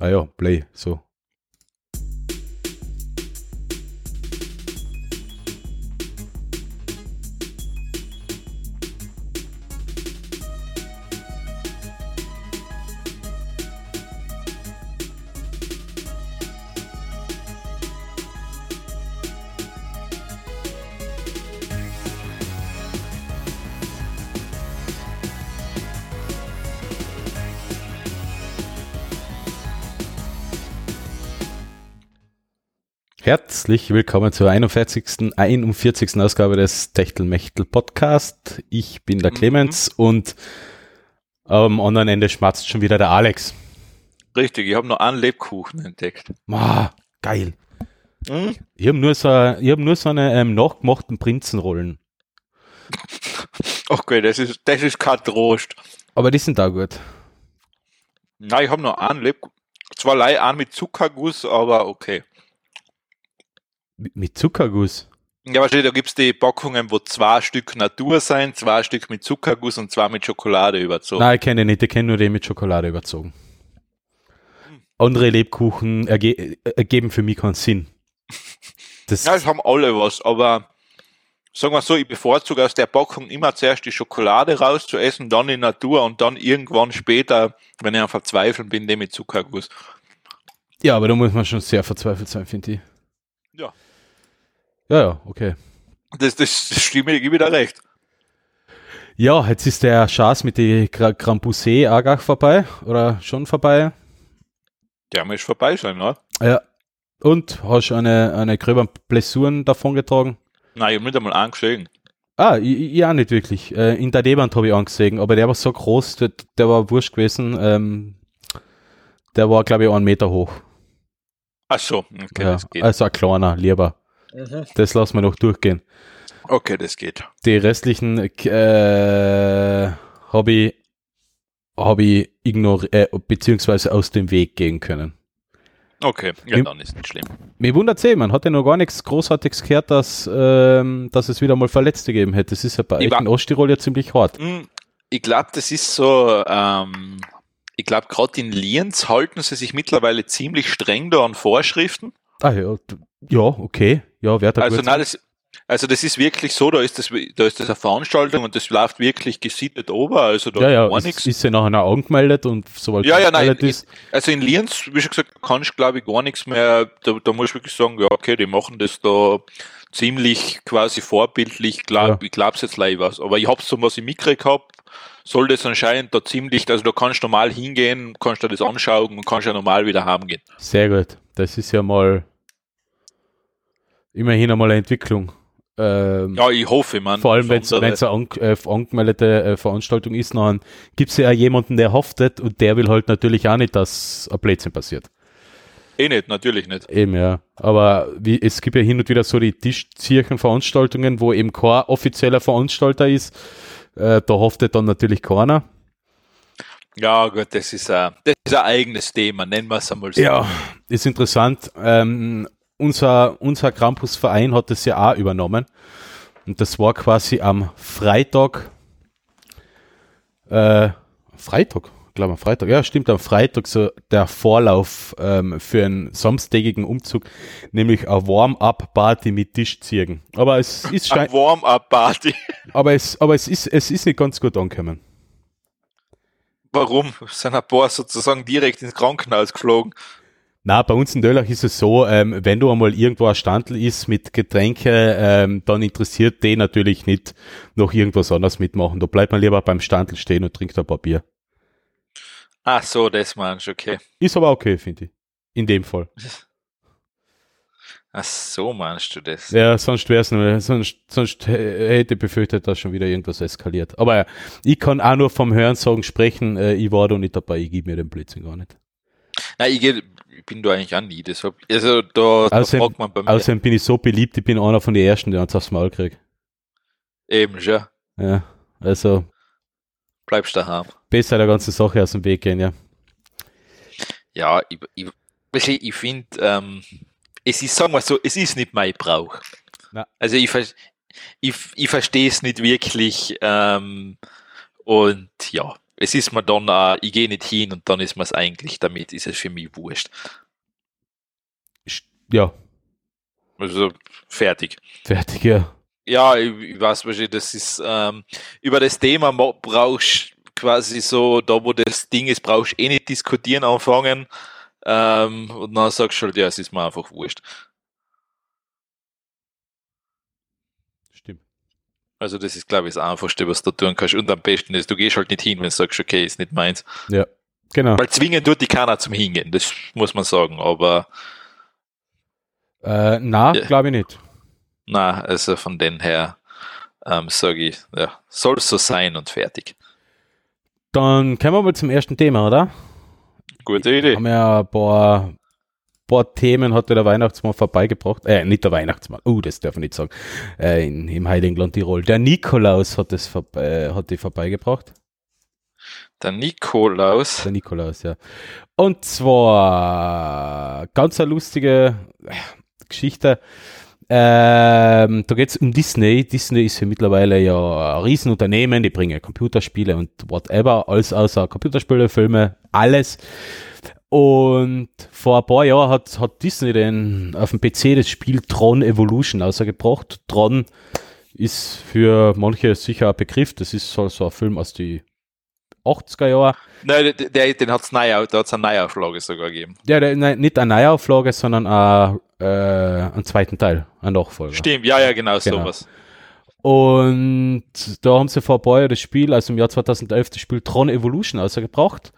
Ah ja, Play, so. Herzlich willkommen zur 41. 41. Ausgabe des Techtelmechtel Podcast. Ich bin der mhm. Clemens und am anderen Ende schmatzt schon wieder der Alex. Richtig, ich habe noch einen Lebkuchen entdeckt. Ah, geil. Mhm. Ich habe nur so, ich hab nur so eine ähm, nachgemachten Prinzenrollen. Okay, das ist, das ist kein Trost. Aber die sind da gut. Nein, ich habe noch einen Lebkuchen. Zwar leider einen mit Zuckerguss, aber okay. Mit Zuckerguss? Ja, wahrscheinlich, da gibt es die Packungen, wo zwei Stück Natur sein, zwei Stück mit Zuckerguss und zwei mit Schokolade überzogen. Nein, ich kenne nicht, ich kenne nur den mit Schokolade überzogen. Hm. Andere Lebkuchen erge ergeben für mich keinen Sinn. Das ja, es haben alle was, aber sagen wir so, ich bevorzuge aus der Packung immer zuerst die Schokolade rauszuessen, dann die Natur und dann irgendwann später, wenn ich am Verzweifeln bin, den mit Zuckerguss. Ja, aber da muss man schon sehr verzweifelt sein, finde ich. Ja. Ja, ja, okay. Das, das, das stimmt, ich gebe da recht. Ja, jetzt ist der Chance mit die Grand Poussé Agach vorbei oder schon vorbei. Der muss vorbei sein, ne? Ja. Und hast du eine, eine gröbere Blessuren davongetragen? Nein, ich habe nicht einmal angesehen. Ah, ich, ich auch nicht wirklich. Äh, in der Deband habe ich angesehen, aber der war so groß, der, der war wurscht gewesen. Ähm, der war, glaube ich, einen Meter hoch. Ach so, okay, ja, das geht. Also ein kleiner, lieber. Mhm. Das lassen wir noch durchgehen. Okay, das geht. Die restlichen äh, habe ich, hab ich ignoriert, äh, beziehungsweise aus dem Weg gehen können. Okay, ja, mir, dann ist nicht schlimm. Mir wundert es man hat ja noch gar nichts Großartiges gehört, dass, ähm, dass es wieder mal Verletzte gegeben hätte. Das ist ja bei euch in Osttirol ja ziemlich hart. Hm, ich glaube, das ist so, ähm, ich glaube, gerade in Lienz halten sie sich mittlerweile ziemlich streng da an Vorschriften. Ah ja, ja, okay. Ja, wer da also, nein, das, also das ist wirklich so, da ist das, da ist das eine Veranstaltung und das läuft wirklich gesittet ober, also da ja, ja, gar nichts. Ist ja nachher auch angemeldet und sobald ja, ja, nein, ist. Also in Lienz, wie schon gesagt, kannst du glaube ich gar nichts mehr, da, da muss ich wirklich sagen, ja, okay, die machen das da ziemlich quasi vorbildlich, glaub, ja. ich glaub's jetzt leider was, aber ich hab's so was ich mitgekriegt hab, soll das anscheinend da ziemlich, also da kannst du normal hingehen, kannst du das anschauen und kannst ja normal wieder heimgehen. Sehr gut, das ist ja mal immerhin einmal eine Entwicklung. Ähm, ja, ich hoffe, man. Vor allem, wenn es eine an, äh, angemeldete äh, Veranstaltung ist, dann gibt es ja jemanden, der haftet und der will halt natürlich auch nicht, dass ein Blödsinn passiert. Eh nicht, natürlich nicht. Eben, ja. Aber wie, es gibt ja hin und wieder so die Tischzirchenveranstaltungen, wo eben kein offizieller Veranstalter ist. Äh, da haftet dann natürlich keiner. Ja, gut, das ist, ein, das ist ein eigenes Thema, nennen wir es einmal so. Ja, ist interessant. Ähm, unser, unser Campusverein hat das ja auch übernommen. Und das war quasi am Freitag, äh, Freitag, glaube ich, Freitag, ja, stimmt, am Freitag so der Vorlauf ähm, für einen samstägigen Umzug, nämlich eine Warm-up-Party mit Tischzirgen. Aber es ist Eine Warm-up-Party. Aber es, aber es ist, es ist nicht ganz gut angekommen. Warum? Sind ein paar sozusagen direkt ins Krankenhaus geflogen? Na, bei uns in Döllach ist es so, ähm, wenn du einmal irgendwo ein Standel ist mit Getränke, ähm, dann interessiert den natürlich nicht noch irgendwas anderes mitmachen. Da bleibt man lieber beim Standel stehen und trinkt ein paar Bier. Ach so, das meinst du, okay. Ist aber okay, finde ich. In dem Fall. Ach so, meinst du das? Ja, sonst wäre es nur, sonst, sonst hätte ich befürchtet, dass schon wieder irgendwas eskaliert. Aber ich kann auch nur vom Hörensagen sprechen, äh, ich war da nicht dabei, ich gebe mir den Blödsinn gar nicht. Nein, ich gehe ich bin da eigentlich auch nie. Deshalb, also da, außerdem, da fragt man bei mir. Außerdem bin ich so beliebt, ich bin einer von den ersten, der uns aufs Maul kriegt. Eben schon. Ja, also. Bleibst daheim. Besser der ganzen Sache aus dem Weg gehen, ja. Ja, ich, ich, ich finde, ähm, es ist, sagen wir so, es ist nicht mein Brauch. Na. Also ich, ich, ich verstehe es nicht wirklich ähm, und ja, es ist mir dann, uh, ich gehe nicht hin und dann ist mir es eigentlich, damit ist es für mich wurscht. Ja. Also fertig. Fertig, ja. Ja, ich, ich weiß wahrscheinlich, das ist ähm, über das Thema brauchst quasi so, da wo das Ding ist, brauchst du eh nicht diskutieren anfangen. Ähm, und dann sagst du halt, ja, es ist mir einfach wurscht. Stimmt. Also das ist, glaube ich, das Einfachste, was du tun kannst. Und am besten ist, du gehst halt nicht hin, wenn du sagst, okay, ist nicht meins. Ja, genau. Weil zwingen tut die keiner zum Hingehen, das muss man sagen, aber äh, na, ja. glaube ich nicht. Na, also von den her ähm, sage ich, ja, soll so sein und fertig. Dann kommen wir mal zum ersten Thema, oder? Gute Idee. Haben ja ein paar, paar Themen hatte der Weihnachtsmann vorbeigebracht. Äh, nicht der Weihnachtsmann. Oh, uh, das darf ich nicht sagen. Äh, in, Im Heiligen Land Tirol. Der Nikolaus hat das äh, hat die vorbeigebracht. Der Nikolaus. Der Nikolaus, ja. Und zwar ganz eine lustige äh, Geschichte. Ähm, da geht es um Disney. Disney ist ja mittlerweile ja ein Riesenunternehmen, die bringen Computerspiele und whatever, alles außer Computerspiele, Filme, alles. Und vor ein paar Jahren hat, hat Disney den auf dem PC das Spiel Tron Evolution ausgebracht. Tron ist für manche sicher ein Begriff, das ist so, so ein Film aus die 80er Jahren. Nein, der, den hat es neu, da hat's eine Neuauflage sogar gegeben. Ja, der, nein, nicht eine Neuauflage, sondern eine, äh, einen zweiten Teil, ein Nachfolger. Stimmt, ja, ja, genau, genau. sowas. Und da haben sie vor ein paar Jahren das Spiel, also im Jahr 2011, das Spiel Tron Evolution ausgebracht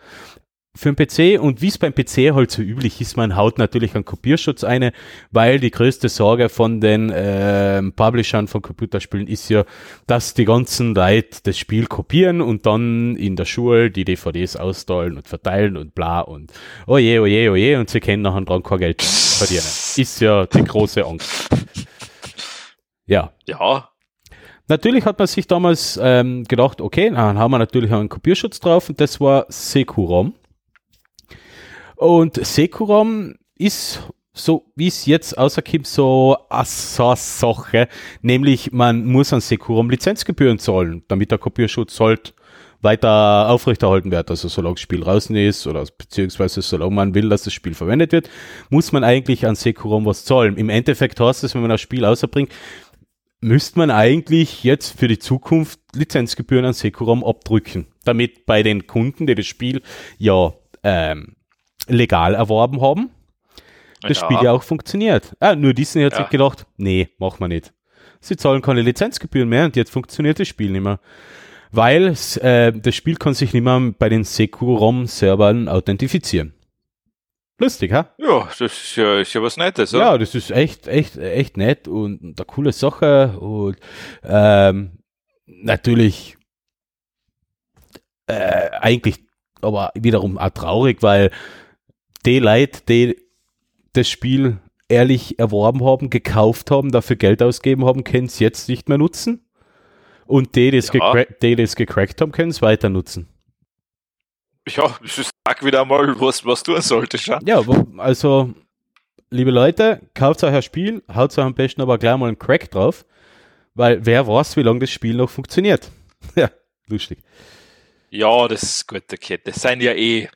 für den PC und wie es beim PC halt so üblich ist, man haut natürlich einen Kopierschutz eine, weil die größte Sorge von den äh, Publishern von Computerspielen ist ja, dass die ganzen Leute das Spiel kopieren und dann in der Schule die DVDs austeilen und verteilen und bla und oje, oje, oje und sie können nachher dran kein Geld verdienen. Ist ja die große Angst. Ja. Ja. Natürlich hat man sich damals ähm, gedacht, okay, dann haben wir natürlich einen Kopierschutz drauf und das war Securom. Und Sekuram ist so wie es jetzt außerkommt, so eine Sache, nämlich man muss an Sekurum Lizenzgebühren zahlen, damit der Kopierschutz halt weiter aufrechterhalten wird. Also solange das Spiel draußen ist oder beziehungsweise solange man will, dass das Spiel verwendet wird, muss man eigentlich an Sekurum was zahlen. Im Endeffekt heißt es, wenn man das Spiel außerbringt, müsste man eigentlich jetzt für die Zukunft Lizenzgebühren an Sekurum abdrücken, damit bei den Kunden, die das Spiel ja ähm, legal erworben haben, das ja. Spiel ja auch funktioniert. Ah, nur Disney hat ja. sich gedacht, nee, machen wir nicht. Sie zahlen keine Lizenzgebühren mehr und jetzt funktioniert das Spiel nicht mehr. Weil äh, das Spiel kann sich nicht mehr bei den Securom-Servern authentifizieren. Lustig, ha? Ja, das ist ja, ist ja was Nettes, oder? Ja, das ist echt, echt, echt nett und eine coole Sache und ähm, natürlich äh, eigentlich aber wiederum auch traurig, weil die Leute, die das Spiel ehrlich erworben haben, gekauft haben, dafür Geld ausgeben haben, können es jetzt nicht mehr nutzen. Und die, die es ja. die gecrackt haben, können es weiter nutzen. Ja, ist sag wieder mal, was, was tun solltest. Ja, ja also, liebe Leute, kauft euch ein Spiel, haut euch am besten aber gleich mal einen Crack drauf, weil wer weiß, wie lange das Spiel noch funktioniert. ja, lustig. Ja, das ist gut, okay. Das sind ja eh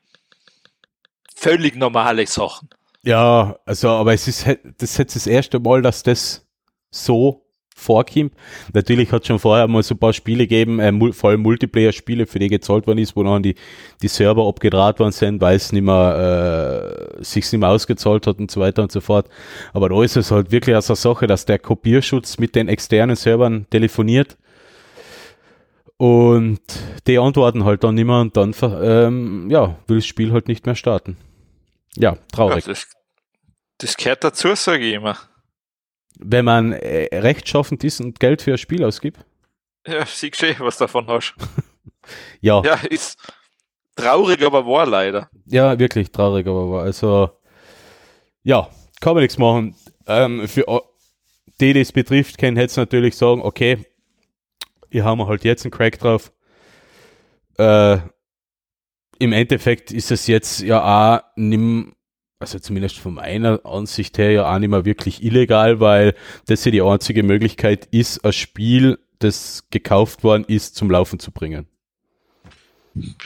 völlig normale Sachen. Ja, also, aber es ist, das ist jetzt das erste Mal, dass das so vorkommt. Natürlich hat es schon vorher mal so ein paar Spiele gegeben, äh, vor allem Multiplayer-Spiele, für die gezahlt worden ist, wo dann die, die Server abgedraht worden sind, weil es nicht mehr, äh, sich nicht mehr ausgezahlt hat und so weiter und so fort. Aber da ist es halt wirklich aus der Sache, dass der Kopierschutz mit den externen Servern telefoniert und die antworten halt dann mehr und dann ähm, ja, will das Spiel halt nicht mehr starten. Ja, traurig. Ja, das, das gehört dazu, sage ich immer. Wenn man äh, rechtschaffend ist und Geld für ein Spiel ausgibt? Ja, siehst du, was davon hast. ja. Ja, ist traurig, aber wahr leider. Ja, wirklich traurig, aber wahr. Also, ja, kann man nichts machen. Ähm, für die, die es betrifft, können jetzt natürlich sagen, okay, hier haben wir halt jetzt einen Crack drauf. Äh, Im Endeffekt ist es jetzt ja auch nimm, also zumindest von meiner Ansicht her ja auch nicht mehr wirklich illegal, weil das ja die einzige Möglichkeit ist, ein Spiel, das gekauft worden ist, zum Laufen zu bringen.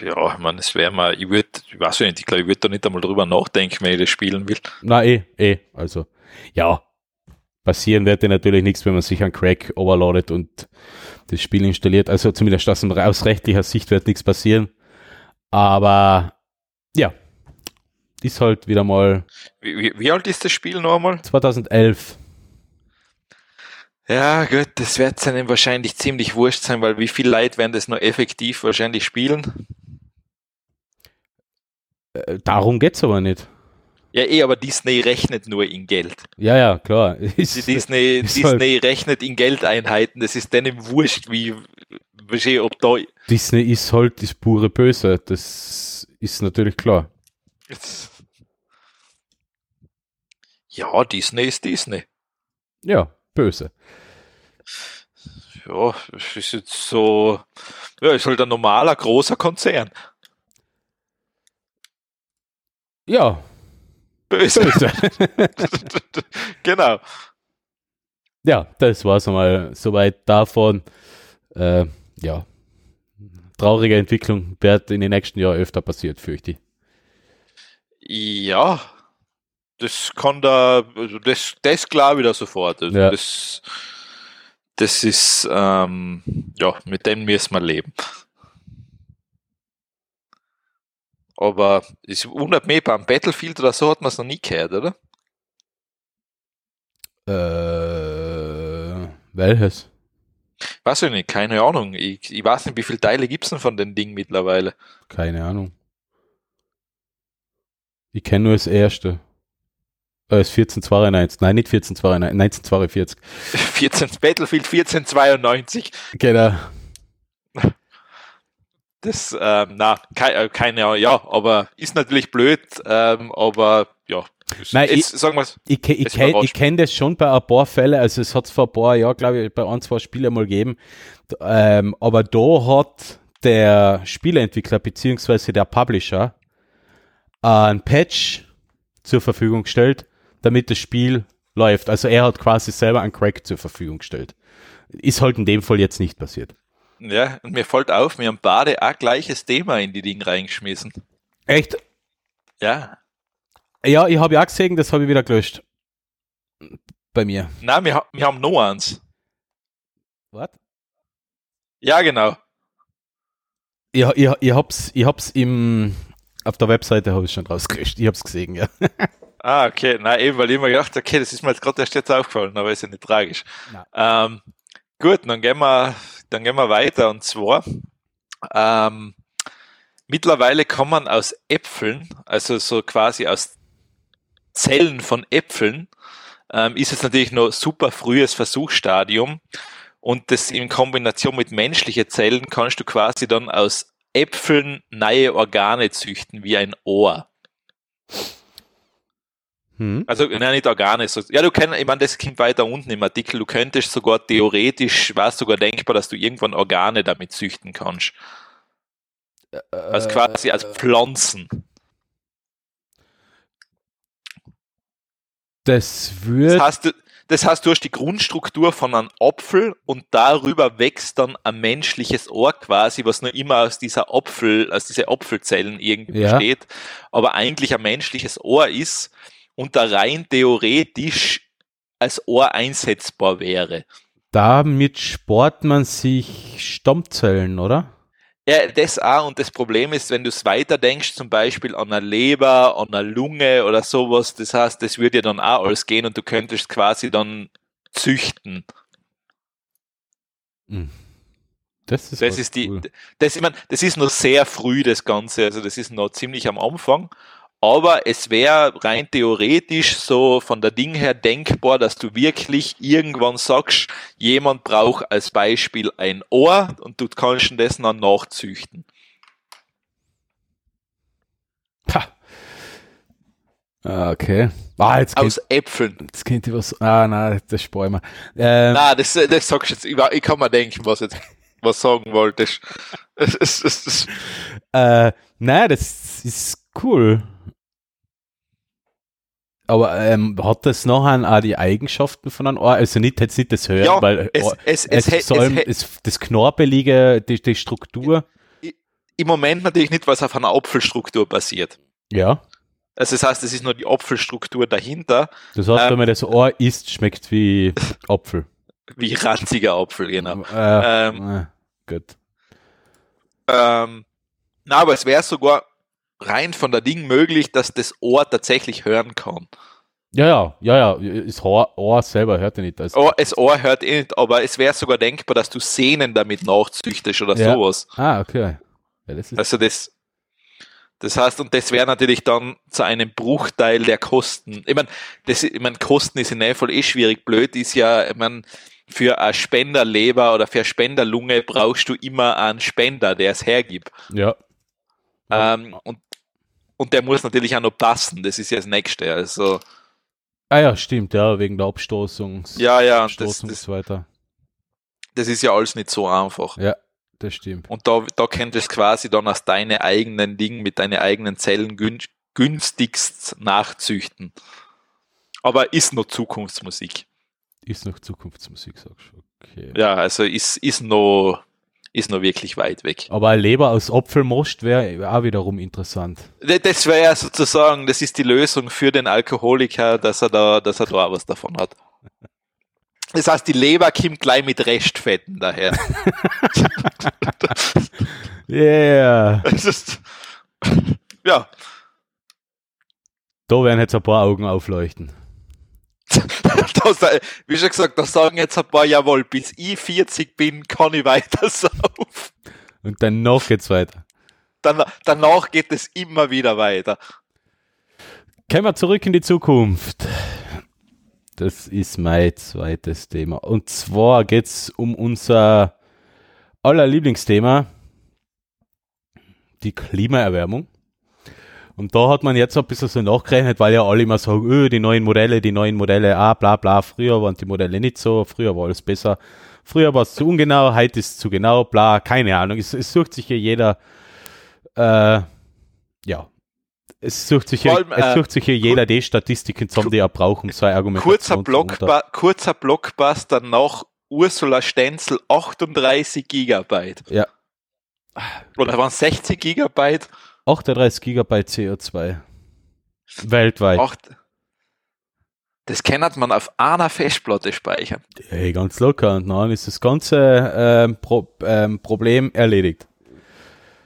Ja, ich meine, es wäre mal, ich würde, ich weiß nicht, ich glaube, ich würde da nicht einmal drüber nachdenken, wenn ich das spielen will. Na eh, eh, also, ja, passieren wird ja natürlich nichts, wenn man sich einen Crack overloadet und das Spiel installiert. Also zumindest aus, aus rechtlicher Sicht wird nichts passieren. Aber ja, ist halt wieder mal. Wie, wie, wie alt ist das Spiel nochmal? 2011. Ja, gut, das wird einem wahrscheinlich ziemlich wurscht sein, weil wie viele Leute werden das noch effektiv wahrscheinlich spielen? Äh, darum geht's aber nicht. Ja, eh, aber Disney rechnet nur in Geld. Ja, ja, klar. Disney, Disney halt rechnet in Geldeinheiten. Das ist denen wurscht, wie, wie ob da. Disney ist halt das pure Böse. Das ist natürlich klar. Ja, Disney ist Disney. Ja, böse. Ja, es ist jetzt so, ja, ist halt ein normaler, großer Konzern. Ja. Böse. böse. genau. Ja, das war es einmal soweit davon. Äh, ja, traurige Entwicklung wird in den nächsten Jahren öfter passiert, fürchte ich. Ja, das kann da, also das, das glaube ich da sofort. Also ja. Das, das ist, ähm, ja, mit dem müssen wir leben. Aber es wundert mich, beim Battlefield oder so hat man es noch nie gehört, oder? Äh, welches? Weiß ich nicht, keine Ahnung. Ich, ich weiß nicht, wie viele Teile gibt es denn von dem Ding mittlerweile? Keine Ahnung. Ich kenne nur das erste. Äh, ist 1492. Nein, nicht 1492, 1942. 14, Battlefield 1492. Genau. Das, ähm, na, keine, äh, keine, ja, aber ist natürlich blöd, ähm, aber ja. Nein, jetzt, ich, sagen wir's, ich, ich, ich kenne kenn das schon bei ein paar Fällen, also es hat es vor ein paar Jahren, glaube ich, bei ein, zwei Spielen mal gegeben, ähm, aber da hat der Spieleentwickler beziehungsweise der Publisher ein Patch zur Verfügung gestellt, damit das Spiel läuft. Also er hat quasi selber einen Crack zur Verfügung gestellt. Ist halt in dem Fall jetzt nicht passiert. Ja, und mir fällt auf, wir haben beide auch gleiches Thema in die Dinge reingeschmissen. Echt? Ja. Ja, ich habe ja auch gesehen, das habe ich wieder gelöscht. Bei mir. Nein, wir, wir haben noch eins. Was? Ja, genau. Ja, ich, ich, hab's, ich hab's im, auf der Webseite habe ich schon rausgelöscht. Ich hab's gesehen, ja. Ah, okay. Na eben, weil ich mir gedacht okay, das ist mir jetzt gerade erst jetzt aufgefallen, aber ist ja nicht tragisch. Ähm, gut, dann gehen wir, dann gehen wir weiter und zwar, ähm, mittlerweile kann man aus Äpfeln, also so quasi aus Zellen von Äpfeln, ähm, ist es natürlich noch super frühes Versuchsstadium und das in Kombination mit menschlichen Zellen kannst du quasi dann aus Äpfeln neue Organe züchten, wie ein Ohr. Hm. Also, nein, nicht Organe. Ja, du kennst, ich meine, das kommt weiter unten im Artikel. Du könntest sogar theoretisch, war es sogar denkbar, dass du irgendwann Organe damit züchten kannst. Äh, also quasi als Pflanzen. Das würde. Das heißt, du, das heißt, du hast die Grundstruktur von einem Apfel und darüber wächst dann ein menschliches Ohr quasi, was nur immer aus dieser Apfel, aus diese Apfelzellen irgendwie ja. besteht, aber eigentlich ein menschliches Ohr ist und da rein theoretisch als Ohr einsetzbar wäre. Damit spart man sich Stammzellen, oder? Ja, das auch. Und das Problem ist, wenn du es weiterdenkst, zum Beispiel an einer Leber, an einer Lunge oder sowas, das heißt, das würde ja dann auch alles gehen und du könntest quasi dann züchten. Hm. Das ist, das ist die, cool. das, ich mein, das ist noch sehr früh, das Ganze, also das ist noch ziemlich am Anfang. Aber es wäre rein theoretisch so von der Ding her denkbar, dass du wirklich irgendwann sagst, jemand braucht als Beispiel ein Ohr und du kannst das dann nachzüchten. Ha. Ah, okay. Ah, jetzt Aus kennt, Äpfeln. Jetzt kennt ihr was. Ah, nein, das sparen wir. Ähm, nein, das, das sagst du jetzt. Ich, ich kann mir denken, was jetzt was sagen wolltest. äh, nein, das ist cool. Aber ähm, hat das nachher auch die Eigenschaften von einem Ohr? Also nicht jetzt nicht das Hören, ja, weil es, es, es, es, es, es das Knorpelige, die, die Struktur. Im Moment natürlich nicht, was auf einer Apfelstruktur basiert. Ja. Also das heißt, es ist nur die Apfelstruktur dahinter. Das heißt, Ähm, wenn man das Ohr isst, schmeckt wie Apfel. Wie ranziger Apfel, genau. Äh, Ähm, äh, gut. Ähm, na, aber es wäre sogar rein von der Ding möglich, dass das Ohr tatsächlich hören kann. Ja, ja, ja, ja. Das Ohr, Ohr selber hört ja nicht. Das. Ohr, das Ohr hört eh nicht, aber es wäre sogar denkbar, dass du Sehnen damit nachzüchtest oder Ja. sowas. Ah, okay. Ja, das Also das, das heißt, und das wäre natürlich dann zu einem Bruchteil der Kosten. Ich meine, das, ich mein, Kosten ist in dem Fall eh schwierig. Blöd ist ja, ich mein, für eine Spenderleber oder für eine Spenderlunge brauchst du immer einen Spender, der es hergibt. ja. Ähm, und, und der muss natürlich auch noch passen. Das ist ja das Nächste. Also, Ah ja, stimmt, ja, wegen der Abstoßung. ja, ja, das, das, weiter. das ist ja alles nicht so einfach. Ja, das stimmt. Und da, da könntest du quasi dann aus deinen eigenen Dingen mit deinen eigenen Zellen gün, günstigst nachzüchten. Aber ist noch Zukunftsmusik. Ist noch Zukunftsmusik, sagst du. Okay. Ja, also ist, ist noch, ist noch wirklich weit weg. Aber ein Leber aus Apfelmost wäre auch wiederum interessant. Das wäre ja sozusagen, das ist die Lösung für den Alkoholiker, dass er da, dass er da auch was davon hat. Das heißt, die Leber kommt gleich mit Restfetten daher. Yeah. Ist, ja, Da werden jetzt ein paar Augen aufleuchten. das, wie schon gesagt, da sagen jetzt ein paar, jawohl, bis ich 40 bin, kann ich weiter saufen. Und danach geht's weiter. Dann, danach geht es immer wieder weiter. Kommen wir zurück in die Zukunft. Das ist mein zweites Thema. Und zwar geht's um unser aller Lieblingsthema, die Klimaerwärmung. Und da hat man jetzt ein bisschen so nachgerechnet, weil ja alle immer sagen, öh, die neuen Modelle, die neuen Modelle, ah, bla bla, früher waren die Modelle nicht so, früher war alles besser, früher war es zu ungenau, heute ist es zu genau, bla, keine Ahnung. Es, es sucht sich hier jeder, äh, ja, es sucht sich, hier, allem, es äh, sucht sich hier jeder die Statistiken zusammen, die er braucht, um zwei Argumente Kurzer, Blockba kurzer Blockbuster nach Ursula Stenzel 38 Gigabyte. Ja. Oder waren es 60 Gigabyte? 38 Gigabyte CO2. Weltweit. Acht. Das kann man auf einer Festplatte speichern. Hey, ganz locker. Und dann ist das ganze ähm, Pro ähm, Problem erledigt.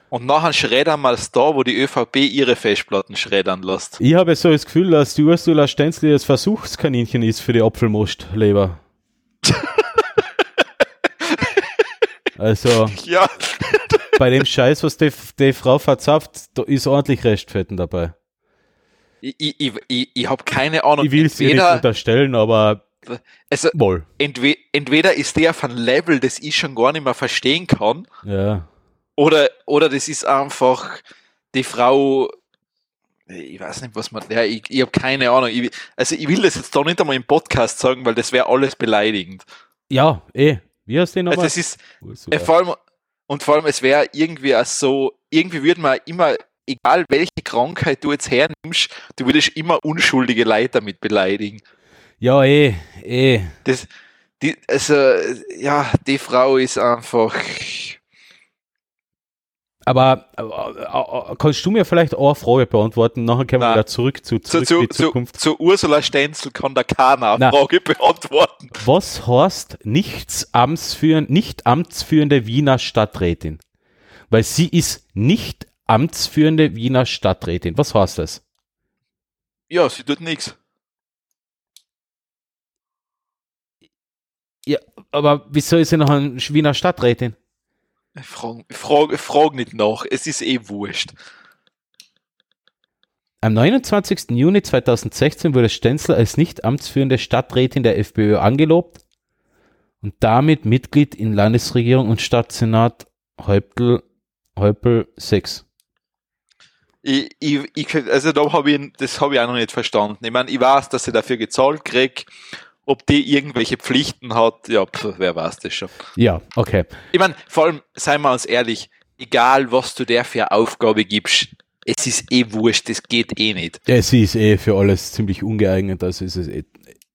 Und nachher schreddern wir es da, wo die ÖVP ihre Festplatten schreddern lässt. Ich habe so das Gefühl, dass die Ursula Stenzel das Versuchskaninchen ist für die Apfelmostleber. also, Ja, bei dem Scheiß, was die, die Frau verzapft, da ist ordentlich Restfetten dabei. ich, ich, ich, ich, habe keine Ahnung. Ich will es ihr nicht unterstellen, aber also, entwe entweder ist der auf einem Level, das ich schon gar nicht mehr verstehen kann, Ja. oder, oder das ist einfach die Frau, ich weiß nicht, was man, ja, ich, ich habe keine Ahnung. Ich, also ich will das jetzt da nicht einmal im Podcast sagen, weil das wäre alles beleidigend. Ja, eh. Wie heißt die Also nochmal? es ist, Ursula. äh, vor allem, und vor allem, es wäre irgendwie auch so, irgendwie würde man immer, egal welche Krankheit du jetzt hernimmst, du würdest immer unschuldige Leute damit beleidigen. Ja, eh, eh. Das, die, also, ja, die Frau ist einfach, Aber äh, äh, kannst du mir vielleicht auch eine Frage beantworten? Nachher können wir Nein. wieder zurück zu, zu, zurück zu, zu, Zukunft. zu Ursula Stenzel kann der keiner eine. Frage beantworten. Was heißt nichts amtsführend, nicht amtsführende Wiener Stadträtin? Weil sie ist nicht amtsführende Wiener Stadträtin. Was heißt das? Ja, sie tut nichts. Ja, aber wieso ist sie noch eine Wiener Stadträtin? Ich frage frag, frag nicht nach, es ist eh wurscht. Am 29. Juni 2016 wurde Stenzel als nicht amtsführende Stadträtin der FPÖ angelobt und damit Mitglied in Landesregierung und Stadtsenat Häuptel, Häupl 6. Ich, ich, ich, also da habe ich, das habe ich auch noch nicht verstanden. Ich meine, ich weiß, dass sie dafür gezahlt kriegt. Ob die irgendwelche Pflichten hat, ja, pf, wer weiß das schon. Ja, okay. Ich meine, vor allem, seien wir uns ehrlich, egal was du der für eine Aufgabe gibst, es ist eh wurscht, das geht eh nicht. Ja, sie ist eh für alles ziemlich ungeeignet, also ist es eh,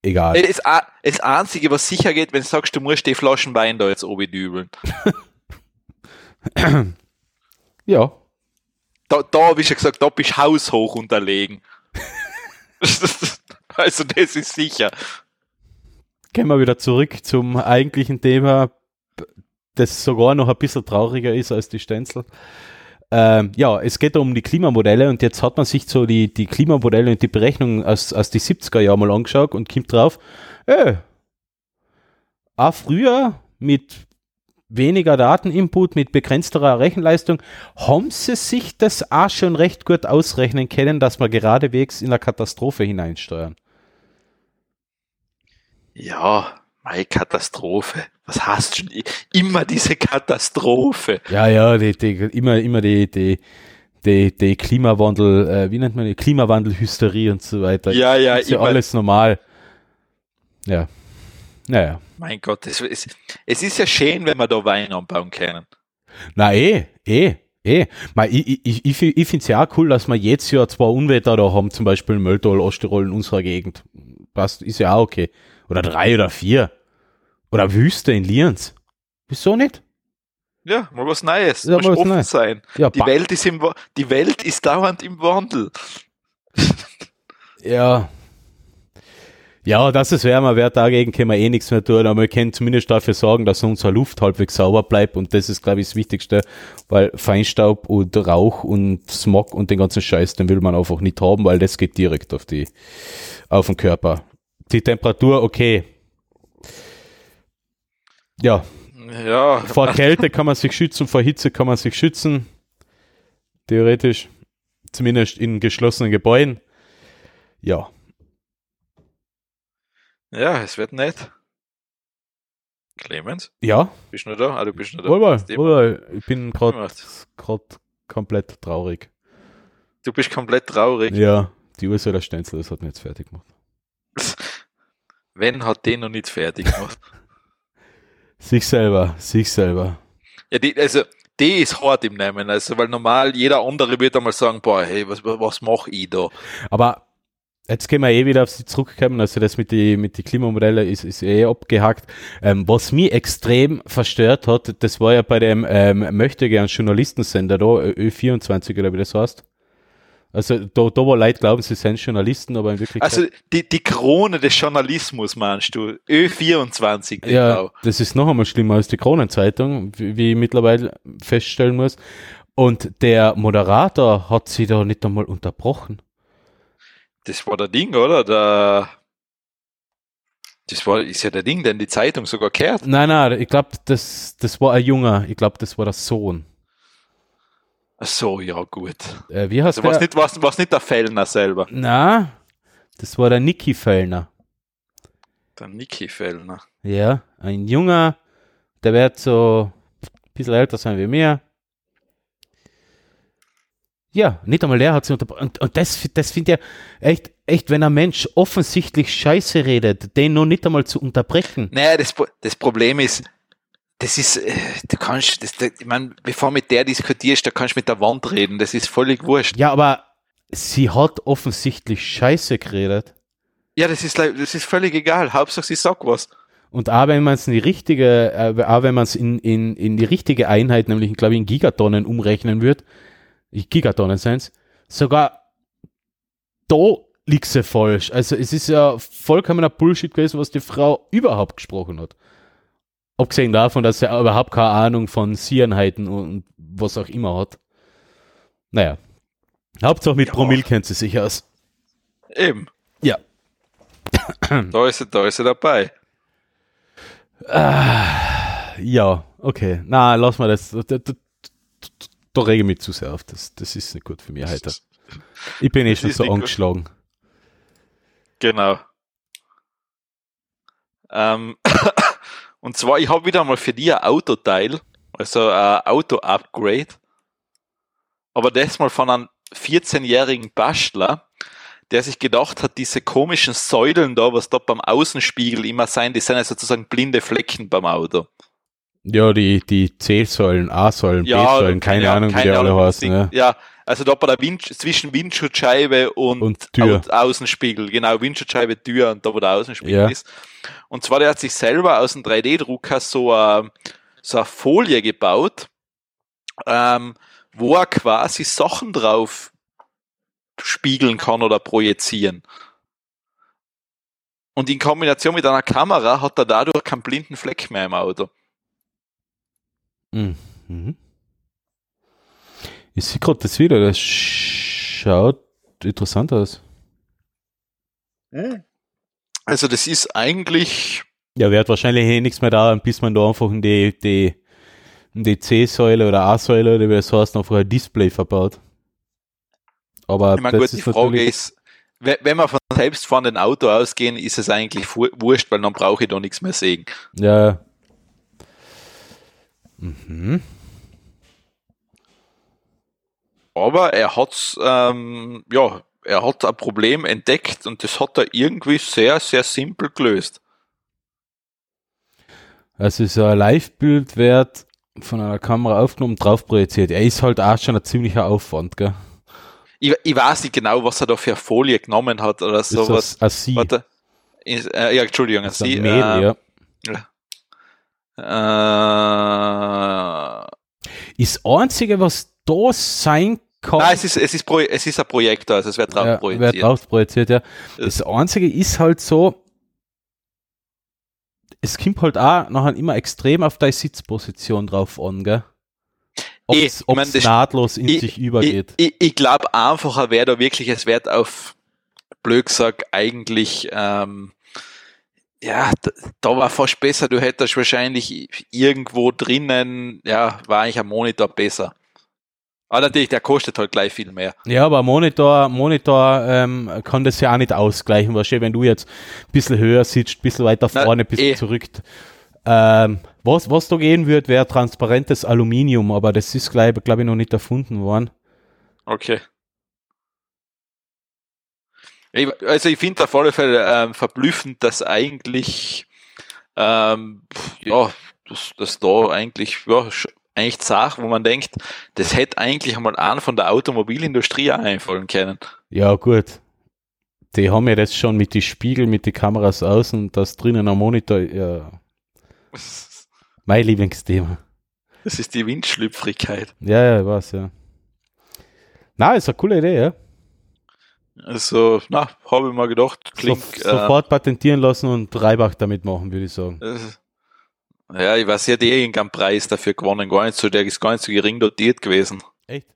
egal. Das, A- das Einzige, was sicher geht, wenn du sagst, du musst die Flaschen Wein da jetzt oben dübeln. Ja. Da, da habe ich ja gesagt, da bist du haushoch unterlegen. also das ist sicher. Gehen wir wieder zurück zum eigentlichen Thema, das sogar noch ein bisschen trauriger ist als die Stenzel. Ähm, ja, es geht um die Klimamodelle und jetzt hat man sich so die, die Klimamodelle und die Berechnungen aus, aus die 70er Jahren mal angeschaut und kommt drauf, äh, auch früher mit weniger Dateninput, mit begrenzterer Rechenleistung, haben sie sich das auch schon recht gut ausrechnen können, dass wir geradewegs in eine Katastrophe hineinsteuern. Ja, meine Katastrophe. Was hast du immer diese Katastrophe? Ja, ja, die, die, immer, immer die, die, die, die Klimawandel, äh, wie nennt man die Klimawandelhysterie und so weiter. Ja, ja, ist ja alles normal. Ja. Naja. Mein Gott, es, es, es ist ja schön, wenn wir da Wein anbauen können. Na eh, eh, eh. Mal, ich ich, ich, ich finde es ja auch cool, dass wir jetzt ja zwei Unwetter da haben, zum Beispiel in Mölltal, Osttirol in unserer Gegend. Passt, ist ja auch okay. Oder drei oder vier. Oder Wüste in Lienz. Wieso nicht? Ja, mal was Neues. Ja, mal was offen Neues. sein. Ja, Die Welt, ist im, die Welt ist dauernd im Wandel. Ja. Ja, dass es wärmer wird, dagegen können wir eh nichts mehr tun, aber wir können zumindest dafür sorgen, dass unsere Luft halbwegs sauber bleibt und das ist, glaube ich, das Wichtigste, weil Feinstaub und Rauch und Smog und den ganzen Scheiß, den will man einfach nicht haben, weil das geht direkt auf die, auf den Körper. Die Temperatur, okay. Ja, Ja, vor Kälte kann man sich schützen, vor Hitze kann man sich schützen. Theoretisch. Zumindest in geschlossenen Gebäuden. Ja. ja, es wird nett. Clemens, Ja, bist du noch da? Ah, du bist noch da. Wohl, Das Thema- wohl, ich bin gerade komplett traurig. Du bist komplett traurig. Ja, die Ursula Stenzel, das hat mir jetzt fertig gemacht. Wenn hat den noch nicht fertig gemacht? Sich selber, sich selber. ja, die, also, die ist hart im Nehmen. Also, weil normal jeder andere wird einmal sagen, boah, hey, was, was mache ich da? Aber jetzt können wir eh wieder auf sie zurückkommen. Also das mit die, mit die Klimamodelle ist, ist eh abgehakt. Ähm, was mich extrem verstört hat, das war ja bei dem ähm, möchte gern Journalistensender da, Ö24 oder wie das heißt. Also da, da war Leute glauben, sie sind Journalisten, aber in Wirklichkeit Also, die, die Krone des Journalismus, meinst du? Ö24, Ja, genau. das ist noch einmal schlimmer als die Kronenzeitung, wie, wie ich mittlerweile feststellen muss. Und der Moderator hat sie da nicht einmal unterbrochen. Das war der Ding, oder? Der, das war, ist ja der Ding, den die Zeitung sogar kehrt. Nein, nein, ich glaube, das, das war ein Junger. Ich glaube, das war der Sohn. Ach so, ja, gut. Äh, wie heißt Also, was der? nicht, was, was nicht der Fellner selber. Na, das war der Niki Fellner. Der Niki Fellner. Ja, ein Junger, der wird so ein bisschen älter sein wie mir. Ja, nicht einmal der hat sie unterbrochen. Und, und das, das finde ich echt, echt, wenn ein Mensch offensichtlich Scheiße redet, den noch nicht einmal zu unterbrechen. Naja, das, das Problem ist, das ist, äh, du kannst, das, das, ich meine, bevor mit der diskutierst, da kannst du mit der Wand reden, das ist völlig wurscht. Ja, aber sie hat offensichtlich Scheiße geredet. Ja, das ist, das ist völlig egal, Hauptsache sie sagt was. Und auch wenn man es in die richtige, äh, auch wenn man es in, in, in die richtige Einheit, nämlich, glaube ich, in Gigatonnen umrechnen wird, Gigatonnen sind's, sogar da liegt sie falsch. Also es ist ja vollkommener Bullshit gewesen, was die Frau überhaupt gesprochen hat. Abgesehen davon, dass sie überhaupt keine Ahnung von Sierenheiten und was auch immer hat. Naja. Hauptsache mit Ja. Promille kennt sie sich aus. Eben. Ja. Da ist sie, da ist sie dabei. Ja, okay. Na, lass mal das. Da, da, da, da rege ich mich zu sehr auf. Das, das ist nicht gut für mich heute. Ich bin eh schon so nicht gut. angeschlagen. Genau. Ähm, und zwar, ich habe wieder mal für die ein Autoteil, also ein Auto-Upgrade, aber das mal von einem 14-jährigen Bastler, der sich gedacht hat, diese komischen Säulen da, was da beim Außenspiegel immer sein, die sind ja sozusagen blinde Flecken beim Auto. Ja, die, die C-Säulen, A-Säulen, B-Säulen, keine ja, Ahnung, wie die keine alle heißen. Ja. Ja, also da bei der Wind, zwischen Windschutzscheibe und, Und Tür. Au- Außenspiegel, genau, Windschutzscheibe, Tür und da wo der Außenspiegel Ja. ist. Und zwar, der hat sich selber aus dem 3D-Drucker so, eine- so eine Folie gebaut, ähm, wo er quasi Sachen drauf spiegeln kann oder projizieren. Und in Kombination mit einer Kamera hat er dadurch keinen blinden Fleck mehr im Auto. Mhm. Ich sehe gerade das wieder, das schaut interessant aus. Also das ist eigentlich. Ja, wird wahrscheinlich eh nichts mehr da, bis man da einfach in die, die, in die C-Säule oder A-Säule oder wie das heißt, einfach ein Display verbaut. Aber ich meine, gut, die Frage ist, wenn wir von selbstfahrenden Auto ausgehen, ist es eigentlich wurscht, weil dann brauche ich da nichts mehr sehen. Ja. Mhm. Aber er hat ähm, ja, er hat ein Problem entdeckt und das hat er irgendwie sehr, sehr simpel gelöst. Also so ein Live-Bildwert von einer Kamera aufgenommen, drauf projiziert. Er ist halt auch schon ein ziemlicher Aufwand, gell? Ich, ich weiß nicht genau, was er da für Folie genommen hat oder sowas. Ist das ein Sie? Warte, ist, äh, ja, Entschuldigung, ein Sie. Mehl, äh, ja. äh, ist einzige, was da sein kann. Nein, es ist, es ist, Pro, es ist ein Projektor, also es wird drauf ja, projiziert. Wird drauf projiziert, ja. Das einzige ist halt so, es kommt halt auch nachher immer extrem auf deine Sitzposition drauf an, gell? Ob es nahtlos in ich- sich übergeht. Ich, ich, ich glaube einfacher wäre da wirklich, es wird auf blöd gesagt eigentlich, ähm, ja, da, da war fast besser, du hättest wahrscheinlich irgendwo drinnen, ja, war eigentlich ein Monitor besser. Aber natürlich, der kostet halt gleich viel mehr. Ja, aber Monitor, Monitor ähm, kann das ja auch nicht ausgleichen. Du, wenn du jetzt ein bisschen höher sitzt, ein bisschen weiter vorne, ein bisschen eh. zurück. Ähm, was, was da gehen wird, wäre transparentes Aluminium, aber das ist, glaube glaub ich, noch nicht erfunden worden. Okay. Also ich finde auf alle Fälle ähm, verblüffend, dass eigentlich ähm, ja, dass, dass da eigentlich ja, eigentlich Sachen, wo man denkt, das hätte eigentlich einmal einen von der Automobilindustrie einfallen können. Ja, gut. Die haben ja das schon mit den Spiegeln, mit den Kameras außen, das drinnen am Monitor. Ja, mein Lieblingsthema. Das ist die Windschlüpfrigkeit. Ja, ja, ich weiß, ja. Na, ist eine coole Idee, ja. Also, na, habe ich mal gedacht, klingt. so, sofort patentieren lassen und Reibach damit machen, würde ich sagen. Ja, ich weiß, sie hat eh irgendeinen Preis dafür gewonnen, gar nicht so, der ist gar nicht so gering dotiert gewesen. Echt?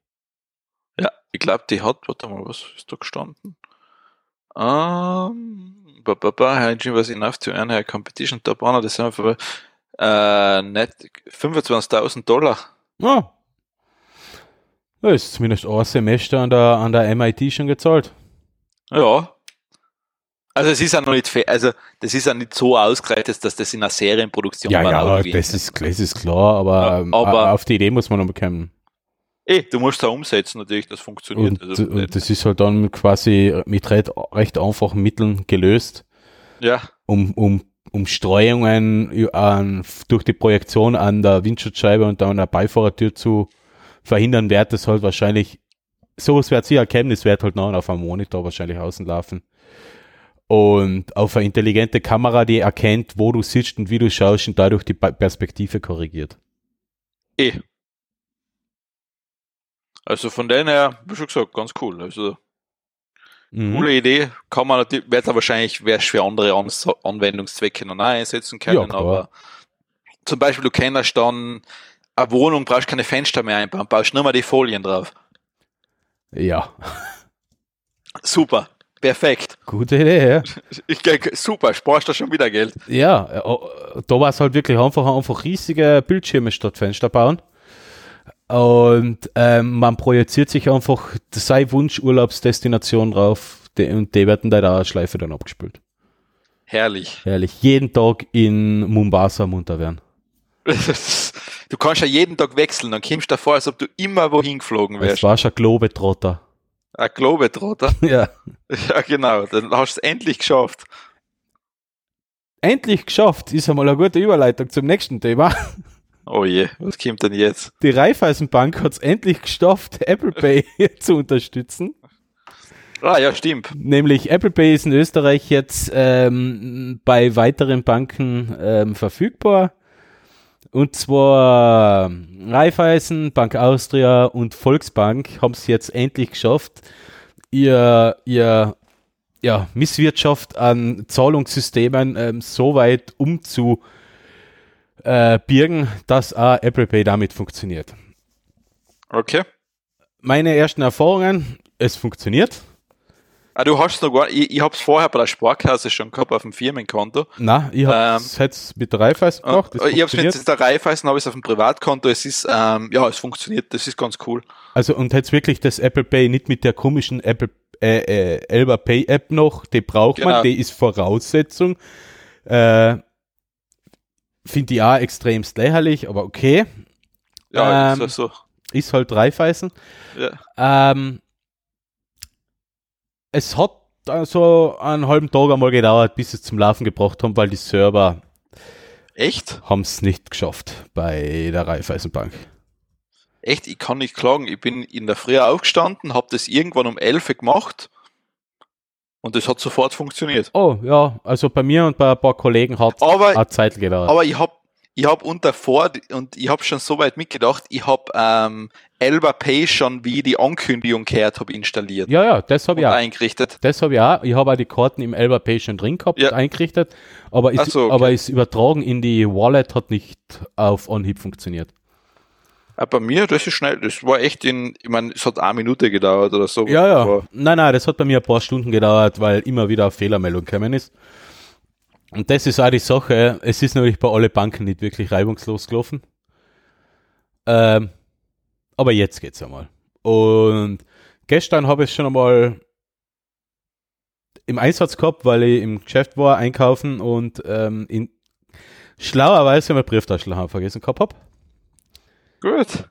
Ja, ich glaube, die hat, warte mal, was ist da gestanden? Ähm, ba, ba, ba, her was enough to earn a competition top honor, das sind einfach, äh, net 25.000 Dollar. Ja. Da ist zumindest ein Semester an der, an der MIT schon gezahlt. Ja. Also es ist ja noch nicht also das ist ja nicht so ausgereitet, dass das in einer Serienproduktion Ja, mal ja, irgendwie- das ist, das ist klar, aber, Ja, ähm, aber- auf die Idee muss man noch bekommen. Eh, du musst da umsetzen natürlich, das funktioniert. Und, also, und das ist halt dann quasi mit recht, recht einfachen Mitteln gelöst, ja, um, um, um Streuungen an, durch die Projektion an der Windschutzscheibe und dann an der Beifahrertür zu verhindern, wird das halt wahrscheinlich, sowas wird sie erkennen, es wird halt noch auf einem Monitor wahrscheinlich außen laufen. Und auf eine intelligente Kamera, die erkennt, wo du sitzt und wie du schaust und dadurch die Pe- Perspektive korrigiert. eh. Also von denen her, wie schon gesagt, ganz cool. Also Mhm. coole Idee, kann man natürlich, wird er wahrscheinlich wär's für andere An Anwendungszwecke noch einsetzen können, Ja, aber zum Beispiel, du kennst dann eine Wohnung, brauchst keine Fenster mehr einbauen, baust nur mal die Folien drauf. Ja, Super, perfekt. gute Idee, ja. Ich, denk, super, sparst du schon wieder Geld. Ja, äh, da war es halt wirklich einfach, einfach riesige Bildschirme statt Fenster bauen. Und ähm, man projiziert sich einfach seine Wunschurlaubsdestination drauf die, und die werden da der Schleife dann abgespielt. Herrlich. Ehrlich, jeden Tag in Mombasa munter werden. Du kannst ja jeden Tag wechseln, dann kommst du davor, als ob du immer wohin geflogen wärst. war schon Globetrotter. Ein Globetrotter. ja. Ja, genau. Dann hast du es endlich geschafft. Endlich geschafft, ist einmal eine gute Überleitung zum nächsten Thema. Oh je, was kommt denn jetzt? Die Raiffeisenbank hat es endlich geschafft, Apple Pay zu unterstützen. Ah, ja, stimmt. Nämlich Apple Pay ist in Österreich jetzt ähm, bei weiteren Banken ähm, verfügbar. Und zwar Raiffeisen, Bank Austria und Volksbank haben es jetzt endlich geschafft, ihr, ihr ja, Misswirtschaft an Zahlungssystemen ähm, so weit umzubirgen, dass auch Apple Pay damit funktioniert. Okay. Meine ersten Erfahrungen, es funktioniert. Ah, du hast noch gar ich, ich habe es vorher bei der Sparkasse schon gehabt auf dem Firmenkonto. Na, ich habe es ähm, mit der Raiffeisen gemacht. ich habe es mit der Raiffeisen, habe ich es auf dem Privatkonto. Es ist, ähm, ja, es funktioniert, das ist ganz cool. Also und jetzt wirklich das Apple Pay nicht mit der komischen Apple äh, äh, Elba Pay App noch, die braucht genau. man, die ist Voraussetzung. Äh, Finde ich auch extremst lächerlich, aber okay. Ja, ähm, ist so. Ist halt Dreifeisen. Ja. Ähm, es hat also einen halben Tag einmal gedauert, bis es zum Laufen gebracht haben, weil die Server Echt? haben es nicht geschafft bei der Raiffeisenbank. Echt, ich kann nicht klagen. Ich bin in der Früh aufgestanden, habe das irgendwann um 11 gemacht und das hat sofort funktioniert. Oh ja, also bei mir und bei ein paar Kollegen hat es Zeit gedauert. Aber ich habe ich habe unter vor und ich habe schon so weit mitgedacht, ich habe ähm, Elba Pay schon, wie die Ankündigung gehört habe, installiert. Ja, ja, das habe ich auch. eingerichtet. Das habe ich auch. Ich habe auch die Karten im Elba Pay schon drin gehabt ja. eingerichtet, aber ist, so, okay. aber ist übertragen in die Wallet hat nicht auf Anhieb funktioniert. Ja, bei mir, das ist schnell, das war echt in, ich meine, es hat eine Minute gedauert oder so. Ja, ja. Nein, nein, das hat bei mir ein paar Stunden gedauert, weil immer wieder eine Fehlermeldung gekommen ist. Und das ist auch die Sache. Es ist natürlich bei allen Banken nicht wirklich reibungslos gelaufen. Ähm, aber jetzt geht's einmal. Und gestern habe ich schon einmal im Einsatz gehabt, weil ich im Geschäft war, einkaufen und ähm, in schlauerweise meine Brieftasche vergessen gehabt habe. Gut.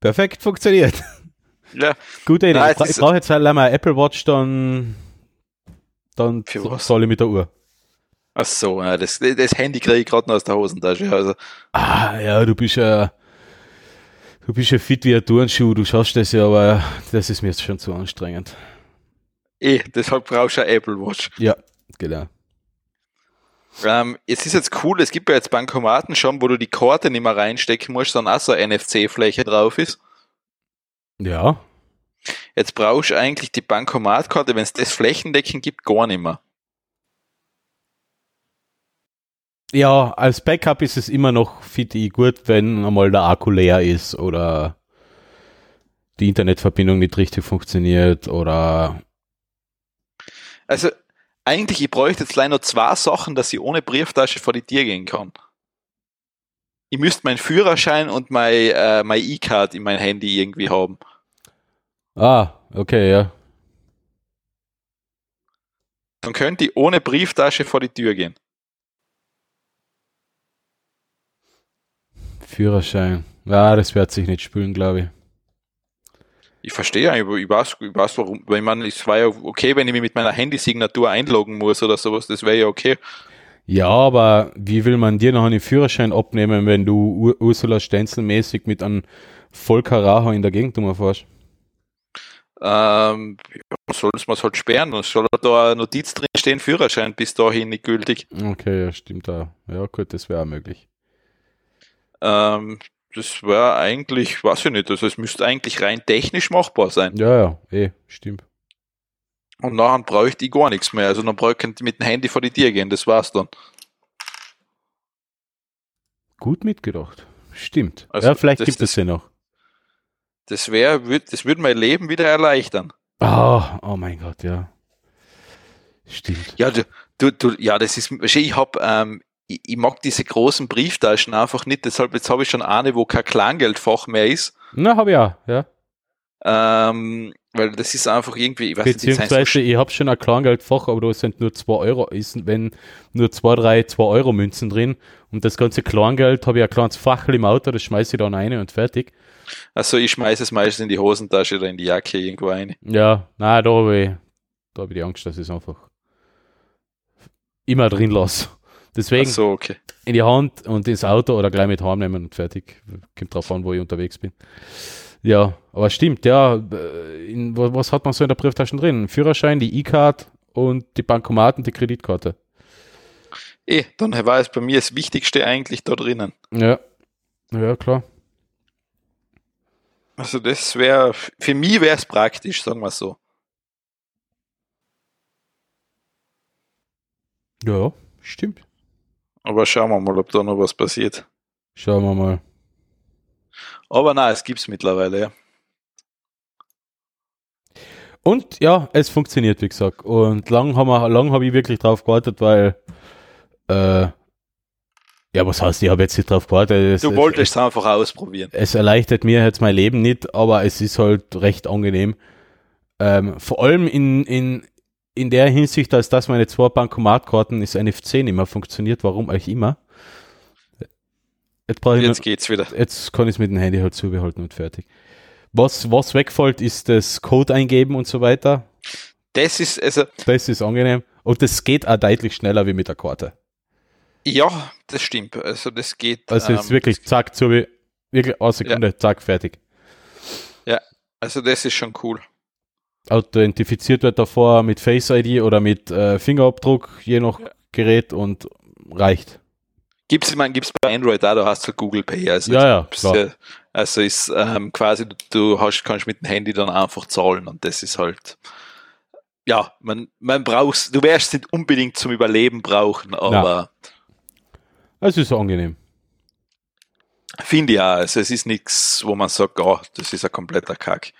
Perfekt funktioniert. Ja. Gute Idee. Nein, ich brauche jetzt halt einmal Apple Watch, dann, dann soll ich mit der Uhr. Ach so, ja, das, das Handy kriege ich gerade noch aus der Hosentasche. Also. Ah, ja, du bist ja, du bist ja fit wie ein Turnschuh, du schaffst das ja, aber das ist mir jetzt schon zu anstrengend. Eh, deshalb brauchst du eine Apple Watch. Ja, genau. Ähm, es ist jetzt cool, es gibt ja jetzt Bankomaten schon, wo du die Karte nicht mehr reinstecken musst, sondern auch so eine NFC-Fläche drauf ist. Ja. Jetzt brauchst du eigentlich die Bankomatkarte, wenn es das Flächendecken gibt, gar nicht mehr. Ja, als Backup ist es immer noch fit gut, wenn einmal der Akku leer ist oder die Internetverbindung nicht richtig funktioniert oder. Also, eigentlich, ich bräuchte jetzt leider nur zwei Sachen, dass ich ohne Brieftasche vor die Tür gehen kann. Ich müsste meinen Führerschein und mein, äh, mein E-Card in mein Handy irgendwie haben. Ah, okay, ja. Dann könnte ich ohne Brieftasche vor die Tür gehen. Führerschein. Ja, das wird sich nicht spülen, glaube ich. Ich verstehe eigentlich, ich weiß, ich weiß warum, weil man, es war ja okay, wenn ich mich mit meiner Handysignatur einloggen muss oder sowas, das wäre ja okay. Ja, aber wie will man dir noch einen Führerschein abnehmen, wenn du Ursula Stenzel mäßig mit einem Vollkaracho in der Gegend umfährst? Ähm, soll es mal halt sperren und soll da eine Notiz drin stehen, Führerschein bis dahin nicht gültig. Okay, ja, stimmt da. Ja, gut, das wäre möglich. Ähm, das wäre eigentlich, weiß ich nicht, also es müsste eigentlich rein technisch machbar sein. Ja, ja, eh, stimmt. Und nachher bräuchte ich gar nichts mehr. Also dann bräuchte ich mit dem Handy vor die Tür gehen, das war's dann. Gut mitgedacht. Stimmt. Also ja, vielleicht das, gibt es ja noch. Das wäre, das würde mein Leben wieder erleichtern. Oh, oh mein Gott, ja. Stimmt. Ja, du, du, du ja, das ist, ich habe ähm, ich, ich, mag diese großen Brieftaschen einfach nicht, deshalb jetzt habe ich schon eine, wo kein Kleingeldfach mehr ist. Na, habe ich auch, ja. Ähm, weil das ist einfach irgendwie, ich weiß Beziehungsweise, nicht, ich habe schon ein Kleingeldfach, aber da sind nur 2 Euro, ist, wenn nur 2, 3, 2 Euro Münzen drin und das ganze Kleingeld habe ich ein kleines Fachel im Auto, das schmeiße ich dann rein und fertig. Also ich schmeiße es meistens in die Hosentasche oder in die Jacke irgendwo rein. Ja, nein, da habe ich, da habe ich die Angst, dass ich es einfach immer drin lasse. Deswegen so, okay. in die Hand und ins Auto oder gleich mit heimnehmen und fertig. Kommt drauf an, wo ich unterwegs bin. Ja, aber stimmt, ja. Äh, in, was hat man so in der Brieftasche drin? Führerschein, die E-Card und die Bankomaten, die Kreditkarte. Eh, dann war es bei mir das Wichtigste eigentlich da drinnen. Ja, Ja, klar. Also das wäre, für mich wäre es praktisch, sagen wir so. Ja, stimmt. Aber schauen wir mal, ob da noch was passiert. Schauen wir mal. Aber nein, es gibt's mittlerweile, ja. Und ja, es funktioniert, wie gesagt. Und lang haben wir, lang habe ich wirklich drauf gewartet, weil äh, ja, was heißt, ich habe jetzt nicht drauf gewartet. Es, du wolltest es, es einfach ausprobieren. Es erleichtert mir jetzt mein Leben nicht, aber es ist halt recht angenehm. Ähm, vor allem in, in, in der Hinsicht, als dass meine zwei Bankomatkarten ist NFC nicht mehr funktioniert, warum euch immer. Jetzt, jetzt geht's wieder. Jetzt kann ich es mit dem Handy halt zubehalten und fertig. Was, was wegfällt, ist das Code eingeben und so weiter. Das ist, also. Das ist angenehm. Und das geht auch deutlich schneller wie mit der Karte. Ja, das stimmt. Also das geht. Also es ist ähm, wirklich zack, so wie, wirklich eine Sekunde, ja. zack, fertig. Ja, also das ist schon cool. Authentifiziert wird davor mit Face ID oder mit äh, Fingerabdruck, je nach ja. Gerät und reicht. Gibt's, ich meine, gibt's bei Android da, da hast du Google Pay. Also ja, ja, klar. Also ist ähm, quasi, du hast, kannst mit dem Handy dann einfach zahlen und das ist halt, ja, man, man brauchst, du wirst es nicht unbedingt zum Überleben brauchen, aber. Es ist angenehm. Finde ich auch. Also es ist nichts, wo man sagt, oh, das ist ein kompletter Kack.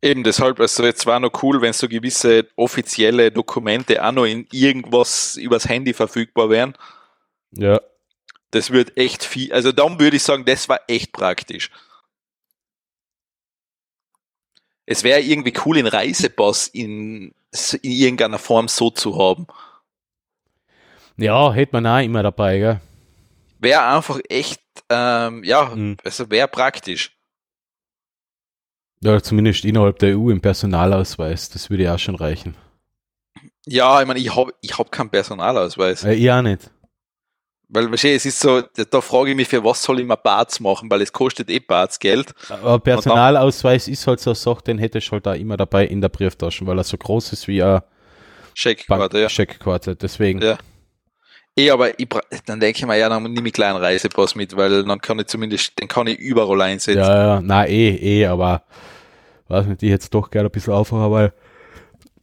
Eben deshalb, also jetzt war noch cool, wenn so gewisse offizielle Dokumente auch noch in irgendwas übers Handy verfügbar wären. Ja. Das wird echt viel, also darum würde ich sagen, das war echt praktisch. Es wäre irgendwie cool, in Reisepass in, in irgendeiner Form so zu haben. Ja, hätte man auch immer dabei, gell? Wäre einfach echt, ähm, ja, mhm. also wäre praktisch. Ja, zumindest innerhalb der EU im Personalausweis, das würde ja auch schon reichen. Ja, ich meine, ich habe ich hab keinen Personalausweis. Äh, ich auch nicht. Weil, weißt es ist so, da frage ich mich, für was soll ich mal Barts machen, weil es kostet eh Barts Geld. Aber Personalausweis dann, ist halt so eine Sache, den hätte ich halt da immer dabei in der Brieftasche, weil er so groß ist wie eine Scheckkarte, ja. Scheckkarte, deswegen. Ja. Eh, aber ich, dann denke ich mir, ja, dann nehme ich einen kleinen Reisepass mit, weil dann kann ich zumindest, den kann ich überall einsetzen. Ja, ja, na eh, eh, aber weiß nicht, ich jetzt doch gerne ein bisschen aufhören, weil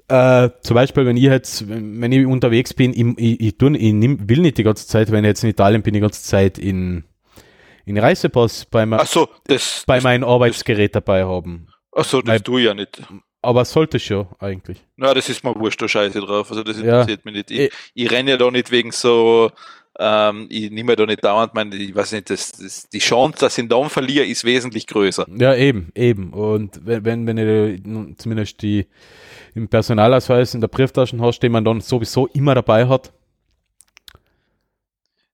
äh, zum Beispiel, wenn ich jetzt, wenn ich unterwegs bin, ich, ich, ich, tun, ich nimm, will nicht die ganze Zeit, wenn ich jetzt in Italien bin, die ganze Zeit in, in Reisepass bei, Ach so, das, bei das, meinem Arbeitsgerät dabei haben. Ach so, das Weil, tue ich ja nicht. Aber sollte schon eigentlich. Na, das ist mal wurscht, da scheiße drauf. Also das interessiert ja. mich nicht. Ich, ich, ich renne ja da nicht wegen so, ähm, ich nehme da nicht dauernd, meine, ich weiß nicht, das, das, die Chance, dass ich ihn dann verliere, ist wesentlich größer. Ja, eben, eben. Und wenn, wenn, ich zumindest die im Personalausweis in der Brieftasche hast, den man dann sowieso immer dabei hat.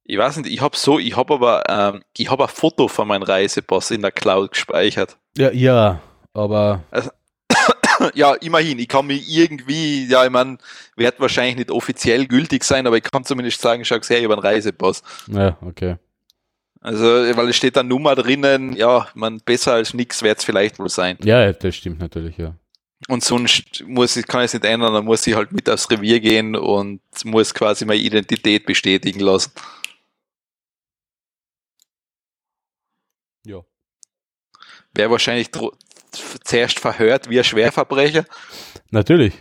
Ich weiß nicht, ich habe so, ich habe aber, ähm, ich habe ein Foto von meinem Reisepass in der Cloud gespeichert. Ja, ja, aber. Also, ja, immerhin, ich kann mich irgendwie, ja, ich meine, wird wahrscheinlich nicht offiziell gültig sein, aber ich kann zumindest sagen, schau her, über einen Reisepass. Ja, okay. Also, weil es steht da Nummer drinnen, ja, man besser als nichts wird es vielleicht wohl sein. Ja, das stimmt natürlich, ja. Und sonst muss ich, kann ich es nicht ändern, dann muss ich halt mit aufs Revier gehen und muss quasi meine Identität bestätigen lassen. Ja. Wäre wahrscheinlich zuerst verhört wie ein Schwerverbrecher. Natürlich.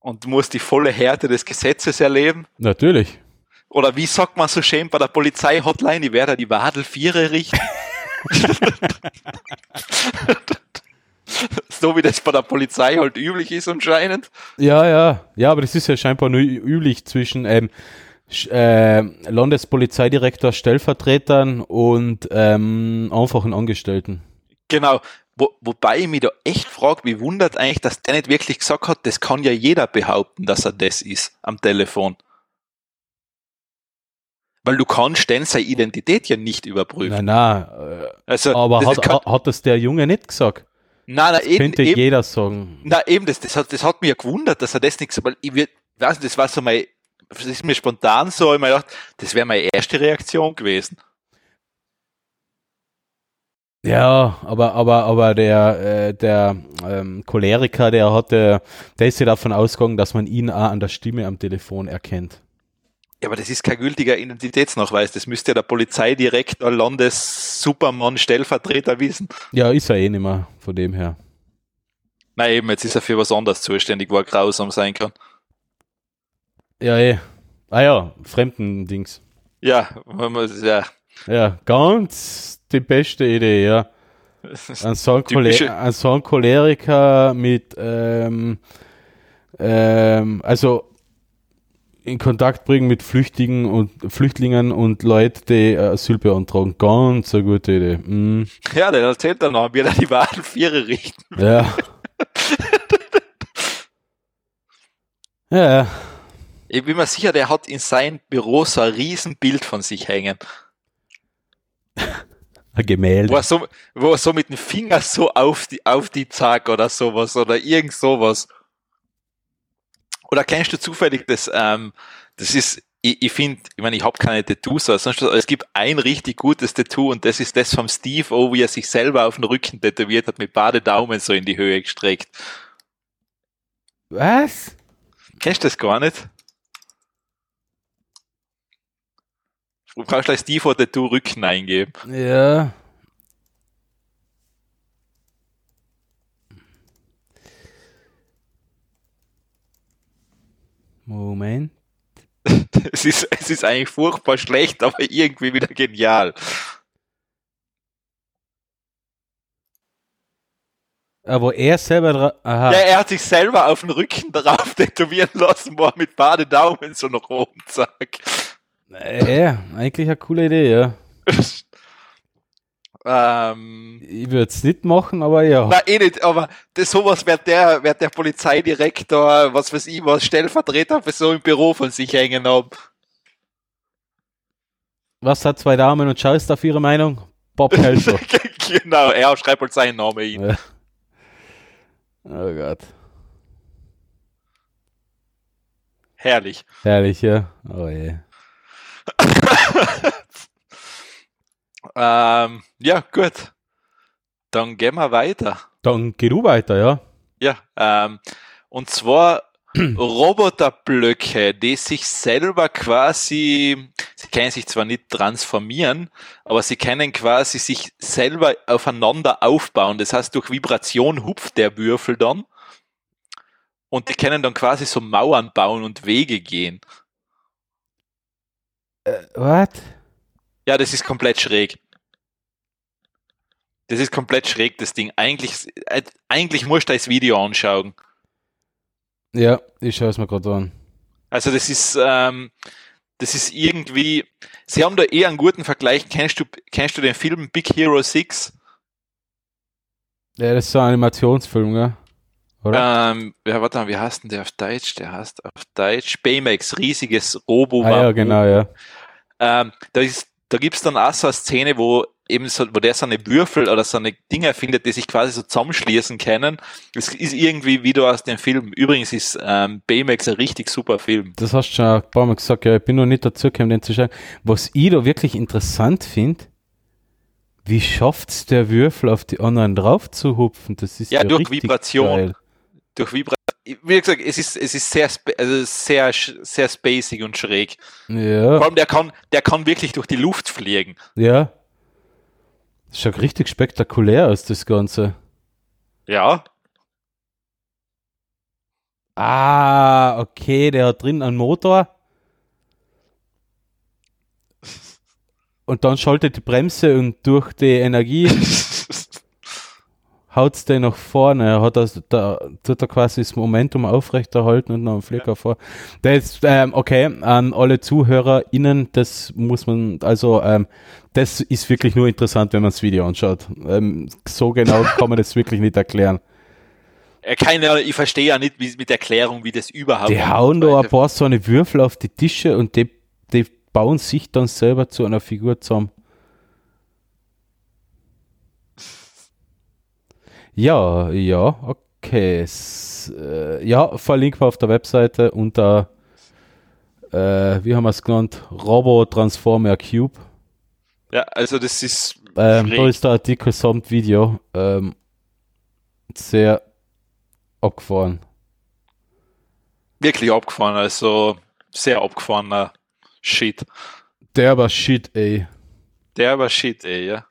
Und muss die volle Härte des Gesetzes erleben. Natürlich. Oder wie sagt man so schön bei der Polizei-Hotline, ich werde die Wadelviere richten. so wie das bei der Polizei halt üblich ist anscheinend. Ja, ja, ja, aber das ist ja scheinbar nur üblich zwischen ähm, äh, Landespolizeidirektor, Stellvertretern und ähm, einfachen Angestellten. Genau. Wo, wobei ich mich da echt frage, wie wundert eigentlich, dass der nicht wirklich gesagt hat, das kann ja jeder behaupten, dass er das ist am Telefon. Weil du kannst denn seine Identität ja nicht überprüfen. Nein, nein. Also, aber das hat, kann, hat das der Junge nicht gesagt? Nein, nein, eben, könnte eben, jeder sagen. Na eben, das, das, hat, das hat mich ja gewundert, dass er das nicht gesagt hat, weil ich, ich weiß nicht, das war so mein, das ist mir spontan so, ich mir gedacht, das wäre meine erste Reaktion gewesen. Ja, aber aber aber der äh, der ähm, Choleriker, der hatte, der ist ja davon ausgegangen, dass man ihn auch an der Stimme am Telefon erkennt. Ja, aber das ist kein gültiger Identitätsnachweis. Das müsste ja der Polizeidirektor, Landes-Supermann, Stellvertreter wissen. Ja, ist er eh nicht mehr, von dem her. Nein, eben, jetzt ist er für was anderes zuständig, wo er grausam sein kann. Ja, eh. Ah ja, Fremdendings. Ja, ja. Ja, ganz die beste Idee, ja. Ein so ein, so ein Choleriker mit, ähm, ähm, also in Kontakt bringen mit Flüchtlingen und Flüchtlingen und Leuten, die äh, Asyl beantragen. Ganz eine gute Idee. Mm. Ja, der erzählt dann noch, wie er die Wahl Viere richten. Ja. ja. Ich bin mir sicher, der hat in seinem Büro so ein Riesenbild von sich hängen. Ein Gemälde. Wo er so, wo er so mit dem Finger so auf die, auf die Zack oder sowas oder irgend sowas. Oder kennst du zufällig das, ähm, das ist, ich, ich finde, ich meine, ich habe keine Tattoos, aber sonst, es gibt ein richtig gutes Tattoo und das ist das vom Steve O, wie er sich selber auf den Rücken tätowiert hat, mit beide Daumen so in die Höhe gestreckt. Was? Kennst du das gar nicht? Du brauchst gleich Steve O Tattoo Rücken eingeben. Ja. Moment. es, ist, es ist eigentlich furchtbar schlecht, aber irgendwie wieder genial. Aber er selber Aha. Ja, er hat sich selber auf den Rücken drauf tätowieren lassen, wo er mit Badedaumen so nach oben sagt. Ja, eigentlich eine coole Idee, ja. Ähm, ich würde es nicht machen, aber ja. Nein, eh nicht, aber das, sowas wird der, wird der Polizeidirektor, was weiß ich, was Stellvertreter für so im Büro von sich hängen haben. Was hat zwei Damen und schaust auf ihre Meinung? Bob Kelso. genau, er schreibt halt seinen Namen hin. Ja. Oh Gott. Herrlich. Herrlich, ja. Oh je. Ähm, ja, gut. Dann gehen wir weiter. Dann geh du weiter, ja. Ja, ähm, und zwar Roboterblöcke, die sich selber quasi, sie können sich zwar nicht transformieren, aber sie können quasi sich selber aufeinander aufbauen. Das heißt, durch Vibration hupft der Würfel dann und die können dann quasi so Mauern bauen und Wege gehen. Äh, what? Ja, das ist komplett schräg. Das ist komplett schräg, das Ding. Eigentlich, äh, eigentlich musst du das Video anschauen. Ja, ich schaue es mir gerade an. Also das ist, ähm, das ist irgendwie, sie haben da eher einen guten Vergleich. Kennst du, kennst du den Film Big Hero 6? Ja, das ist so ein Animationsfilm, ja. Oder? Ähm, ja, warte mal, wie heißt denn der auf Deutsch? Der heißt auf Deutsch Baymax, riesiges robo ah, ja, genau, ja. Ähm, da ist, da gibt's dann auch so eine Szene, wo eben so, wo der so eine Würfel oder so eine Dinger findet, die sich quasi so zusammenschließen können. Das ist irgendwie wie du aus dem Film. Übrigens ist ähm, Baymax ein richtig super Film. Das hast du schon ein paar Mal gesagt, ja, ich bin noch nicht dazu gekommen, den zu schauen. Was ich da wirklich interessant finde, wie schafft's der Würfel auf die anderen drauf zu hupfen? Das ist ja, ja durch Vibration. Geil. Durch Vibration. Wie gesagt, es ist, es ist sehr, also sehr, sehr spacig und schräg. Ja. Vor allem, der kann, der kann wirklich durch die Luft fliegen. Ja. Das schaut richtig spektakulär aus, das Ganze. Ja. Ah, okay, der hat drin einen Motor. Und dann schaltet die Bremse und durch die Energie haut es den nach vorne. Hat das, da tut er quasi das Momentum aufrechterhalten und noch einen Flicker ja. vor. Das, ähm, okay, an alle ZuhörerInnen, das muss man, also, ähm, das ist wirklich nur interessant, wenn man das Video anschaut. Ähm, so genau kann man das wirklich nicht erklären. Keine, ich verstehe ja nicht wie, mit Erklärung, wie das überhaupt Die hauen da ein paar so eine Würfel auf die Tische und die, die bauen sich dann selber zu einer Figur zusammen. Ja, ja, okay. S äh, ja, verlinken wir auf der Webseite unter, äh, wie haben wir es genannt? Robo Transformer Cube. Ja, also das ist. Ähm, da ist der Artikel samt Video. Ähm, sehr abgefahren. Wirklich abgefahren, also sehr abgefahrener Shit. Der war Shit, ey. Der war Shit, ey, ja.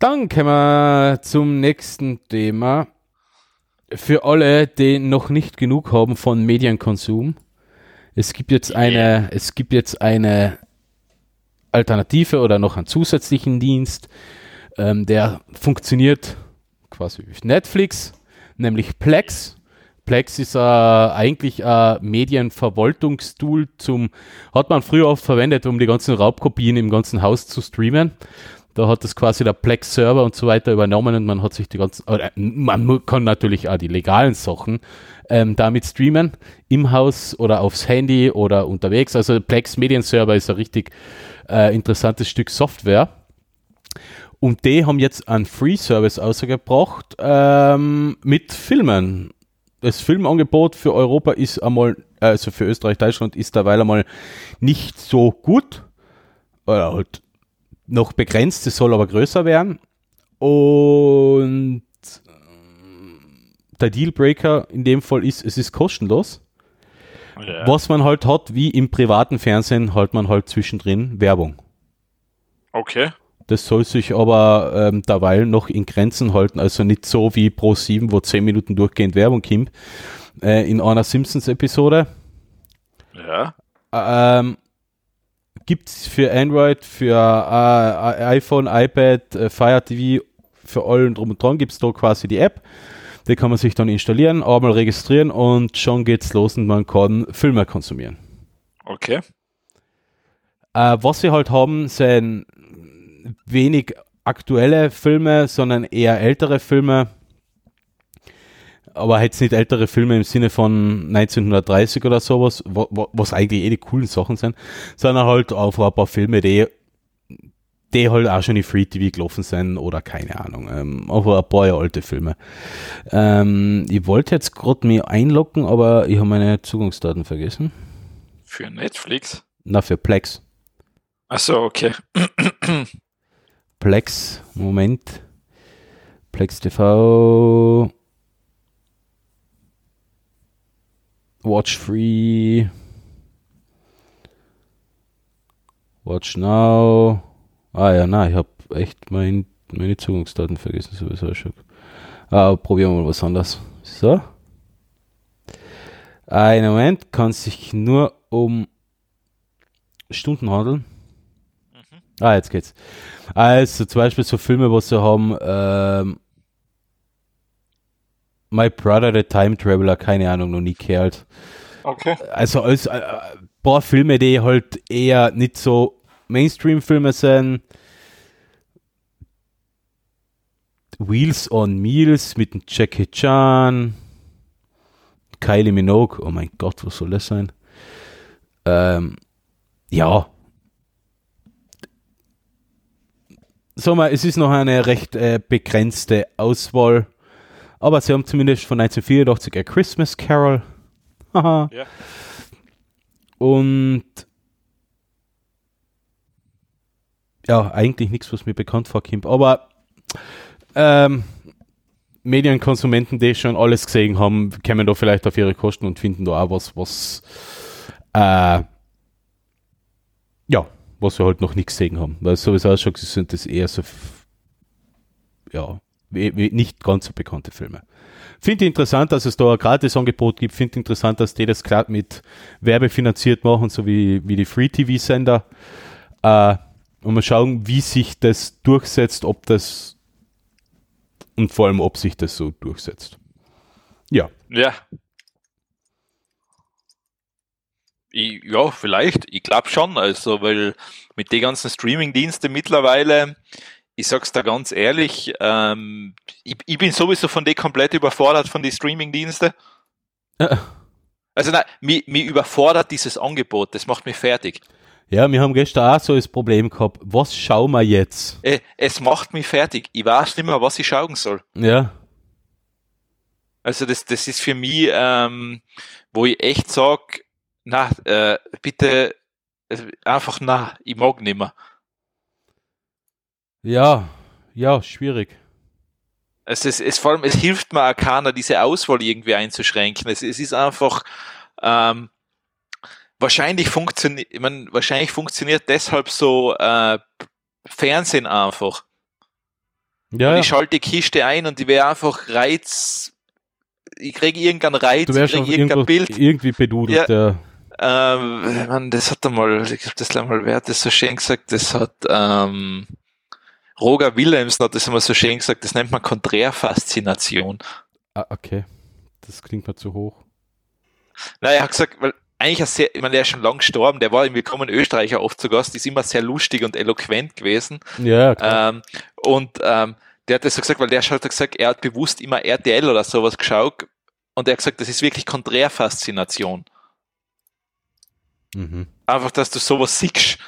Dann kommen wir zum nächsten Thema. Für alle, die noch nicht genug haben von Medienkonsum. Es gibt jetzt eine, es gibt jetzt eine Alternative oder noch einen zusätzlichen Dienst, ähm, der funktioniert quasi wie Netflix, nämlich Plex. Plex ist äh, eigentlich ein Medienverwaltungstool zum, hat man früher oft verwendet, um die ganzen Raubkopien im ganzen Haus zu streamen. Da hat das quasi der Plex-Server und so weiter übernommen und man hat sich die ganzen, man kann natürlich auch die legalen Sachen ähm, damit streamen, im Haus oder aufs Handy oder unterwegs. Also Plex Medienserver ist ein richtig äh, interessantes Stück Software. Und die haben jetzt einen Free-Service ausgebracht ähm, mit Filmen. Das Filmangebot für Europa ist einmal, also für Österreich, Deutschland ist derweil einmal nicht so gut. Oder halt noch begrenzt, es soll aber größer werden. Und der Dealbreaker in dem Fall ist, es ist kostenlos. Ja. Was man halt hat, wie im privaten Fernsehen, halt man halt zwischendrin Werbung. Okay. Das soll sich aber ähm, derweil noch in Grenzen halten, also nicht so wie Pro 7, wo 10 Minuten durchgehend Werbung kommt, äh, in einer Simpsons-Episode. Ja. Ähm, Gibt es für Android, für äh, iPhone, iPad, äh, Fire TV, für allen drum und dran gibt es da quasi die App. Die kann man sich dann installieren, einmal registrieren und schon geht's los und man kann Filme konsumieren. Okay. Äh, was sie halt haben, sind wenig aktuelle Filme, sondern eher ältere Filme. Aber jetzt nicht ältere Filme im Sinne von 1930 oder sowas, was eigentlich eh die coolen Sachen sind, sondern halt auch ein paar Filme, die die halt auch schon in Free TV gelaufen sind oder keine Ahnung. Ähm, aber ein paar alte Filme. Ähm, ich wollte jetzt gerade mich einloggen, aber ich habe meine Zugangsdaten vergessen. Für Netflix? Na, für Plex. Achso, okay. Plex, Moment. Plex TV. Watch Free. Watch Now. Ah ja, na, ich habe echt mein, meine Zugangsdaten vergessen, sowieso schon. Ah, probieren wir mal was anderes. So. Einen Moment, kann sich nur um Stunden handeln. Mhm. Ah, jetzt geht's. Also zum Beispiel so Filme, was sie haben, ähm, My Brother the Time Traveler, keine Ahnung, noch nie gehört. Okay. Also als äh, paar Filme, die halt eher nicht so Mainstream-Filme sind. Wheels on Meals mit Jackie Chan, Kylie Minogue, oh mein Gott, was soll das sein? Ähm, ja. Sag mal, es ist noch eine recht äh, begrenzte Auswahl, aber sie haben zumindest von 1984 A Christmas Carol. Haha. ja. Und ja, eigentlich nichts, was mir bekannt vorkommt. Aber ähm, Medienkonsumenten, die schon alles gesehen haben, kommen da vielleicht auf ihre Kosten und finden da auch was, was äh, ja, was wir halt noch nicht gesehen haben. Weil sowieso schon sind das eher so ja, nicht ganz so bekannte Filme. Finde interessant, dass es da ein Gratis-Angebot gibt. Finde interessant, dass die das klar mit Werbe finanziert machen, so wie, wie die Free-TV-Sender. Äh, und mal schauen, wie sich das durchsetzt, ob das und vor allem, ob sich das so durchsetzt. Ja. Ja. Ich, ja, vielleicht. Ich glaube schon. Also, weil mit den ganzen Streaming-Diensten mittlerweile, ich sag's da ganz ehrlich, ähm, ich, ich, bin sowieso von denen komplett überfordert von den Streaming-Diensten. Äh. Also nein, mich, mich überfordert dieses Angebot, das macht mich fertig. Ja, wir haben gestern auch so das Problem gehabt. Was schauen wir jetzt? Äh, es macht mich fertig. Ich weiß nicht mehr, was ich schauen soll. Ja. Also das, das ist für mich, ähm, wo ich echt sag, na, äh, bitte äh, einfach na, ich mag nicht mehr. Ja, ja, schwierig. Es, es vor allem, es hilft mir auch keiner, diese Auswahl irgendwie einzuschränken. Es, es ist einfach, ähm, wahrscheinlich funktioniert, ich mein, wahrscheinlich funktioniert deshalb so äh, Fernsehen einfach. Ja, Ich schalte die Kiste ein und die wäre einfach Reiz. Ich kriege irgendeinen Reiz, du ich wärst kriege auch irgendein Bild. irgendwie bedudelt. Ja. Ähm, man, das hat einmal, ich glaube, das einmal, wer hat das so schön gesagt? Das hat ähm, Roger Wilhelmsen hat das immer so schön gesagt, das nennt man Konträrfaszination. Ah, okay. Das klingt mir zu hoch. Na, er hat gesagt, weil eigentlich sehr, ich meine, der ist schon lang gestorben, der war im Willkommen Österreicher oft zu Gast, ist immer sehr lustig und eloquent gewesen. Ja, klar. Ähm, und ähm, der hat das so gesagt, weil der hat gesagt, er hat bewusst immer RTL oder sowas geschaut und er hat gesagt, das ist wirklich Konträrfaszination. Mhm. Einfach, dass du sowas siehst.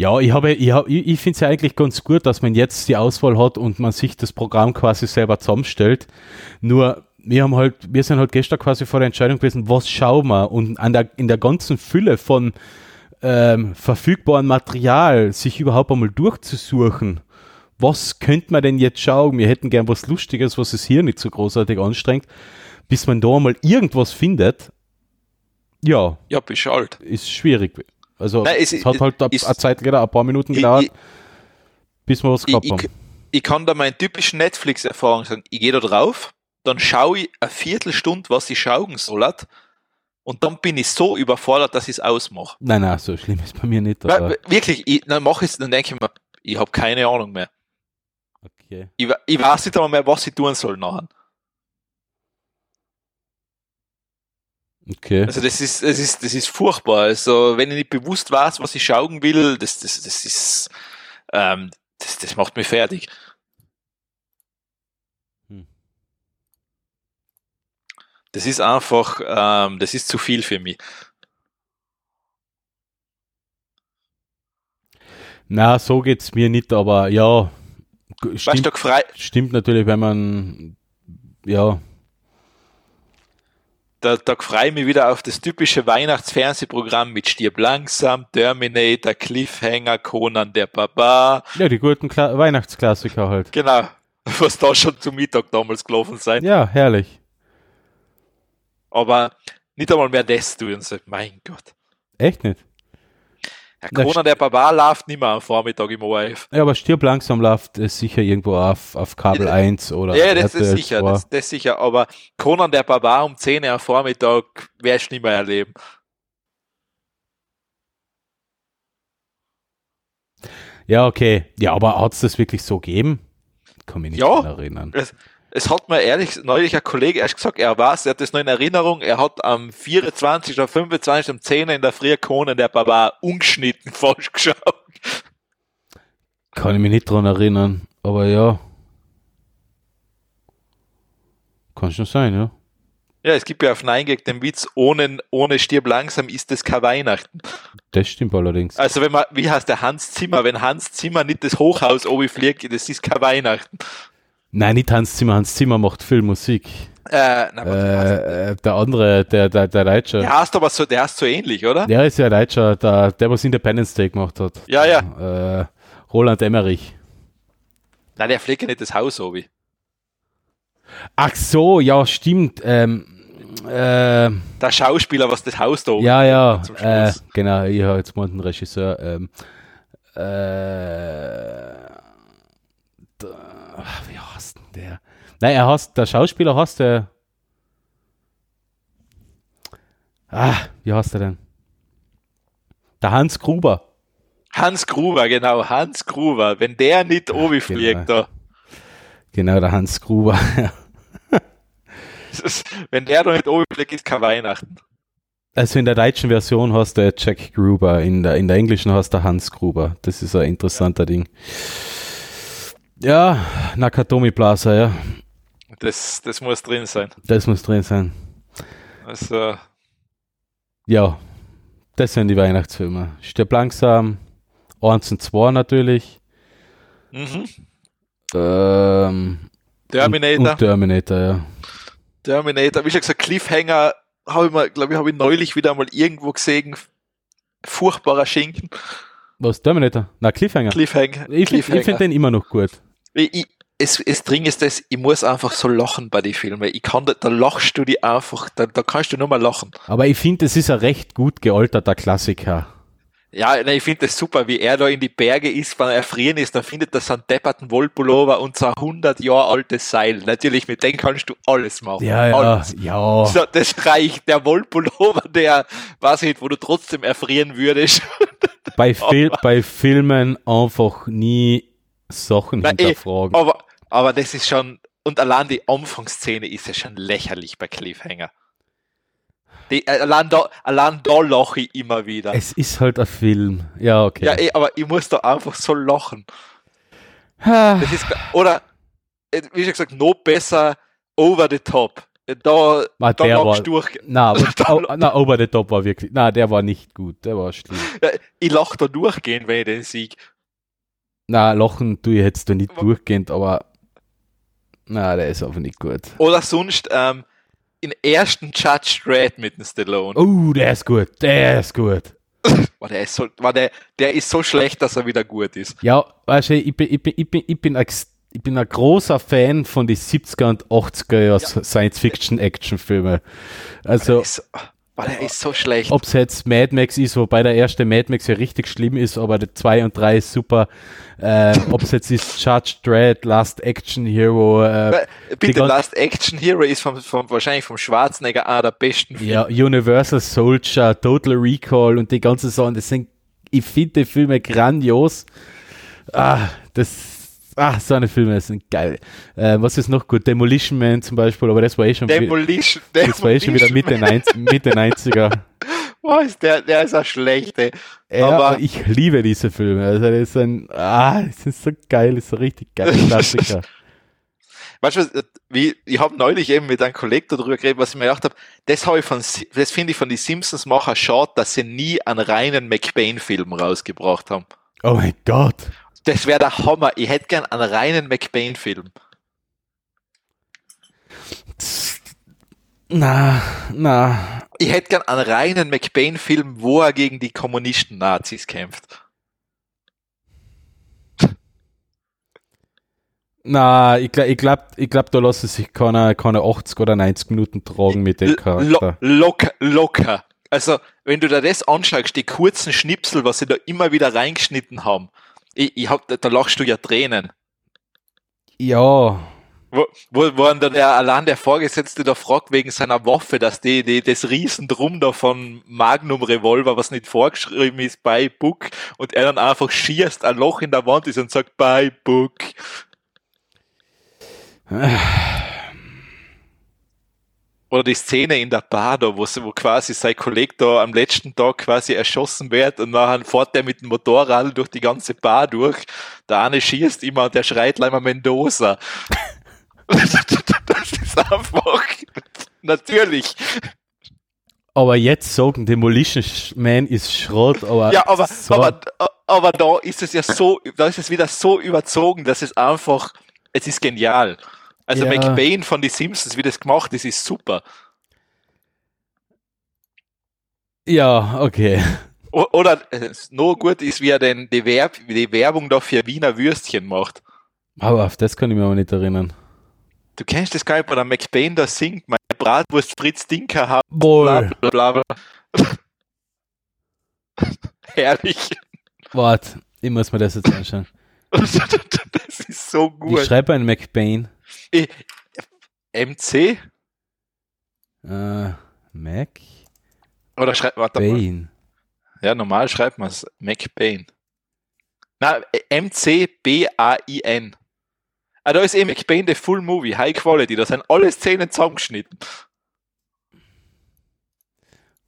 Ja, ich habe, ich, hab, ich, ich finde es ja eigentlich ganz gut, dass man jetzt die Auswahl hat und man sich das Programm quasi selber zusammenstellt. Nur, wir haben halt, wir sind halt gestern quasi vor der Entscheidung gewesen, was schauen wir? Und an der, in der ganzen Fülle von ähm, verfügbarem Material sich überhaupt einmal durchzusuchen, was könnte man denn jetzt schauen? Wir hätten gern was Lustiges, was es hier nicht so großartig anstrengt, bis man da mal irgendwas findet. Ja, Ja, bist alt. ist schwierig. Also Nein, es es, hat halt eine ist- eine Zeit gedauert, ein paar Minuten Ich, gedauert, ich, bis wir was ich, gehabt ich, haben. ich kann da meine typischen Netflix-Erfahrung sagen. Ich gehe da drauf, dann schaue ich eine Viertelstunde, was ich schauen soll, und dann bin ich so überfordert, dass ich es ausmache. Nein, nein, so schlimm ist bei mir nicht. Weil- Wirklich, ich, dann mache ich es, dann denke ich mir, ich habe keine Ahnung mehr. okay. Ich, ich weiß nicht einmal mehr, was ich tun soll nachher. Okay. Also das ist, das ist, das ist furchtbar. Also wenn ich nicht bewusst weiß, was ich schauen will, das, das, das ist, ähm, das, das macht mich fertig. Hm. Das ist einfach, ähm, das ist zu viel für mich. Na, so geht's mir nicht, aber ja, g- Weißt du, stimmt, stimmt natürlich, wenn man, ja, da, da freue ich mich wieder auf das typische Weihnachtsfernsehprogramm mit Stirb langsam, Terminator, Cliffhanger, Conan der Barbar. ja, die guten Kla Weihnachtsklassiker halt. Genau. Was da schon zum Mittag damals gelaufen sein. Ja, herrlich. Aber nicht einmal mehr das tun sie. Mein Gott. Echt nicht. Herr Na, Conan der Barbar läuft nicht mehr am Vormittag im ORF. Ja, aber stirb langsam läuft es sicher irgendwo auf, auf Kabel Ja, 1 oder Ja, das ist sicher, 2. das, das ist sicher. Aber Conan der Barbar um 10 Uhr am Vormittag werde ich nicht mehr erleben. Ja, okay. Ja, aber hat's das wirklich so gegeben? Kann mich nicht Ja. erinnern. Es hat mir ehrlich neulich ein Kollege erst gesagt, er weiß, er hat das noch in Erinnerung, er hat am 24. oder 25. um 10 Uhr in der Früh Conan der Barbar ungeschnitten falsch geschaut. Kann ich mich nicht dran erinnern, aber ja. Kann schon sein, ja. Ja, es gibt ja auf Nein gegen den Witz, ohne, ohne Stirb langsam ist es kein Weihnachten. Das stimmt allerdings. Also wenn man, wie heißt der Hans Zimmer, wenn Hans Zimmer nicht das Hochhaus oben fliegt, das ist kein Weihnachten. Nein, nicht Hans Zimmer. Hans Zimmer macht viel Musik. Äh, warte, Äh, äh, der andere, der, der, der Deutsche. der heißt aber so, der heißt so ähnlich, oder? Der ist ja ein Deutscher, der, der was Independence Day gemacht hat. Ja, ja. Äh, Roland Emmerich. Nein, der fliegt ja nicht das Haus oben. Ach so, ja, stimmt. Ähm, äh, Der Schauspieler, was das Haus da oben ja, ja, äh, genau, ich habe jetzt mal einen Regisseur. Ähm, äh, da, denn der? Nein, er heißt, der Schauspieler heißt der. Ah, wie heißt er denn? Der Hans Gruber. Hans Gruber, genau, Hans Gruber. Wenn der nicht oben fliegt, da, Genau, der Hans Gruber. wenn der da nicht oben fliegt, ist kein Weihnachten. Also in der deutschen Version hast du Jack Gruber, in der, in der englischen hast du Hans Gruber. Das ist ein interessanter Ding. Ja, Nakatomi Plaza, ja. Das, das muss drin sein. Das muss drin sein. Also, Ja, das sind die Weihnachtsfilme. Stirb langsam, 1 und 2 natürlich. mhm. Ähm, Terminator. Und, und Terminator, ja. Terminator, wie schon gesagt, Cliffhanger habe ich mal, glaube ich, habe ich neulich wieder mal irgendwo gesehen. Furchtbarer Schinken. Was, Terminator? Na, Cliffhanger. Cliffhanger. ich finde Cliffhanger. find den immer noch gut. Ich, es, es Ding ist das, ich muss einfach so lachen bei den Filmen. Ich kann, da, da lachst du die einfach, da, da kannst du nur mal lachen. Aber ich finde, es ist ein recht gut gealterter Klassiker. Ja, ne, ich finde das super, wie er da in die Berge ist, wenn er erfrieren ist, dann findet er so einen depperten Wollpullover und so ein 100 Jahre altes Seil. Natürlich, mit dem kannst du alles machen. Ja, ja, alles. ja. So, das reicht. Der Wollpullover, der, weiß ich nicht, wo du trotzdem erfrieren würdest. Bei, Fil bei Filmen einfach nie Sachen eh, hinterfragen. aber, aber das ist schon, und allein die Anfangsszene ist ja schon lächerlich bei Cliffhanger. Die, äh, allein da, allein da lache ich immer wieder. Es ist halt ein Film. Ja, okay. Ja, eh, aber ich muss da einfach so lachen. Ah, Das ist, oder, äh, wie schon gesagt, noch besser over the top. Da, Ah, da der lachst war- du durch. na, aber, na, Over the Top war wirklich. Na, der war nicht gut. Der war schlimm. Ja, Ich lach da durchgehen, wenn ich den sieg. Na, lachen tue ich jetzt da nicht durchgehend, aber. Na, der ist einfach nicht gut. Oder sonst, ähm, in ersten Judge Dredd mit dem Stallone. Oh, der ist gut. Der ist gut. Boah, der ist so, boah, der, der ist so schlecht, dass er wieder gut ist. Ja, weißt du, ich bin, ich bin, ich bin, ich bin, ex- ich bin ein großer Fan von den 70er und 80er Jahr Science-Fiction-Action-Filme. Der Also, ist, boah, der ist so schlecht. ob es jetzt Mad Max ist, wobei der erste Mad Max ja richtig schlimm ist, aber der 2 und 3 ist super. Äh, ob es jetzt ist Judge Dredd, Last Action Hero, äh, Bitte, Last Action Hero ist vom, vom, wahrscheinlich vom Schwarzenegger einer der besten Filme. ja, Universal Soldier, Total Recall und die ganzen Sachen, das sind, ich finde die Filme grandios. Ah, das, ah, so eine Filme sind geil. Äh, was ist noch gut? Demolition Man zum Beispiel, aber das war eh schon, viel- Demolition, das war eh schon wieder Mitte, Demolition 90, Mitte 90er. Boah, ist der, der ist ein schlechter. Ja, Aber- aber ich liebe diese Filme. Also das ist ein, ah, das ist so geil, das ist so richtig geil Klassiker. Weißt du, was, wie, ich habe neulich eben mit einem Kollegen darüber geredet, was ich mir gedacht habe, das habe ich von, Si- das finde ich von den Simpsons Macher schade, dass sie nie einen reinen McBain-Film rausgebracht haben. Oh mein Gott. Das wäre der Hammer. Ich hätte gern einen reinen McBain-Film. Na, na. Ich hätte gern einen reinen McBain-Film, wo er gegen die Kommunisten-Nazis kämpft. Na, ich glaube, ich glaub, ich glaub, da lassen sich keine, keine 80 oder 90 Minuten tragen mit dem Charakter. locker, locker. Also, wenn du dir das anschaust, die kurzen Schnipsel, was sie da immer wieder reingeschnitten haben, ich, ich hab, da lachst du ja Tränen. Ja, Wo, wo, wo dann der, allein der Vorgesetzte da fragt wegen seiner Waffe, dass die, die, das Riesendrum da von Magnum Revolver, was nicht vorgeschrieben ist, bei Book, und er dann einfach schießt, ein Loch in der Wand ist und sagt, bei Book. Oder die Szene in der Bar da, wo, wo quasi sein Kollege da am letzten Tag quasi erschossen wird und nachher fährt der mit dem Motorrad durch die ganze Bar durch. Der eine schießt immer und der schreit leider Mendoza. das ist einfach natürlich. aber jetzt sagen, Demolition Man ist Schrott, aber. Ja, aber, so, aber, aber da ist es ja so, da ist es wieder so überzogen, dass es einfach, es ist genial. Also Ja. McBain von die Simpsons, wie das gemacht ist, ist super. Ja, okay. O- Oder äh, noch gut ist, wie er denn die, Werb die Werbung da für Wiener Würstchen macht. Aber auf das kann ich mir aber nicht erinnern. Du kennst das gar nicht, wo der McBain da singt, meine Bratwurst Fritz Dinker haben, bla Wohl. bla bla. bla. Herrlich. Warte, ich muss mir das jetzt anschauen. das ist so Ich gut. schreibe einen McBain. MC? Äh, Mac? Oder schreibt, warte mal. Bain. Ja, normal schreibt man es McBain. Na, M-C-B-A-I-N. Ah, da ist eben McBain the Full Movie, High Quality. Da sind alle Szenen zusammengeschnitten.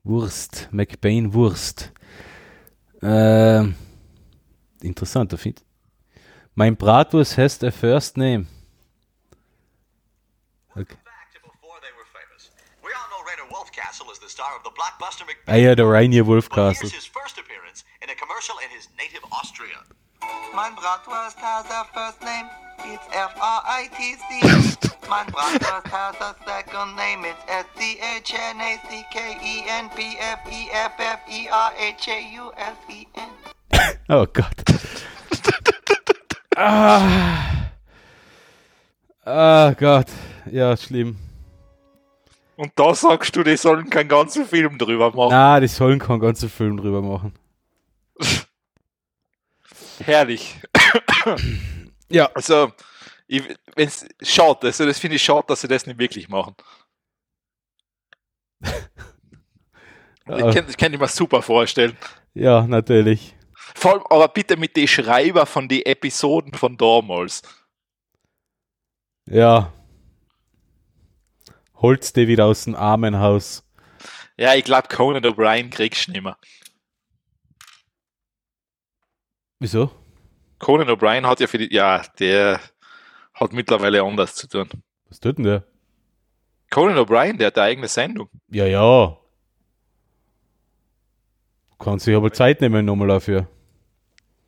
Wurst. McBain Wurst. Ähm, interessanter Fit. Mein Bratwurst heißt a first name. Star of the blockbuster Ah McBain. ja, der Rainier But Wolfcastle. here's his first appearance in a commercial in his native Austria. Mein Bratwurst has a first name, it's F-R-I-T-C. mein Bratwurst has a second name, it's S-C-H-N-A-C-K-E-N-P-F-E-F-F-E-R-H-A-U-S-E-N. Oh Gott. ah. Ah Gott, ja, schlimm. Und da sagst du, die sollen keinen ganzen Film drüber machen. Na, die sollen keinen ganzen Film drüber machen. Herrlich. Ja. Also, ich, wenn's, schade, also das finde ich schade, dass sie das nicht wirklich machen. Das Ja, kann, das kann ich mir super vorstellen. ja, natürlich. Vor allem, aber bitte mit den Schreiber von den Episoden von damals. Ja. Holst dir wieder aus dem Armenhaus. Ja, ich glaube, Conan O'Brien kriegst du nicht mehr. Wieso? Conan O'Brien hat ja für die, ja, der hat mittlerweile anders zu tun. Was tut denn der? Conan O'Brien, der hat eine eigene Sendung. Ja, ja. Kannst sich aber Zeit nehmen nochmal dafür.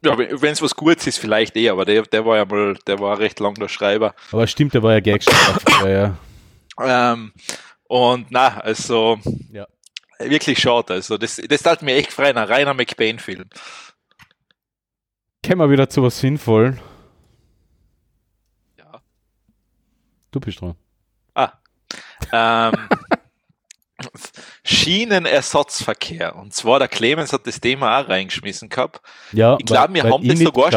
Ja, wenn es was Gutes ist, vielleicht eh, aber der, der war ja mal, der war recht lang der Schreiber. Aber stimmt, der war ja Gagschreiber. ja, ja. Ähm, und na, also Ja. wirklich schade. Also das, das tat mir echt frei, ein reiner McBain-Film. Kommen wir wieder zu was Sinnvollen. Ja. Du bist dran. Ah. Ähm, Schienenersatzverkehr. Und zwar der Clemens hat das Thema auch reingeschmissen gehabt. Ja, Ich glaub, wir haben ich das sogar.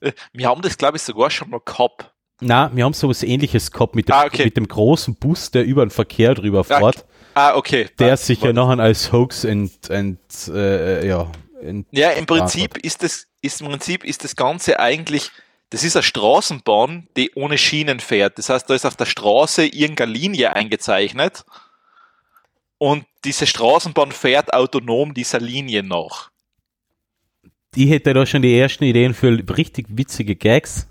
Äh, Wir haben das, glaube ich, sogar schon mal gehabt. Na, wir haben sowas ähnliches gehabt mit dem, Ah, okay. mit dem großen Bus, der über den Verkehr drüber Ah, fährt, Ah, okay. der Ah, sich ja nachher als Hoax ent, ent, äh, ja, ent, Ja, im Prinzip ist das, ist im Prinzip ist das Ganze eigentlich, das ist eine Straßenbahn, die ohne Schienen fährt. Das heißt, da ist auf der Straße irgendeine Linie eingezeichnet und diese Straßenbahn fährt autonom dieser Linie nach. ich hätte da schon die ersten Ideen für richtig witzige Gags.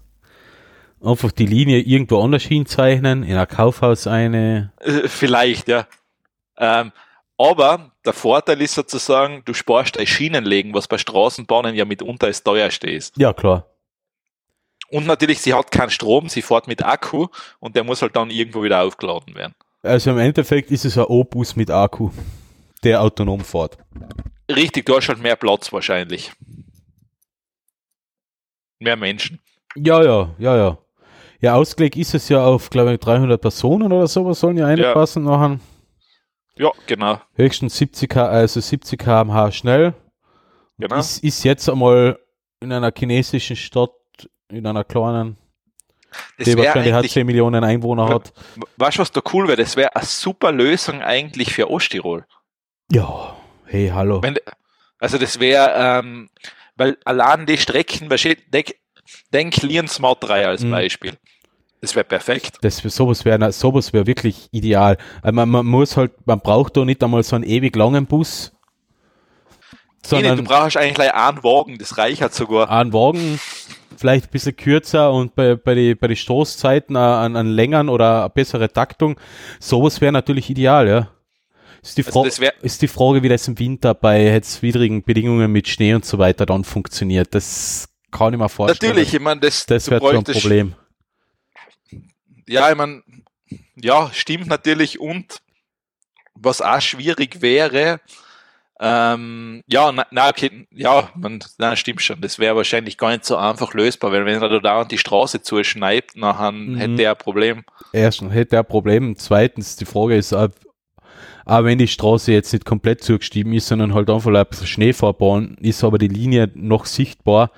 Einfach die Linie irgendwo anders hinzeichnen, in ein Kaufhaus eine. Äh, Vielleicht, ja. Ähm, aber der Vorteil ist sozusagen, du sparst ein Schienenlegen, was bei Straßenbahnen ja mitunter als teuer steht. Ja, klar. Und natürlich, sie hat keinen Strom, sie fährt mit Akku und der muss halt dann irgendwo wieder aufgeladen werden. Also im Endeffekt ist es ein O-Bus mit Akku, der autonom fährt. Richtig, du hast halt mehr Platz wahrscheinlich. Mehr Menschen. Ja, ja, ja, ja. Ja, ausgelegt ist es ja auf, glaube ich, 300 Personen oder sowas sollen ja reinpassen nachher. Ja, genau. Höchstens 70 km, also 70 km/h schnell. genau. Ist, ist jetzt einmal in einer chinesischen Stadt, in einer kleinen, Das die wahrscheinlich hat eigentlich, 10 Millionen Einwohner hat. weißt du, was da cool wäre? Das wäre eine super Lösung eigentlich für Osttirol. Ja, hey, hallo. Wenn, also das wäre, ähm, weil allein die Strecken, du, denk, Lien Smart 3 als Mhm. Beispiel. Das wäre perfekt. Das, sowas wäre sowas wär wirklich ideal. Also man, man muss halt, man braucht da nicht einmal so einen ewig langen Bus, Nee, nee, du sondern brauchst eigentlich gleich einen Wagen, das reicht sogar. einen Wagen, vielleicht ein bisschen kürzer und bei, bei die, bei die Stoßzeiten an, an längern oder eine bessere Taktung. Sowas wäre natürlich ideal, ja. Ist die, Also wär- ist die Frage, wie das im Winter bei jetzt widrigen Bedingungen mit Schnee und so weiter dann funktioniert. Das kann ich mir vorstellen. Natürlich, ich meine, das, Das wäre schon ein Problem. Ja, ich meine, ja, stimmt natürlich. Und was auch schwierig wäre, ähm, ja, na, na okay, ja, man, na, stimmt schon. Das wäre wahrscheinlich gar nicht so einfach lösbar, weil wenn er da dauernd die Straße zuschneibt, dann hätte er ein Problem. Erstens hätte er ein Problem. Zweitens, die Frage ist, ob, auch wenn die Straße jetzt nicht komplett zugestiegen ist, sondern halt einfach ein bisschen Schneefahrbahn, ist aber die Linie noch sichtbar,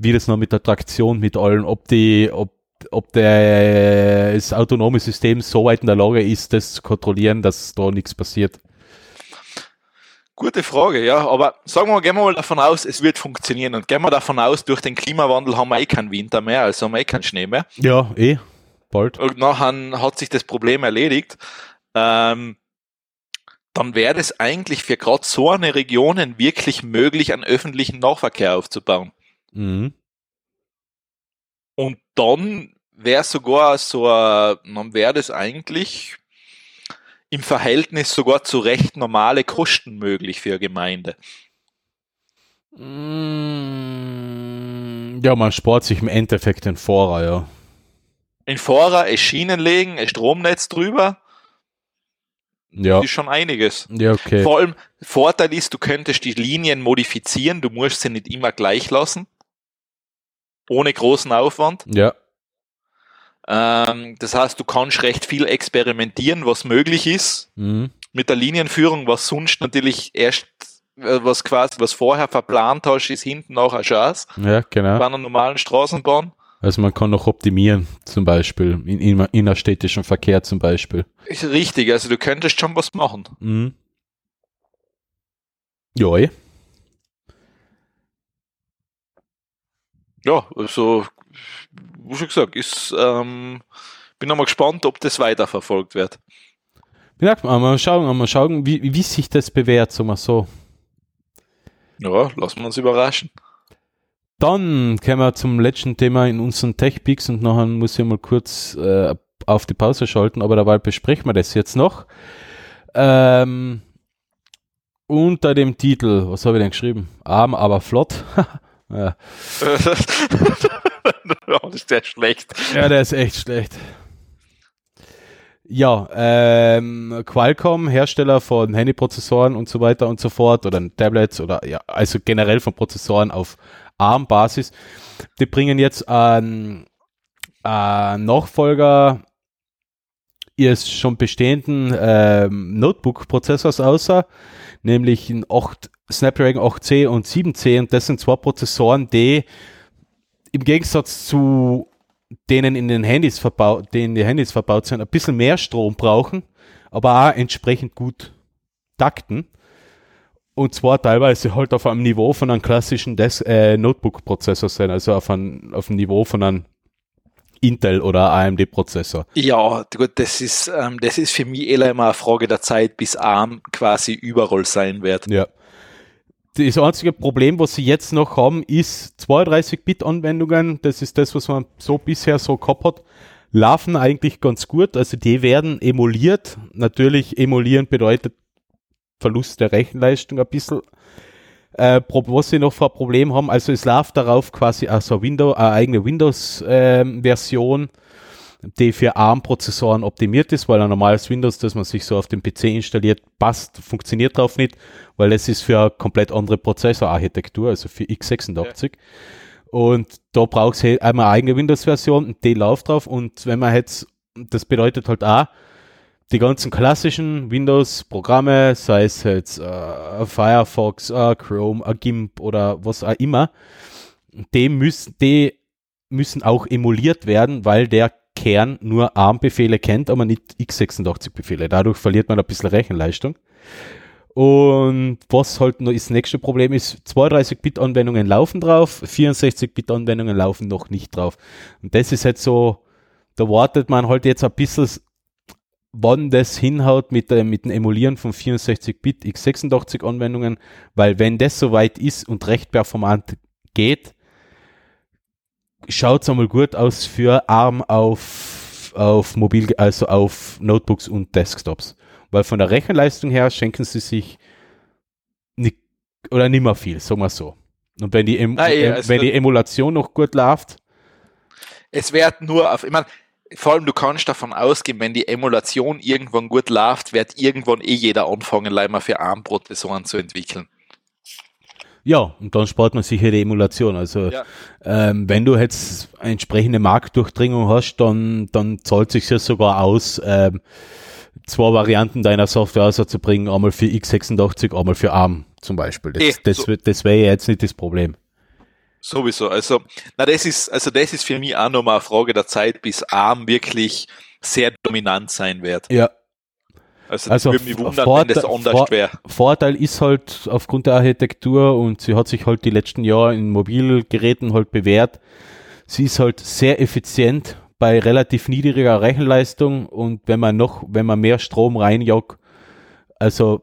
wie das noch mit der Traktion, mit allen, ob die, ob, ob der, das autonome System so weit in der Lage ist, das zu kontrollieren, dass da nichts passiert. Gute Frage, ja, aber sagen wir, gehen wir mal davon aus, es wird funktionieren und gehen wir davon aus, durch den Klimawandel haben wir eh keinen Winter mehr, also haben wir eh keinen Schnee mehr. Ja, eh, bald. Und nachher hat sich das Problem erledigt. Ähm, dann wäre es eigentlich für gerade so eine Regionen wirklich möglich, einen öffentlichen Nahverkehr aufzubauen. Mhm. Und dann wäre sogar so, ein- dann wäre das eigentlich im Verhältnis sogar zu recht normale Kosten möglich für eine Gemeinde. Mm, Ja, man spart sich im Endeffekt den Fahrer, ja. In Fahrer ein Schienen legen, ein Stromnetz drüber, Ja, das ist schon einiges. ja, okay. Vor allem, Vorteil ist, du könntest die Linien modifizieren, du musst sie nicht immer gleich lassen. Ohne großen Aufwand. Ja, Ähm, das heißt, du kannst recht viel experimentieren, was möglich ist Mhm. mit der Linienführung, was sonst natürlich erst, äh, was quasi, was vorher verplant hast, ist hinten auch eine Chance Ja, genau. bei einer normalen Straßenbahn. Also man kann noch optimieren, zum Beispiel, in, in innerstädtischen Verkehr zum Beispiel. Ist richtig, also du könntest schon was machen. Mhm. Ja, Ja, also, wie schon gesagt, ist, ähm, bin nochmal gespannt, ob das weiterverfolgt wird. Ja, mal schauen, mal schauen, wie, wie sich das bewährt, sagen wir so. Ja, lassen wir uns überraschen. Dann kommen wir zum letzten Thema in unseren Tech-Peaks und nachher muss ich mal kurz äh, auf die Pause schalten, aber dabei besprechen wir das jetzt noch. Ähm, unter dem Titel, was habe ich denn geschrieben? Arm, aber flott. ja. das ist sehr schlecht. ja, der ist echt schlecht. Ja, ähm, Qualcomm, Hersteller von Handyprozessoren und so weiter und so fort oder Tablets oder ja, also generell von Prozessoren auf ARM-Basis, die bringen jetzt einen, einen Nachfolger ihres schon bestehenden ähm, Notebook-Prozessors außer, nämlich ein 8, Snapdragon 8C und 7C und das sind zwei Prozessoren, die im Gegensatz zu denen in den Handys verbaut, denen die Handys verbaut sind, ein bisschen mehr Strom brauchen, aber auch entsprechend gut takten. Und zwar teilweise halt auf einem Niveau von einem klassischen äh, Notebook-Prozessor sein, also auf, ein, auf einem Niveau von einem Intel oder AMD-Prozessor. Ja, gut, das ist, ähm, das ist für mich eher immer eine Frage der Zeit, bis ARM quasi überall sein wird. Ja das einzige Problem, was sie jetzt noch haben, ist 32-Bit-Anwendungen. Das ist das, was man so bisher so gehabt hat. Laufen eigentlich ganz gut. Also die werden emuliert. Natürlich emulieren bedeutet Verlust der Rechenleistung ein bisschen. Äh, was sie noch für ein Problem haben, also es läuft darauf quasi also Windows, eine eigene Windows-Version. Ähm, äh, die für ARM-Prozessoren optimiert ist, weil ein normales Windows, das man sich so auf dem PC installiert, passt, funktioniert drauf nicht, weil es ist für eine komplett andere Prozessorarchitektur, also für x86. Ja. Und da brauchst du halt einmal eine eigene Windows-Version, die läuft drauf und wenn man jetzt, das bedeutet halt auch, die ganzen klassischen Windows-Programme, sei es jetzt äh, Firefox, äh, Chrome, äh, GIMP oder was auch immer, die müssen, die müssen auch emuliert werden, weil der Kern nur ARM-Befehle kennt, aber nicht x86-Befehle. Dadurch verliert man ein bisschen Rechenleistung. Und was halt noch das nächste Problem ist, 32-Bit-Anwendungen laufen drauf, 64-Bit-Anwendungen laufen noch nicht drauf. Und das ist halt so, da wartet man halt jetzt ein bisschen, wann das hinhaut mit, äh, mit dem Emulieren von 64-Bit x86-Anwendungen, weil wenn das soweit ist und recht performant geht, schaut es einmal gut aus für ARM auf, auf Mobil, also auf Notebooks und Desktops. Weil von der Rechenleistung her schenken sie sich nicht, oder nicht mehr viel, sagen wir so. Und wenn die, em Ah, ja, äh, also wenn die Emulation noch gut läuft, Es wird nur auf, ich meine, vor allem du kannst davon ausgehen, wenn die Emulation irgendwann gut läuft, wird irgendwann eh jeder anfangen, leider für ARM-Prozessoren zu entwickeln. Ja, und dann spart man sicher die Emulation. Also Ja. ähm, wenn du jetzt eine entsprechende Marktdurchdringung hast, dann, dann zahlt sich ja sogar aus, ähm, zwei Varianten deiner Software auszubringen, einmal für x86, einmal für ARM zum Beispiel. Das, Eh, das, so- das wäre ja jetzt nicht das Problem. Sowieso. Also, na, das ist, also das ist für mich auch nochmal eine Frage der Zeit, bis ARM wirklich sehr dominant sein wird. Ja, Also, Also, das würde mich wundern, Vorteil- wenn das anders Vor- wäre. Vorteil ist halt aufgrund der Architektur und sie hat sich halt die letzten Jahre in Mobilgeräten halt bewährt. Sie ist halt sehr effizient bei relativ niedriger Rechenleistung und wenn man noch, wenn man mehr Strom reinjagt, also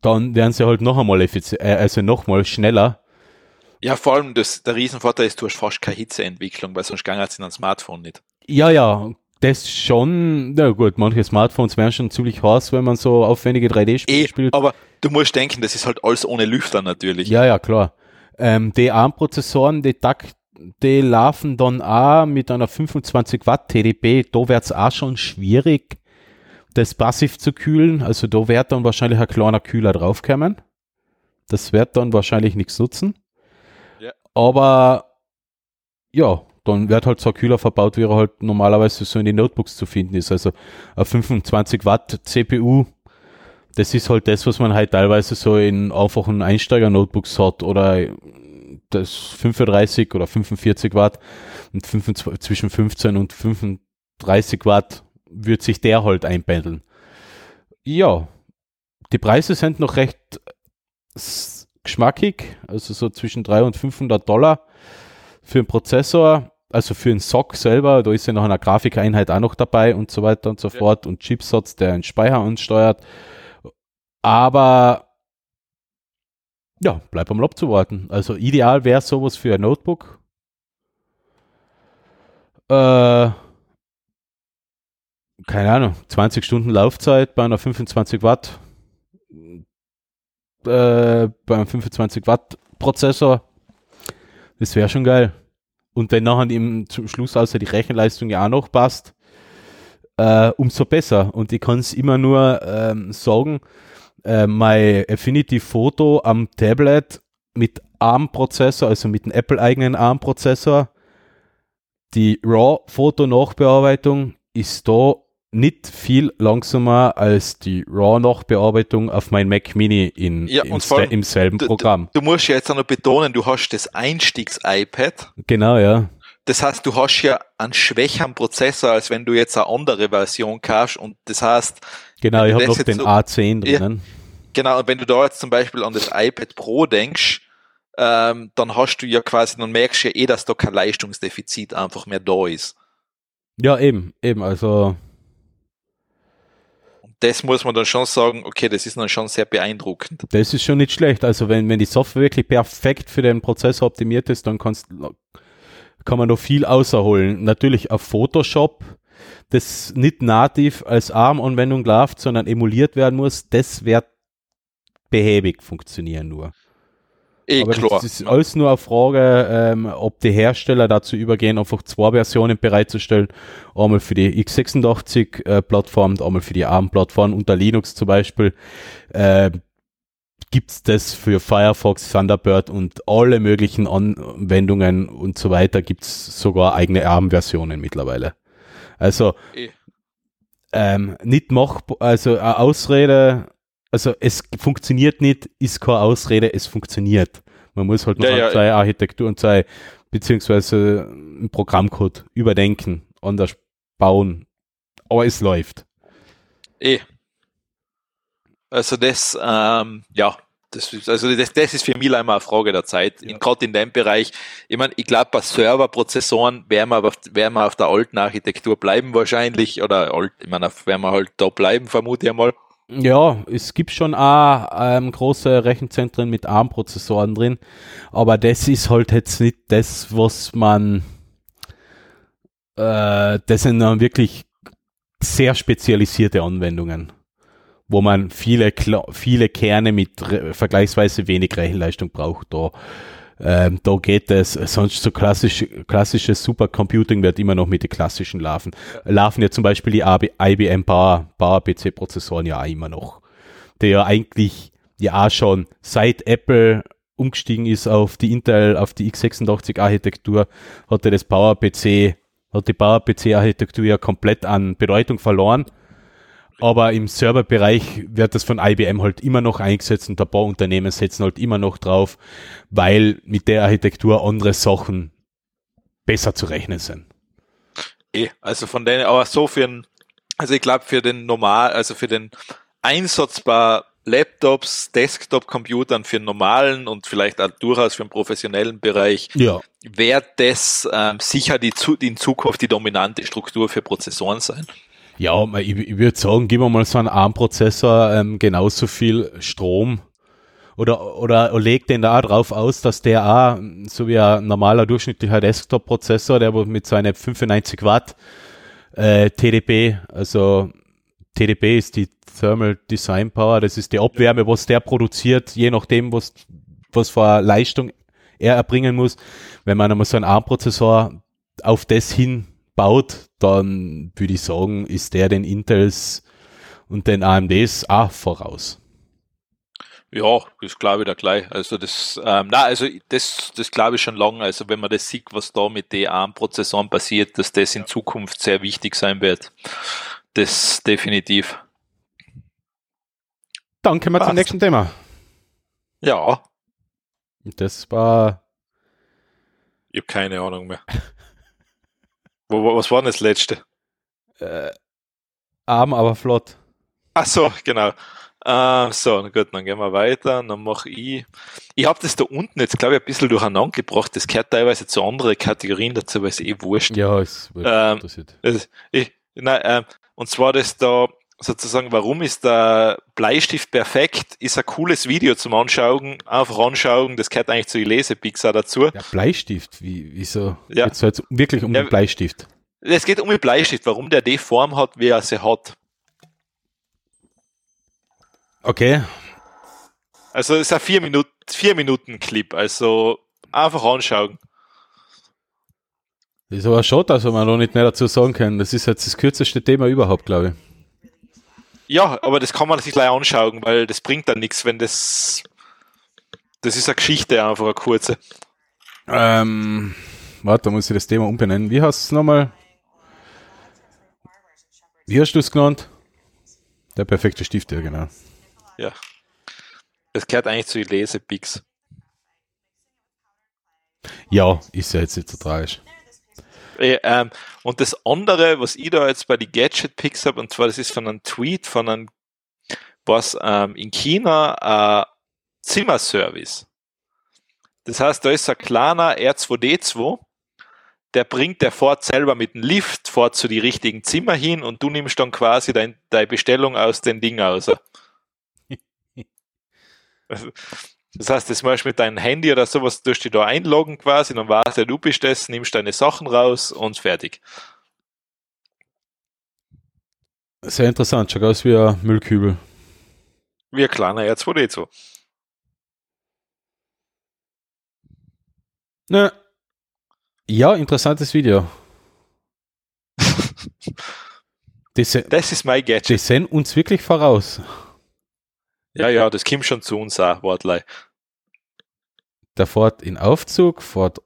dann werden sie halt noch einmal effizient, äh, also noch mal schneller. Ja, vor allem das, der Riesenvorteil ist, du hast fast keine Hitzeentwicklung, weil sonst ging es in einem Smartphone nicht. Ja, ja, das schon, na gut, manche Smartphones werden schon ziemlich heiß, wenn man so aufwendige 3D-Spiele Eh, spielt. aber du musst denken, das ist halt alles ohne Lüfter natürlich. Ja, ja, klar. Ähm, die ARM-Prozessoren, die takt, die laufen dann auch mit einer 25 Watt TDP. Da wird's auch schon schwierig, das passiv zu kühlen. Also da wird dann wahrscheinlich ein kleiner Kühler draufkommen. Das wird dann wahrscheinlich nichts nutzen. Ja. Aber ja, dann wird halt so ein Kühler verbaut, wie er halt normalerweise so in den Notebooks zu finden ist. Also ein 25 Watt CPU, das ist halt das, was man halt teilweise so in einfachen Einsteiger-Notebooks hat oder das 35 oder 45 Watt und 25, zwischen 15 und 35 Watt wird sich der halt einpendeln. Ja, die Preise sind noch recht geschmackig, also so zwischen 300 und 500 Dollar für einen Prozessor, also für einen SOC selber, da ist ja noch eine Grafikeinheit auch noch dabei und so weiter und so Ja. fort und Chipsatz, der einen Speicher ansteuert. Aber ja, bleibt am Lob zu warten. Also ideal wäre sowas für ein Notebook. Äh, keine Ahnung, 20 Stunden Laufzeit bei einer 25 Watt, äh, bei einem 25 Watt Prozessor. Das wäre schon geil. Und wenn nachher im zum Schluss außer die Rechenleistung ja auch noch passt, äh, umso besser. Und ich kann es immer nur ähm, sagen, äh, mein Affinity Photo am Tablet mit ARM-Prozessor, also mit dem Apple-eigenen ARM-Prozessor, die RAW-Foto-Nachbearbeitung ist da nicht viel langsamer als die RAW-Nachbearbeitung auf mein Mac Mini in, Ja, im, im selben du- Programm. Du musst ja jetzt auch noch betonen, du hast das Einstiegs-iPad. Genau, ja. Das heißt, du hast ja einen schwächeren Prozessor, als wenn du jetzt eine andere Version kaufst. Und das heißt, Genau, ich habe noch den so- A10 Ja. drinnen. genau, und wenn du da jetzt zum Beispiel an das iPad Pro denkst, ähm, dann hast du ja quasi, dann merkst du ja eh, dass da kein Leistungsdefizit einfach mehr da ist. Ja, eben, eben, also das muss man dann schon sagen, okay, das ist dann schon sehr beeindruckend. das ist schon nicht schlecht. Also wenn, wenn die Software wirklich perfekt für den Prozessor optimiert ist, dann kannst, kann man noch viel außerholen. Natürlich auf Photoshop, das nicht nativ als ARM-Anwendung läuft, sondern emuliert werden muss, das wird behäbig funktionieren nur. Eh Aber klar. das ist alles nur eine Frage, ähm, ob die Hersteller dazu übergehen, einfach zwei Versionen bereitzustellen. Einmal für die x86-Plattform und einmal für die ARM-Plattform. Unter Linux zum Beispiel äh, gibt's das für Firefox, Thunderbird und alle möglichen Anwendungen und so weiter. Gibt's sogar eigene ARM-Versionen mittlerweile. Also Eh. ähm, nicht machbar, also eine Ausrede, also es funktioniert nicht, ist keine Ausrede, es funktioniert. Man muss halt noch Ja, ja. seine Architektur und seine, beziehungsweise einen Programmcode überdenken, anders bauen. Aber es läuft. Eh. Also das, ähm, ja, das ist, also das, das ist für mich einmal eine Frage der Zeit. In, Gerade in dem Bereich, ich meine, ich glaube, bei Serverprozessoren werden wir, auf, werden wir auf der alten Architektur bleiben wahrscheinlich, oder alt, ich meine, werden wir halt da bleiben, vermute ich mal. Ja, es gibt schon auch ähm, große Rechenzentren mit ARM-Prozessoren drin, aber das ist halt jetzt nicht das, was man, äh, das sind dann wirklich sehr spezialisierte Anwendungen, wo man viele, viele Kerne mit vergleichsweise wenig Rechenleistung braucht. Da, ähm, da geht es, sonst so klassisch, klassisches Supercomputing wird immer noch mit den klassischen laufen. Laufen ja zum Beispiel die IBM Power, Power PC Prozessoren ja auch immer noch. Der ja eigentlich ja auch schon seit Apple umgestiegen ist auf die Intel, auf die x86 Architektur, hatte das Power PC, hat die Power PC Architektur ja komplett an Bedeutung verloren. Aber im Serverbereich wird das von IBM halt immer noch eingesetzt und ein paar Unternehmen setzen halt immer noch drauf, weil mit der Architektur andere Sachen besser zu rechnen sind. Eh, also von denen, aber so für den, also ich glaube für den normal, also für den Einsatz bei Laptops, Desktop-Computern für den normalen und vielleicht auch durchaus für den professionellen Bereich Ja. wird das ähm, sicher die in Zukunft die dominante Struktur für Prozessoren sein. Ja, ich, ich würde sagen, wir mal so einen ARM-Prozessor ähm, genauso viel Strom oder, oder legt den da drauf aus, dass der auch, so wie ein normaler durchschnittlicher Desktop-Prozessor, der mit seinen 95 Watt äh, TDP, also TDP ist die Thermal Design Power, das ist die Abwärme, was der produziert, je nachdem, was, was für Leistung er erbringen muss. Wenn man einmal so einen ARM-Prozessor auf das hin baut, dann würde ich sagen, ist der den Intels und den AMDs auch voraus. Ja, das glaube ich da gleich. Also das, ähm, na, also das, das glaube ich schon lange. Also wenn man das sieht, was da mit den ARM-Prozessoren passiert, dass das in Zukunft sehr wichtig sein wird. Das definitiv. Dann kommen wir zum Passt. nächsten Thema. Ja, Und Das war ich habe keine Ahnung mehr. wo, was war denn das letzte? äh, arm, aber flott. Ach so, genau. Äh, so, gut, dann gehen wir weiter. Dann mache ich. Ich habe das da unten jetzt, glaube ich, ein bisschen durcheinander gebracht. Das gehört teilweise zu anderen Kategorien dazu, weil es eh wurscht. Ja, es wird Ähm, interessiert. Das, ich, nein, ähm, und zwar das da sozusagen, warum ist der Bleistift perfekt? Ist ein cooles Video zum Anschauen, einfach anschauen. Das gehört eigentlich zu die Lesepixar dazu. Ja, Bleistift, wie, wieso? Ja. Jetzt jetzt wirklich um Ja, den Bleistift. Es geht um den Bleistift, warum der die Form hat, wie er sie hat. Okay. Also es ist ein vier Minuten, vier Minuten Clip. Also einfach anschauen. Das ist aber schade, dass wir noch nicht mehr dazu sagen können. Das ist jetzt das kürzeste Thema überhaupt, glaube ich. Ja, aber das kann man sich gleich anschauen, weil das bringt dann nichts, wenn das. Das ist eine Geschichte, einfach eine kurze. Ähm, warte, da muss ich das Thema umbenennen. Wie hast du es nochmal? Wie hast du es genannt? Der perfekte Stift, ja, genau. Ja. Das gehört eigentlich zu den Lesepix. Ja, ist ja jetzt nicht so tragisch. Äh, ähm, und das andere, was ich da jetzt bei die Gadget Picks habe, und zwar das ist von einem Tweet von einem, was ähm, in China äh, Zimmerservice. Das heißt, da ist ein kleiner R2D2, der bringt, der fährt selber mit dem Lift, fährt zu die richtigen Zimmer hin und du nimmst dann quasi dein, deine Bestellung aus dem Ding aus. Das heißt, das machst du mit deinem Handy oder sowas, tust dich da einloggen quasi, dann weißt du, du bist das, nimmst deine Sachen raus und fertig. Sehr interessant, schaut aus wie ein Müllkübel. Wie ein kleiner R2D2. Ne. Ja, interessantes Video. Die, se Das ist mein die Gadget. sehen uns wirklich voraus. Ja, ja, das kommt schon zu uns auch, Wortlei. Der fährt in Aufzug, fährt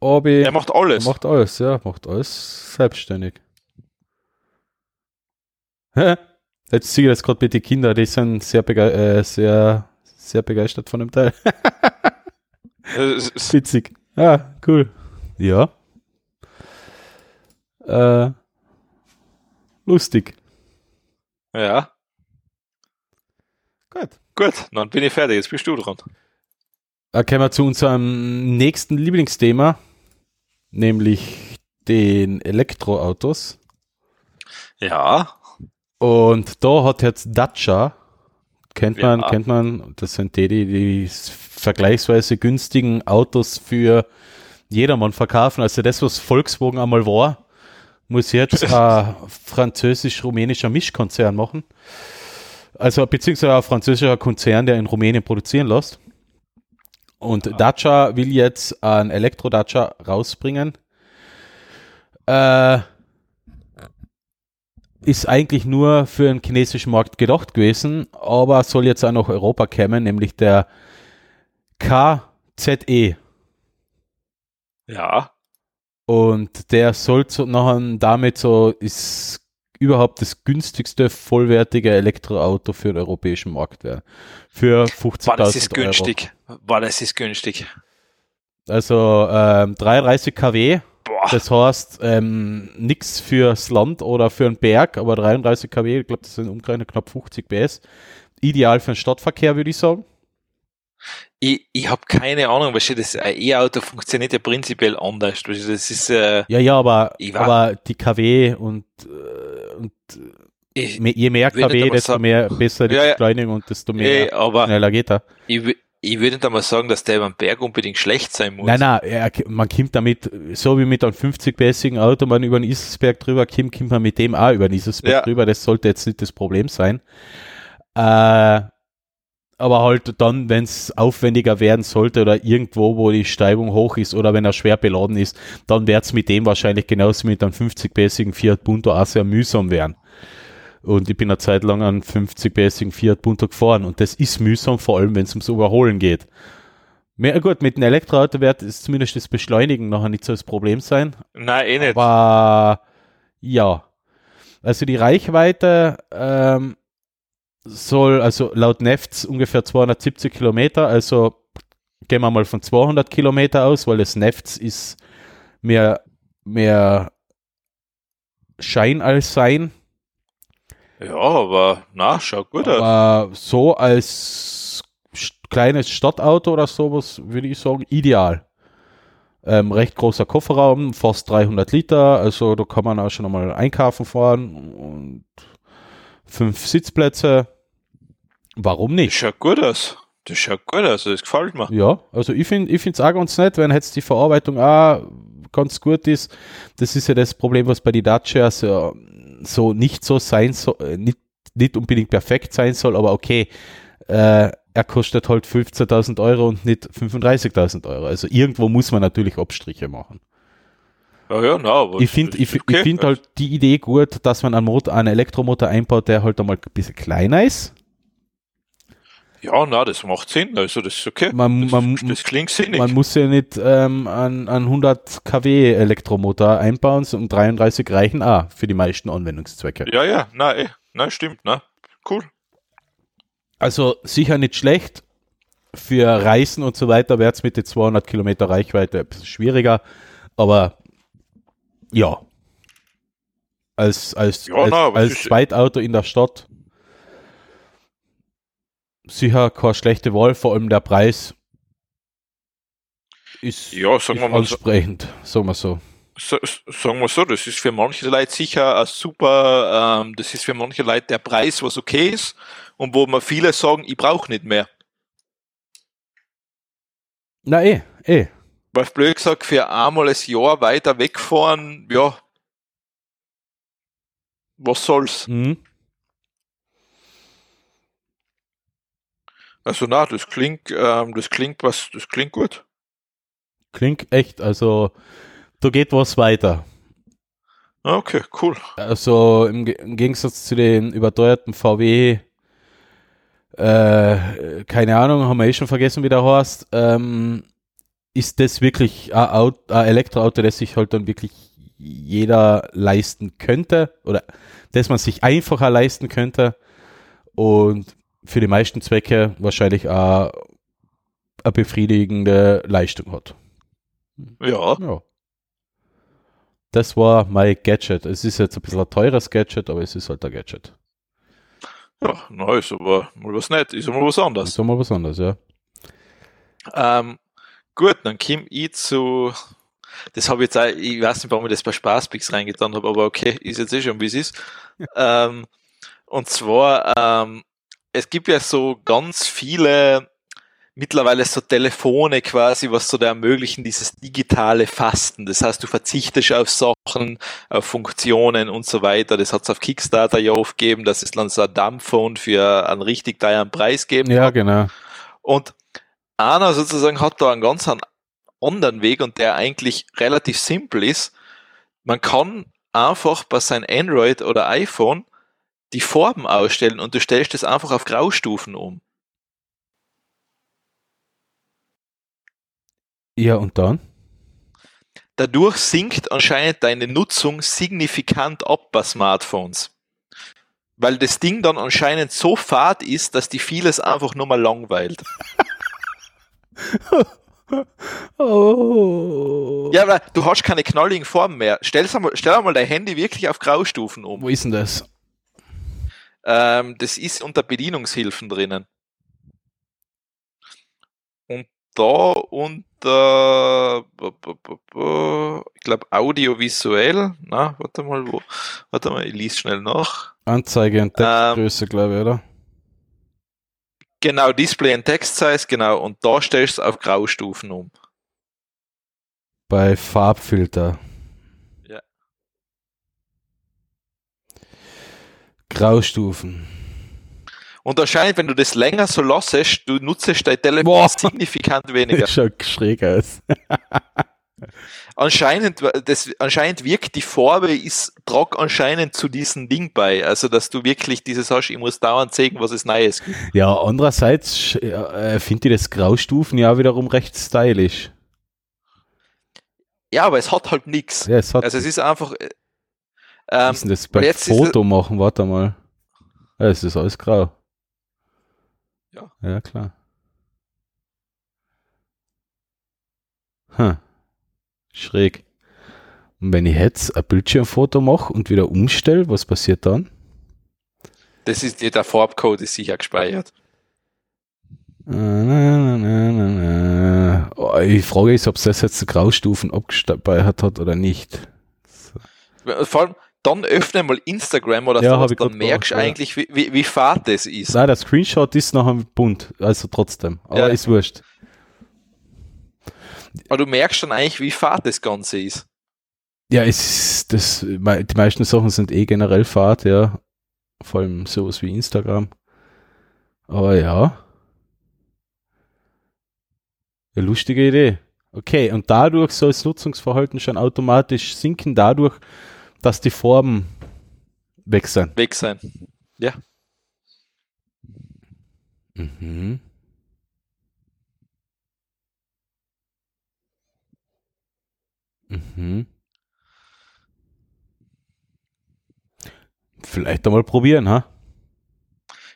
Obi. Er macht alles. Macht alles, ja, macht alles selbstständig. Hä? Jetzt sehe ich das gerade mit den Kindern, die sind sehr, bege äh, sehr, sehr begeistert von dem Teil. Ist- Witzig. Ah, cool. Ja. Äh, lustig. Ja, Gut. gut, dann bin ich fertig. Jetzt bist du dran. Dann kommen wir zu unserem nächsten Lieblingsthema, nämlich den Elektroautos. Ja, Und da hat jetzt Dacia, kennt man, Ja. kennt man, das sind die, die die vergleichsweise günstigen Autos für jedermann verkaufen. Also das, was Volkswagen einmal war, muss jetzt ein französisch-rumänischer Mischkonzern machen. Also beziehungsweise ein französischer Konzern, der in Rumänien produzieren lässt. Und Dacia will jetzt ein Elektro-Dacia rausbringen. Äh, ist eigentlich nur für den chinesischen Markt gedacht gewesen, aber soll jetzt auch nach Europa kommen, nämlich der KZE. ja, Und der soll so nachher damit so, ist überhaupt das günstigste vollwertige Elektroauto für den europäischen Markt werden. Für 50.000 war das ist Euro. günstig. War das ist günstig. Also ähm, 33 kW, Boah, das heißt ähm, nichts fürs Land oder für einen Berg, aber 33 kW, ich glaube, das sind umgerechnet knapp 50 PS. Ideal für den Stadtverkehr, würde ich sagen. ich, ich habe keine Ahnung, was das E-Auto funktioniert ja prinzipiell anders. Das ist äh, Ja, ja, aber, aber die KW und, äh, und ich, me- je mehr KW, desto sagen- mehr besser die Ja, ja. Beschleunigung und desto mehr eh, aber schneller geht er. ich, ich würde nicht einmal sagen, dass der beim Berg unbedingt schlecht sein muss. Nein, nein, er, man kommt damit, so wie mit einem 50-bässigen Auto man über den Iselsberg drüber kommt, kommt man mit dem auch über den Iselsberg Ja. drüber. Das sollte jetzt nicht das Problem sein. Äh, aber halt dann, wenn es aufwendiger werden sollte oder irgendwo, wo die Steigung hoch ist oder wenn er schwer beladen ist, dann wird es mit dem wahrscheinlich genauso mit einem 50-bässigen Fiat Punto auch sehr mühsam werden. Und ich bin eine Zeit lang an 50 PS Fiat Punto gefahren und das ist mühsam, vor allem wenn es ums Überholen geht. Mehr gut, mit einem Elektroauto wird es zumindest das Beschleunigen nachher nicht so das Problem sein. Nein, eh nicht. Aber ja. Also die Reichweite ähm, soll, also laut Nefts ungefähr 270 Kilometer, also gehen wir mal von 200 Kilometer aus, weil das Nefts ist mehr, mehr Schein als Sein. Ja, aber na, schaut gut aus. Aber so als kleines Stadtauto oder sowas würde ich sagen, ideal. Ähm, recht großer Kofferraum, fast 300 Liter, also da kann man auch schon einmal einkaufen fahren und fünf Sitzplätze. Warum Das nicht? schaut gut aus. Das schaut gut aus, das gefällt mir. Ja, also ich finde ich finde es auch ganz nett, wenn jetzt die Verarbeitung auch ganz gut ist. Das ist ja das Problem, was bei den Dacias ja so nicht so sein soll, äh, nicht, nicht unbedingt perfekt sein soll, aber okay, äh, er kostet halt 15.000 Euro und nicht 35.000 Euro. Also irgendwo muss man natürlich Abstriche machen. Ja, ja, na, aber Ich finde das ich, okay. ich find halt die Idee gut, dass man einen, Motor, einen Elektromotor einbaut, der halt einmal ein bisschen kleiner ist. Ja, na, das macht Sinn. Also, das ist okay. Man, das, man, das klingt sinnig. Man muss ja nicht ähm, einen, einen 100 kW Elektromotor einbauen, um 33 reichen auch für die meisten Anwendungszwecke. ja, ja, na, eh. Na, stimmt, na. Cool. Also sicher nicht schlecht. Für Reisen und so weiter wird es mit den 200 Kilometer Reichweite ein bisschen schwieriger, aber ja. Als, als, Ja, als, na, als Zweitauto in der Stadt sicher keine schlechte Wahl, vor allem der Preis ist, Ja, sagen ist wir mal so. ansprechend, sagen wir so. so, sagen wir so, das ist für manche Leute sicher ein super, ähm, das ist für manche Leute der Preis, was okay ist und wo man viele sagen, ich brauche nicht mehr. Na eh, eh. Weil blöd gesagt, für einmal das Jahr weiter wegfahren, ja, was soll's? Mhm. Also na, das klingt, ähm, das klingt was, das klingt gut. Klingt echt, also da geht was weiter. Okay, cool. Also im, im Gegensatz zu den überteuerten VW, äh, keine Ahnung, haben wir eh schon vergessen, wie der heißt, ähm, ist das wirklich ein, Aut- ein Elektroauto, das sich halt dann wirklich jeder leisten könnte oder das man sich einfacher leisten könnte und für die meisten Zwecke wahrscheinlich auch eine befriedigende Leistung hat. Ja, Ja. Das war mein Gadget. Es ist jetzt ein bisschen ein teures Gadget, aber es ist halt ein Gadget. ja, na, ist aber mal was nett, ist aber was anderes. ist mal was anderes, ja. Ähm, gut, dann komme ich zu. Das habe ich jetzt auch, ich weiß nicht, warum ich das bei Spaßpicks reingetan habe, aber okay, ist jetzt eh schon, wie es ist. ähm, und zwar, ähm, es gibt ja so ganz viele mittlerweile so Telefone quasi, was so da ermöglichen, dieses digitale Fasten. Das heißt, du verzichtest auf Sachen, auf Funktionen und so weiter. Das hat es auf Kickstarter ja oft gegeben, dass es dann so ein Dumbphone für einen richtig teuren Preis geben Ja, genau. und einer sozusagen hat da einen ganz an- anderen Weg und der eigentlich relativ simpel ist. Man kann einfach bei seinem Android oder iPhone die Farben ausstellen und du stellst es einfach auf Graustufen um. Ja, und dann? Dadurch sinkt anscheinend deine Nutzung signifikant ab bei Smartphones. Weil das Ding dann anscheinend so fad ist, dass die vieles einfach nur mal langweilt. Oh. Ja, aber du hast keine knalligen Farben mehr. Stell's einmal, stell einmal dein Handy wirklich auf Graustufen um. Wo ist denn das? Ähm, das ist unter Bedienungshilfen drinnen. Und da unter, ich glaube, audiovisuell, na, warte mal, wo, warte mal, ich lies schnell nach. Anzeige und Textgröße, glaube ich, oder? Genau, Display and Text Size, genau, und da stellst du es auf Graustufen um. Bei Farbfilter. Ja. Graustufen. Und anscheinend, wenn du das länger so lässt, du nutzt dein Telefon Boah. signifikant weniger. Das schaut schräg aus. Anscheinend, das, anscheinend wirkt die Farbe, ist, trag anscheinend zu diesem Ding bei. Also, dass du wirklich dieses hast, ich muss dauernd zeigen, was es Neues gibt. Ja, andererseits äh, finde ich das Graustufen ja wiederum recht stylisch. Ja, aber es hat halt nichts. Ja, Also, es ist einfach, äh, ähm, ist denn das beim jetzt ist Foto machen, warte mal. Ja, es ist alles grau. Ja. Ja, klar. Hm. Schräg. Und wenn ich jetzt ein Bildschirmfoto mache und wieder umstelle, was passiert dann? das ist, der Farbcode ist sicher gespeichert. Oh, Die Frage ist, ob es das jetzt die Graustufen abgespeichert hat oder nicht. Vor allem, dann öffne mal Instagram oder Ja, sowas, dann merkst du eigentlich, wie, wie, wie fad das ist. Nein, der Screenshot ist nachher bunt, also trotzdem. Aber Ja. ist wurscht. Aber du merkst dann eigentlich, wie fad das Ganze ist. Ja, es ist das, die meisten Sachen sind eh generell Fahrt, ja. Vor allem sowas wie Instagram. Aber ja. Ja, lustige Idee. Okay, und dadurch soll das Nutzungsverhalten schon automatisch sinken, dadurch, dass die Farben weg sind. Weg sein. Ja. Mhm. Mhm. Vielleicht einmal probieren, ha?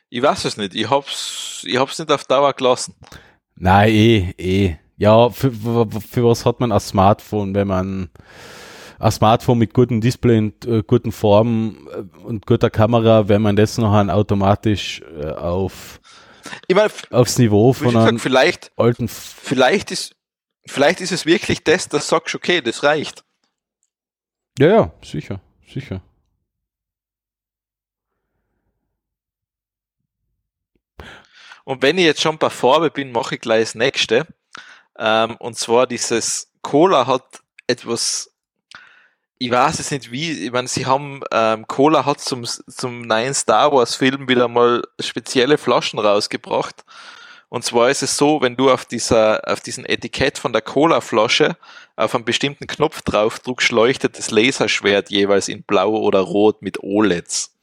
Ich weiß es nicht. Ich hab's, ich hab's nicht auf Dauer gelassen. Nein, eh, eh. Ja, für, für was hat man ein Smartphone, wenn man ein Smartphone mit gutem Display und äh, guten Farben äh, und guter Kamera, wenn man das noch automatisch äh, auf Ich meine, aufs Niveau von einem vielleicht, alten vielleicht ist, vielleicht ist es wirklich das, das sagst, okay, das reicht. Ja, ja, sicher, sicher. Und wenn ich jetzt schon bei Farbe bin, mache ich gleich das nächste. Ähm, und zwar dieses Cola hat etwas, ich weiß es nicht wie, ich meine, sie haben, ähm, Cola hat zum, zum neuen Star Wars Film wieder mal spezielle Flaschen rausgebracht. Und zwar ist es so, wenn du auf dieser, auf diesem Etikett von der Cola-Flasche auf einen bestimmten Knopf drauf drückst, leuchtet das Laserschwert jeweils in blau oder rot mit OLEDs.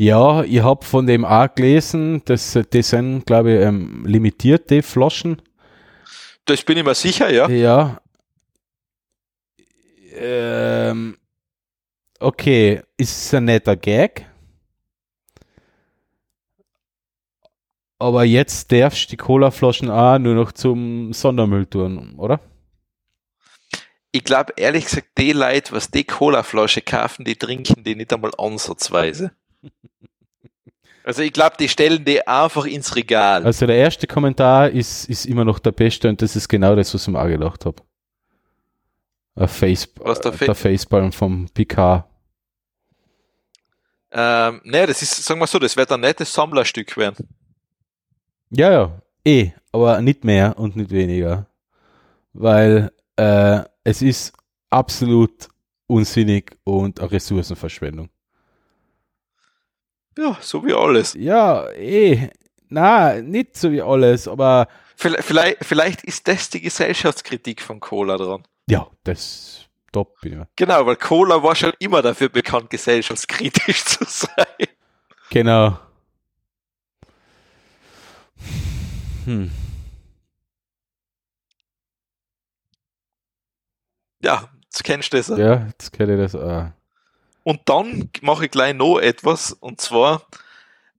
Ja, ich habe von dem auch gelesen, dass das sind, glaube ich, ähm, limitierte Flaschen. Das bin ich mir sicher, ja. Ja. Ähm, okay, ist ein netter Gag. Aber jetzt darfst du die Colaflaschen auch nur noch zum Sondermüll tun, oder? Ich glaube, ehrlich gesagt, die Leute, was die Cola-Flasche kaufen, die trinken die nicht einmal ansatzweise. Also ich glaube, die stellen die einfach ins Regal. Also der erste Kommentar ist, ist immer noch der beste und das ist genau das, was ich mir auch gedacht habe. Face, Was der äh, Fa- der Facepalm vom PK. Ähm, ne, das ist, sagen wir so, das wird ein nettes Sammlerstück werden. Ja, ja, eh, aber nicht mehr und nicht weniger. Weil äh, es ist absolut unsinnig und eine Ressourcenverschwendung. Ja, so wie alles. Ja, eh, na, nicht so wie alles, aber Vielleicht, vielleicht, ist das die Gesellschaftskritik von Cola dran. ja, das top, bin ich mir. Genau, weil Cola war schon immer dafür bekannt, gesellschaftskritisch zu sein. Genau. Hm. Ja, das kennst du das. Ja, jetzt kenne ich das auch. Und dann mache ich gleich noch etwas, und zwar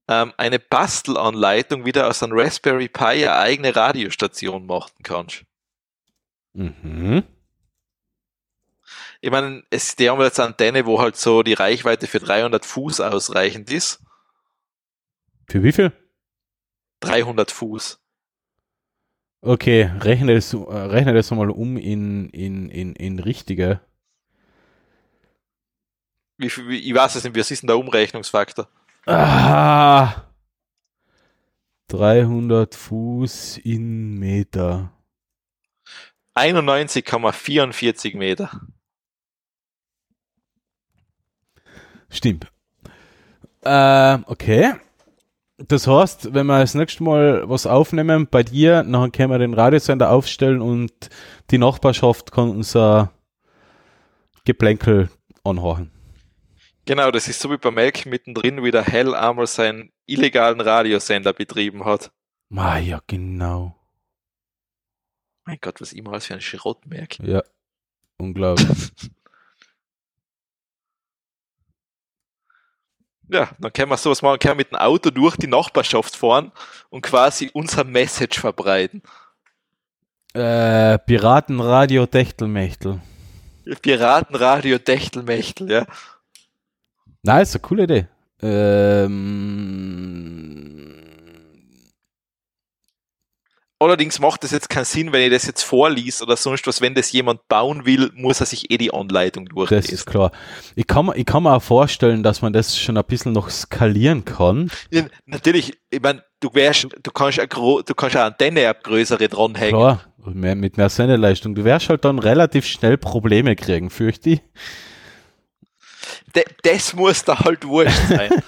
ähm, eine Bastelanleitung, wie du aus einem Raspberry Pi eine eigene Radiostation machen kannst. Mhm. Ich meine, es, die haben jetzt eine Antenne, wo halt so die Reichweite für 300 Fuß ausreichend ist. Für wie viel? 300 Fuß. Okay, rechne das, äh, rechne das mal um in, in, in, in richtige. Wie wie, ich weiß es nicht, wie ist denn der Umrechnungsfaktor? Ah, 300 Fuß in Meter. 91,44 Meter. Stimmt. Ähm, okay. Das heißt, wenn wir das nächste Mal was aufnehmen bei dir, dann können wir den Radiosender aufstellen und die Nachbarschaft kann unser Geplänkel anhören. Genau, das ist so wie bei Melk mittendrin, wie der Hell einmal seinen illegalen Radiosender betrieben hat. Ah, ja, genau. Mein Gott, was immer alles für ein Schrott merkt. Ja, unglaublich. Ja, dann können wir sowas machen, können wir mit dem Auto durch die Nachbarschaft fahren und quasi unser Message verbreiten. äh, Piratenradio Techtelmechtel. Piratenradio Dechtelmechtel, ja. Nein, ist eine coole Idee. Ähm, Allerdings macht das jetzt keinen Sinn, wenn ich das jetzt vorlies oder sonst was. Wenn das jemand bauen will, muss er sich eh die Anleitung das durchlesen. ist klar. Ich kann, mir- ich kann mir auch vorstellen, dass man das schon ein bisschen noch skalieren kann. Ja, natürlich, ich meine, du wärst, du kannst eine, du kannst eine Antenne ab größere dranhängen. Klar, mehr, mit mehr Sendeleistung. Du wirst halt dann relativ schnell Probleme kriegen, fürchte ich. D das muss da halt wurscht sein.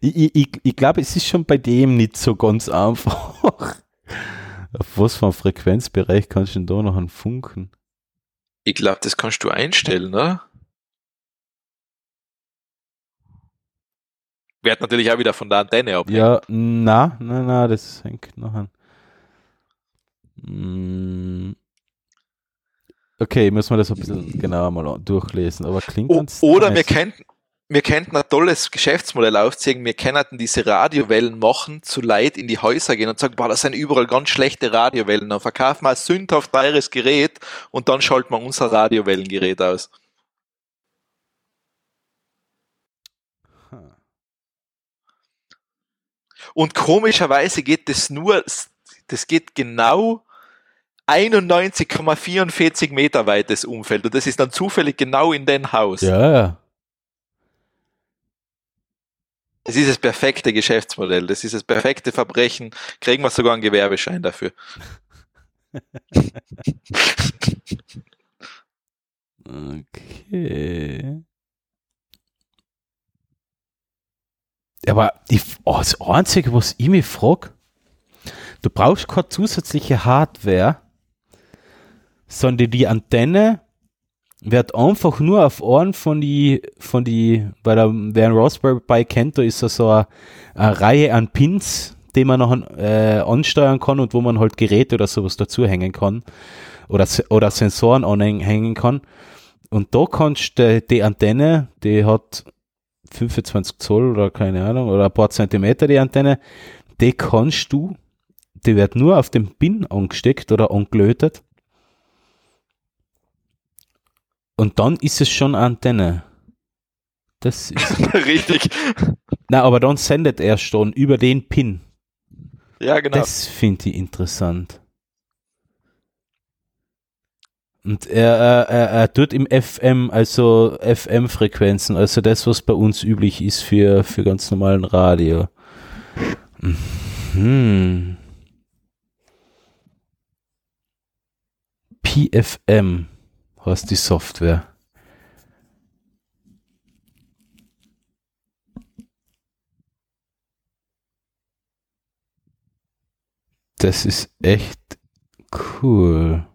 Ich, ich, ich, glaube, es ist schon bei dem nicht so ganz einfach. Auf was für einen Frequenzbereich kannst du denn da noch einen Funken? ich glaube, das kannst du einstellen, ne? Wird natürlich auch wieder von der Antenne ab. Ja, na, na, na, das hängt noch an. Mm. Okay, müssen wir das ein bisschen genauer mal durchlesen, aber klingt O ganz oder wir könnten, wir könnten ein tolles Geschäftsmodell aufzeigen. Wir könnten diese Radiowellen machen, zu Leid in die Häuser gehen und sagen, boah, das sind überall ganz schlechte Radiowellen. Dann verkaufen wir ein sündhaft teures Gerät und dann schalten wir unser Radiowellengerät aus. Hm. Und komischerweise geht das nur, das geht genau 91,44 Meter weit das Umfeld und das ist dann zufällig genau in den Haus. Ja. Das ist das perfekte Geschäftsmodell, das ist das perfekte Verbrechen. Kriegen wir sogar einen Gewerbeschein dafür. Okay. Aber die, oh, das Einzige, was ich mich frage, du brauchst keine zusätzliche Hardware, sondern die Antenne wird einfach nur auf einen von die, von die, bei der, wer ein Raspberry Pi kennt, da ist da so eine, eine Reihe an Pins, die man noch äh, ansteuern kann und wo man halt Geräte oder sowas dazu hängen kann oder, oder Sensoren anhängen kann. Und da kannst du die Antenne, die hat 25 Zoll oder keine Ahnung, oder ein paar Zentimeter die Antenne, die kannst du, die wird nur auf dem Pin angesteckt oder angelötet. Und dann ist es schon Antenne. Das ist, Richtig. na, aber dann sendet er schon über den Pin. Ja, genau. Das finde ich interessant. Und er, er, er, er tut im FM, also FM-Frequenzen, also das, was bei uns üblich ist für, für ganz normalen Radio. Mhm. PFM heißt die Software. Das ist echt cool.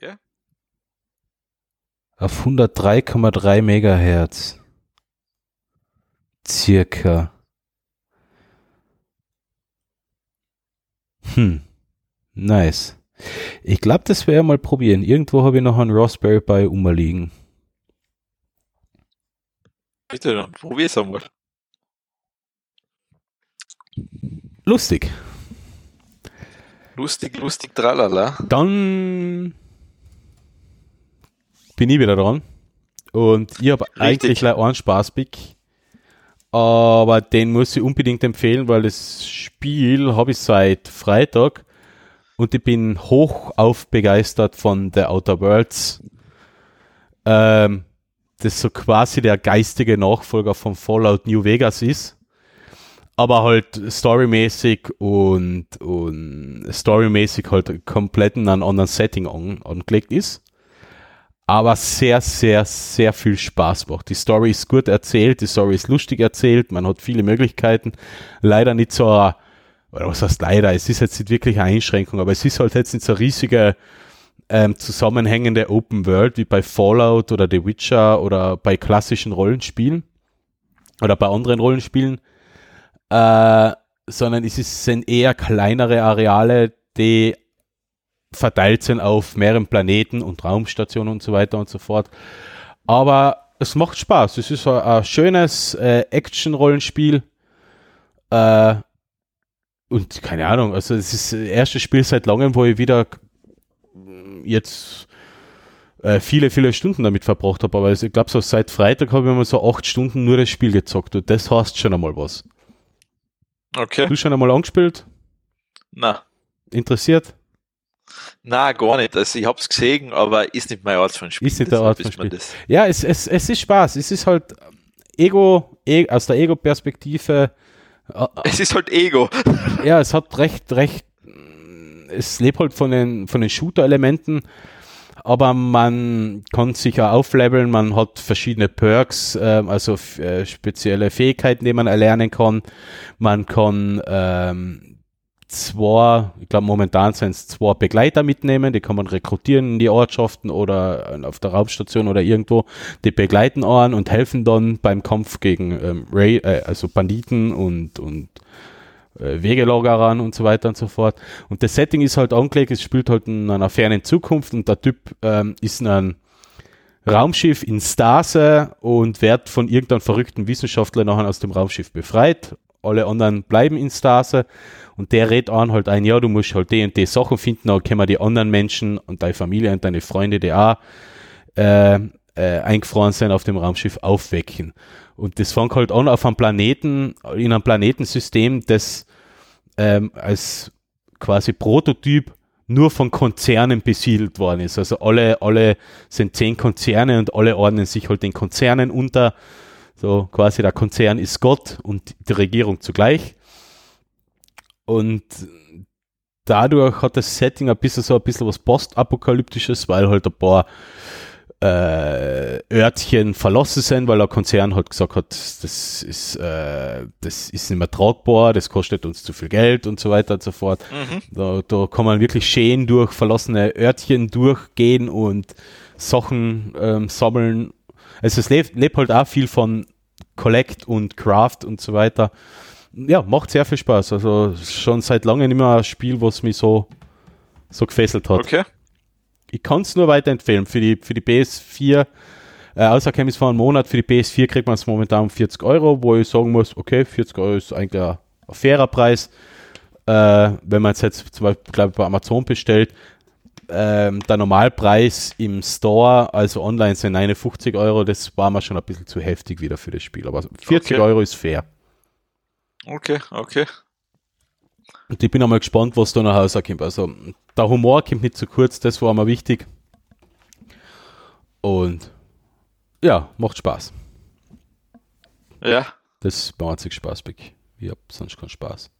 Ja. Auf 103,3 Megahertz. Circa. Hm. Nice. Ich glaube, das ich mal probieren. Irgendwo habe ich noch einen Raspberry Pi umliegen. Bitte, dann probier's einmal. Lustig. Lustig, lustig, tralala. Dann bin ich wieder dran. Und ich habe eigentlich einen Spaßpick. Aber den muss ich unbedingt empfehlen, weil das Spiel habe ich seit Freitag und ich bin hoch auf begeistert von The Outer Worlds. Ähm, das so quasi der geistige Nachfolger von Fallout New Vegas ist. Aber halt storymäßig und, und storymäßig halt komplett in einem anderen Setting an, angelegt ist. aber sehr, sehr, sehr viel Spaß macht. Die Story ist gut erzählt, die Story ist lustig erzählt, man hat viele Möglichkeiten. Leider nicht so, eine- oder was heißt leider, es ist jetzt nicht wirklich eine Einschränkung, aber es ist halt jetzt nicht so riesige ähm, zusammenhängende Open World wie bei Fallout oder The Witcher oder bei klassischen Rollenspielen oder bei anderen Rollenspielen, äh, sondern es ist, sind eher kleinere Areale, die verteilt sind auf mehreren Planeten und Raumstationen und so weiter und so fort. Aber es macht Spaß. Es ist ein, ein schönes äh, Action-Rollenspiel. Äh, und keine Ahnung, also es ist das erste Spiel seit langem, wo ich wieder jetzt äh, viele, viele Stunden damit verbracht habe. Aber ich glaube, so seit Freitag habe ich mal so acht Stunden nur das Spiel gezockt und das heißt schon einmal was. Okay. Du schon einmal angespielt? Na, Interessiert? na, gar nicht. Also ich hab's gesehen, aber ist nicht mein Art von Spiel. Ist nicht der Art von Spiel. Ja, es, es, es ist Spaß. Es ist halt Ego, e aus der Ego-Perspektive. Äh, Es ist halt Ego. Ja, es hat recht, recht, es lebt halt von den, von den Shooter-Elementen, aber man kann sich auch aufleveln, man hat verschiedene Perks, ähm, also äh, spezielle Fähigkeiten, die man erlernen kann. Man kann ähm, zwei, ich glaube momentan sind es zwei Begleiter mitnehmen, die kann man rekrutieren in die Ortschaften oder auf der Raumstation oder irgendwo. Die begleiten einen und helfen dann beim Kampf gegen ähm, Ray, äh, also Banditen und, und äh, Wegelagerern und so weiter und so fort. Und das Setting ist halt angelegt, es spielt halt in einer fernen Zukunft und der Typ ähm, ist in einem Raumschiff in Stase und wird von irgendeinem verrückten Wissenschaftler nachher aus dem Raumschiff befreit. Alle anderen bleiben in Stase und der rät an halt ein, ja, du musst halt die und die Sachen finden, dann können wir die anderen Menschen und deine Familie und deine Freunde, die auch äh, äh, eingefroren sind auf dem Raumschiff, aufwecken. Und das fängt halt an auf einem Planeten, in einem Planetensystem, das ähm, als quasi Prototyp nur von Konzernen besiedelt worden ist. Also alle, alle sind zehn Konzerne und alle ordnen sich halt den Konzernen unter. So quasi der Konzern ist Gott und die Regierung zugleich. Und dadurch hat das Setting ein bisschen so ein bisschen was postapokalyptisches, weil halt ein paar äh, Örtchen verlassen sind, weil der Konzern halt gesagt hat, das ist, äh, das ist nicht mehr tragbar, das kostet uns zu viel Geld und so weiter und so fort. Mhm. Da, da kann man wirklich schön durch verlassene Örtchen durchgehen und Sachen ähm, sammeln. Also es lebt, lebt halt auch viel von Collect und Craft und so weiter. Ja, macht sehr viel Spaß. Also schon seit langem nicht mehr ein Spiel, was mich so, so gefesselt hat. Okay. Ich kann es nur weiterempfehlen. Für die, für die PS4, äh, außer es vor einem Monat, für die PS4 kriegt man es momentan um 40 Euro, wo ich sagen muss, okay, 40 Euro ist eigentlich ein, ein fairer Preis. Äh, wenn man es jetzt zum Beispiel glaub, bei Amazon bestellt, ähm, der Normalpreis im Store, also online sind 59 Euro, das war mir schon ein bisschen zu heftig wieder für das Spiel. Aber 40 Okay. Euro ist fair. Okay, okay. Und ich bin einmal gespannt, was da nach Hause kommt. Also der Humor kommt nicht zu kurz, das war mir wichtig. Und ja, macht Spaß. Ja. Das mein einziger Spaß, Beck. Ich hab sonst keinen Spaß.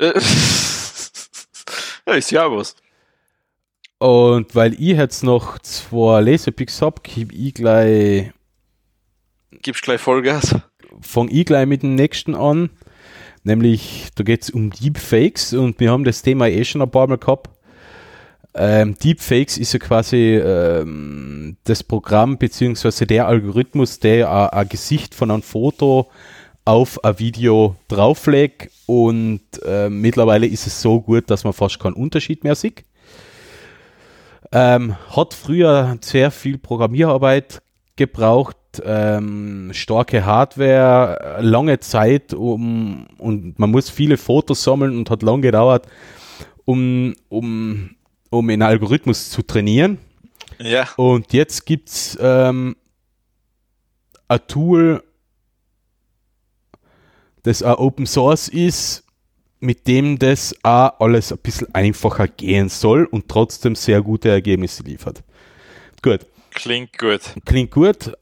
Ja, ist ja was. Und weil ich jetzt noch zwei Lesepicks hab, gib ich gleich, Gibst gleich Vollgas. Fang ich gleich mit dem nächsten an. Nämlich, da geht's um Deepfakes und wir haben das Thema eh schon ein paar Mal gehabt. Ähm, Deepfakes ist ja quasi ähm, das Programm beziehungsweise der Algorithmus, der ein Gesicht von einem Foto auf ein Video drauflegt und ähm, mittlerweile ist es so gut, dass man fast keinen Unterschied mehr sieht. Ähm, hat früher sehr viel Programmierarbeit gebraucht, ähm, starke Hardware, lange Zeit um, und man muss viele Fotos sammeln und hat lang gedauert, um, um, um einen Algorithmus zu trainieren. Ja. Und jetzt gibt's ähm, ein Tool, das auch Open Source ist, mit dem das auch alles ein bisschen einfacher gehen soll und trotzdem sehr gute Ergebnisse liefert. Gut, Klingt gut. klingt gut.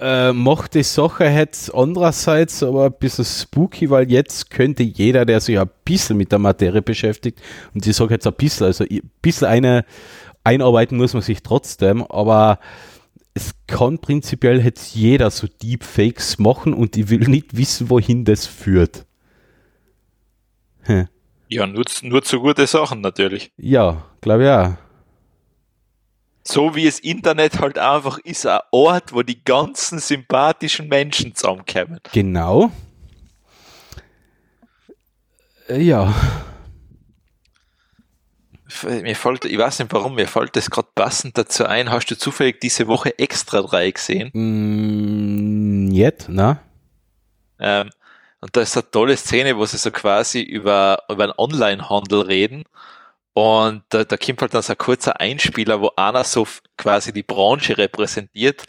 Äh, macht die Sache jetzt andererseits aber ein bisschen spooky, weil jetzt könnte jeder, der sich ein bisschen mit der Materie beschäftigt, und ich sage jetzt ein bisschen, also ein bisschen eine einarbeiten muss man sich trotzdem, aber es kann prinzipiell jetzt jeder so Deepfakes machen und ich will nicht wissen, wohin das führt. Hm. Ja, nur, nur zu gute Sachen natürlich. Ja, glaube ich auch. So wie das Internet halt einfach ist ein Ort, wo die ganzen sympathischen Menschen zusammenkommen. Genau. Äh, Ja. Mir fällt, ich weiß nicht warum, mir fällt das gerade passend dazu ein. Hast du zufällig diese Woche Extra 3 gesehen? Mm, jetzt, na? Ähm, und da ist eine tolle Szene, wo sie so quasi über, über einen Online-Handel reden. Und da, da kommt halt dann so ein kurzer Einspieler, wo einer so quasi die Branche repräsentiert.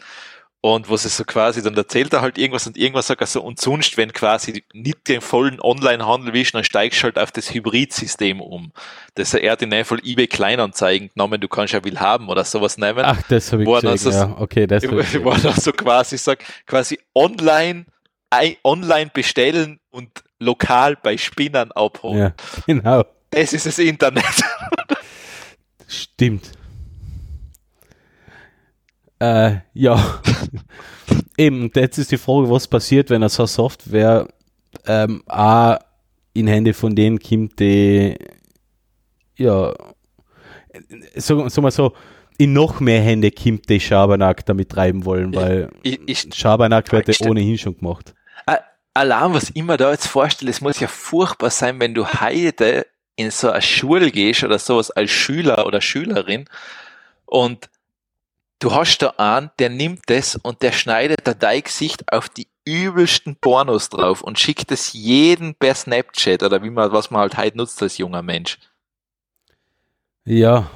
Und wo sie so quasi, dann erzählt er halt irgendwas und irgendwas sagt er so, und sonst, wenn quasi nicht den vollen Online-Handel wisch, dann steigst du halt auf das Hybrid-System um. Das er hat in dem Fall eBay Kleinanzeigen genommen, du kannst ja will haben oder sowas nehmen. Ach, das habe ich gesehen. so- ja, okay, das wo er dann so quasi sagt, quasi online, online bestellen und lokal bei Spinnern abholen. Ja, genau. Das ist das Internet. Stimmt. Äh, ja. Eben, und jetzt ist die Frage, was passiert, wenn so eine Software ähm, auch in Hände von denen kommt, die ja so, so mal so in noch mehr Hände kommt, die Schabernack damit treiben wollen, weil Ich, ich, Schabernack wird ja ohnehin schon gemacht. a- allein was ich mir da jetzt vorstelle, es muss ja furchtbar sein, wenn du heute in so eine Schule gehst oder sowas als Schüler oder Schülerin und du hast da einen, der nimmt das und der schneidet da dein Gesicht auf die übelsten Pornos drauf und schickt es jeden per Snapchat oder wie man, was man halt heute nutzt als junger Mensch. Ja.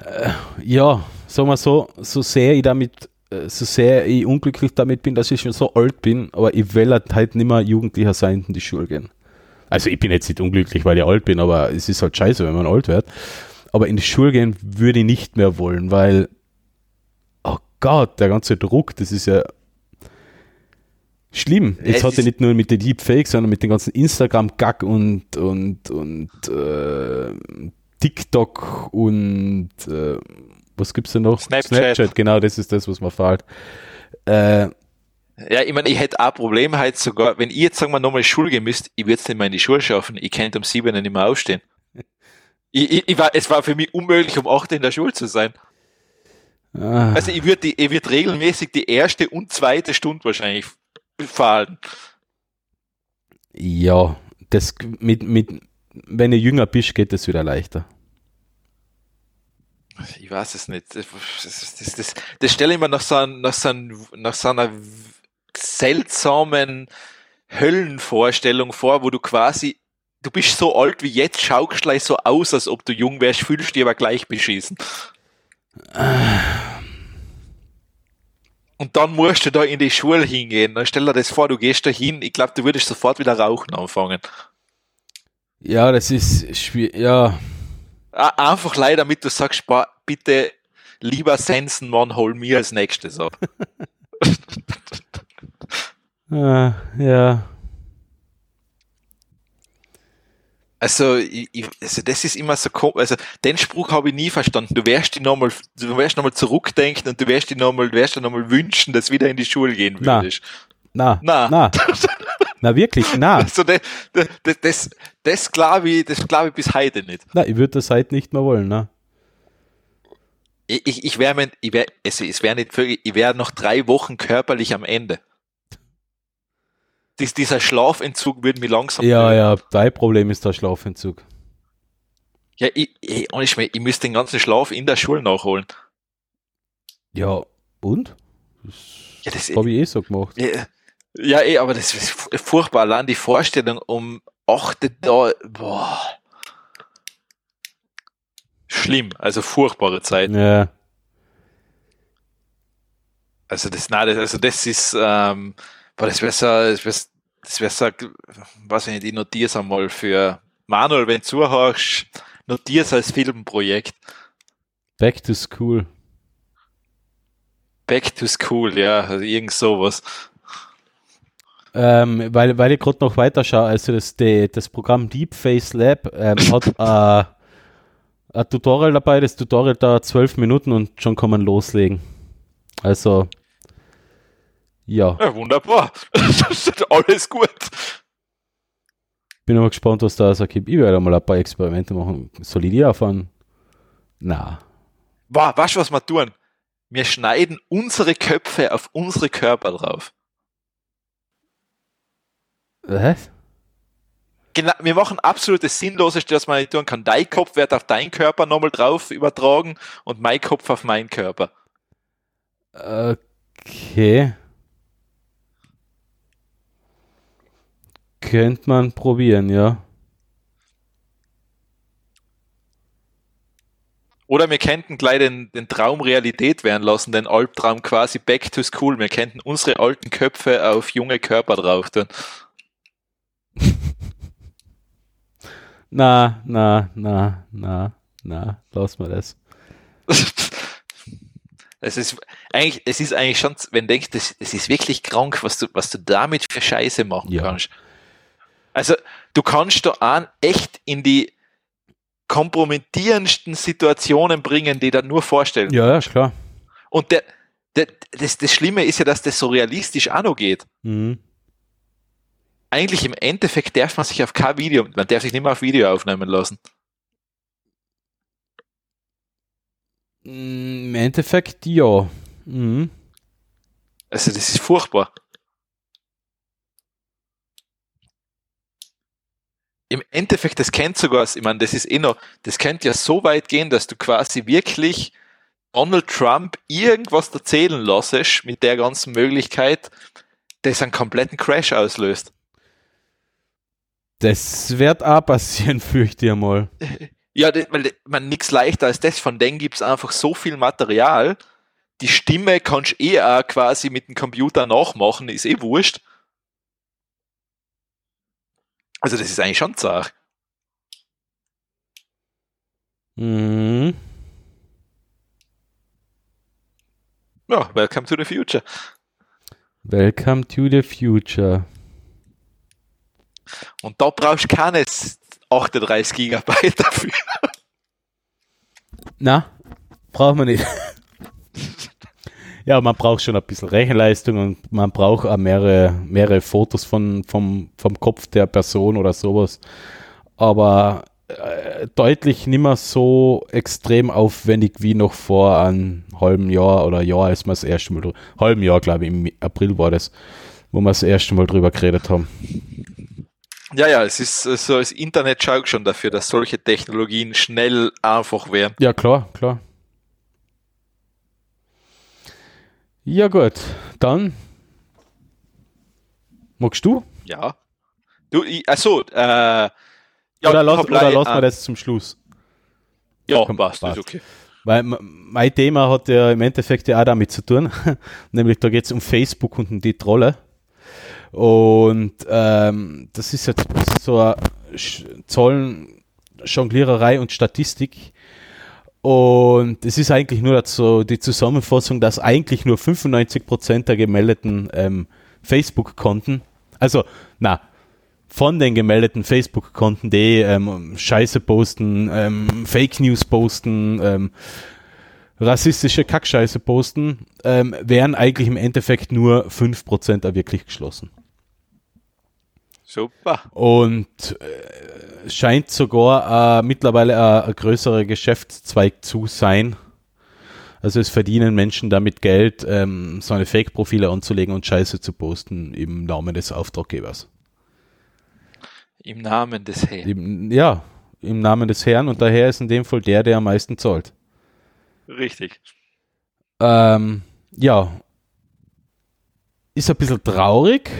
Äh, ja, sagen wir so, so sehr ich damit, so sehr ich unglücklich damit bin, dass ich schon so alt bin, aber ich will halt halt nicht mehr Jugendlicher sein in die Schule gehen. Also ich bin jetzt nicht unglücklich, weil ich alt bin, aber es ist halt scheiße, wenn man alt wird. Aber in die Schule gehen würde ich nicht mehr wollen, weil, oh Gott, der ganze Druck, das ist ja schlimm. Es Jetzt hat er nicht nur mit den Deepfakes, sondern mit den ganzen Instagram-Gack und, und, und äh, TikTok und äh, was gibt's denn noch? Snapchat. genau, das ist das, was mir fehlt. Äh, Ja, ich meine, ich hätte auch Probleme halt sogar, wenn ich jetzt, sagen wir, nochmal Schule gehen müsst, ich würde es nicht mehr in die Schule schaffen, ich könnte um sieben nicht mehr aufstehen. Ich, ich, ich war, es war für mich unmöglich, um acht in der Schule zu sein. ah, Also ich würde ich würd regelmäßig die erste und zweite Stunde wahrscheinlich fahren. ja, das mit, mit, wenn du jünger bist, geht das wieder leichter. Ich weiß es nicht. Das, das, das, das, stelle ich mir nach so, einem- nach, so, einem- nach so einer seltsamen Höllenvorstellung vor, wo du quasi, du bist so alt wie jetzt, schaust gleich so aus, als ob du jung wärst, fühlst dich aber gleich beschissen. Und dann musst du da in die Schule hingehen. Dann stell dir das vor, du gehst da hin, ich glaube, du würdest sofort wieder rauchen anfangen. Ja, das ist schwierig. Ja, Einfach leider, damit du sagst, bitte, lieber Sensenmann, hol mir als nächstes ab. ah, ja. Also, ich, also das ist immer so komisch. Also den Spruch habe ich nie verstanden. Du wirst dich nochmal, du wirst nochmal zurückdenken und du wirst dich nochmal, du wirst dir nochmal wünschen, dass du wieder in die Schule gehen Na. würdest. Na, Na. na. Na, wirklich, na. Also das, das, das, das glaube ich, das glaube ich bis heute nicht. Na, ich würde das heute nicht mehr wollen, ne? Ich, ich, ich wäre, ich wär, also es wäre nicht, völlig- ich wäre noch drei Wochen körperlich am Ende. Dies, dieser Schlafentzug würde mich langsam. Ja, töten. ja, dein Problem ist der Schlafentzug. Ja, ich, ich, Schmäh, ich müsste den ganzen Schlaf in der Schule nachholen. Ja, und? Ja, das, Habe ich eh so gemacht. Ja, ja, eh, aber das ist fu- furchtbar. Allein die Vorstellung um 8 da, boah. Schlimm, also furchtbare Zeit. Ja, Also das, nein, das, also das ist, ähm, boah, das wäre so, das wäre das wär so, was ich nicht, ich notiere einmal für Manuel, wenn du zuhörst, notiere es als Filmprojekt. back to school. Back to School, ja, also irgend sowas. Ähm, weil, weil ich gerade noch weiter schaue, also das, die, das Programm Deep Face Lab ähm, hat äh, ein Tutorial dabei, das Tutorial dauert zwölf Minuten und schon kann man loslegen. Also, ja, Ja, wunderbar. alles gut. bin aber gespannt, was da so gibt. Ich werde mal ein paar Experimente machen. Soll ich die auffahren? Na, Wow, weißt du, was wir tun? Wir schneiden unsere Köpfe auf unsere Körper drauf. Was? Genau, wir machen absolut das Sinnloseste, was man nicht tun kann. Dein Kopf wird auf deinen Körper nochmal drauf übertragen und mein Kopf auf meinen Körper. Okay. Könnte man probieren, ja. Oder wir könnten gleich den, den Traum Realität werden lassen, den Albtraum quasi back to school. Wir könnten unsere alten Köpfe auf junge Körper drauf tun. Na, na, na, na, na, lass mal das. Es ist eigentlich, es ist eigentlich schon, wenn du denkst, das, es ist wirklich krank, was du, was du damit für Scheiße machen Ja. kannst. Also, du kannst da an echt in die kompromittierendsten Situationen bringen, die du dir nur vorstellen. Ja, ja, ist klar. Und der, der, das, das Schlimme ist ja, dass das so realistisch auch noch geht. Mhm. Eigentlich im Endeffekt darf man sich auf kein Video, man darf sich nicht mehr auf Video aufnehmen lassen. Mm, Im Endeffekt, ja. Mhm. Also, das ist furchtbar. Im Endeffekt, das kennt sogar, ich meine, das ist eh noch, das könnte ja so weit gehen, dass du quasi wirklich Donald Trump irgendwas erzählen lässt mit der ganzen Möglichkeit, das einen kompletten Crash auslöst. Das wird auch passieren, fürchte ich mal. Ja, weil man nichts leichter als das. Von denen gibt's einfach so viel Material. Die Stimme kannst du eh auch quasi mit dem Computer nachmachen, ist eh wurscht. Also das ist eigentlich schon zart. Mhm. Ja, welcome to the future. Welcome to the future. Und da brauchst du keine 38 Gigabyte dafür. Na, braucht man nicht. ja, man braucht schon ein bisschen Rechenleistung und man braucht auch mehrere, mehrere Fotos von, vom, vom Kopf der Person oder sowas. Aber äh, deutlich nicht mehr so extrem aufwendig wie noch vor einem halben Jahr oder Jahr, als wir das erste Mal, halben Jahr, glaube ich, im April war das, wo wir das erste Mal drüber geredet haben. Ja, ja, es ist äh, so, das Internet schaut schon dafür, dass solche Technologien schnell einfach werden. Ja, klar, klar. Ja, gut. Dann. Magst du? Ja. Du, ich, achso, äh, ja, oder lass, oder wir das zum Schluss? Ja, Komm, passt, passt. okay. Weil mein Thema hat ja im Endeffekt ja auch damit zu tun. Nämlich da geht es um Facebook und um die Trolle. Und ähm, das ist jetzt so eine Zahlen, Jongliererei und Statistik. Und es ist eigentlich nur so die Zusammenfassung, dass eigentlich nur 95% der gemeldeten ähm, Facebook-Konten, also na, von den gemeldeten Facebook-Konten, die ähm, Scheiße posten, ähm, Fake News posten, ähm, rassistische Kackscheiße posten, ähm, wären eigentlich im Endeffekt nur 5% auch wirklich geschlossen. Super. Und äh, scheint sogar äh, mittlerweile äh, ein größerer Geschäftszweig zu sein. Also es verdienen Menschen damit Geld, ähm, so eine Fake-Profile anzulegen und Scheiße zu posten im Namen des Auftraggebers. Im Namen des Herrn. Im, ja, im Namen des Herrn und daher ist in dem Fall der, der am meisten zahlt. Richtig. Ähm, ja, ist ein bisschen traurig,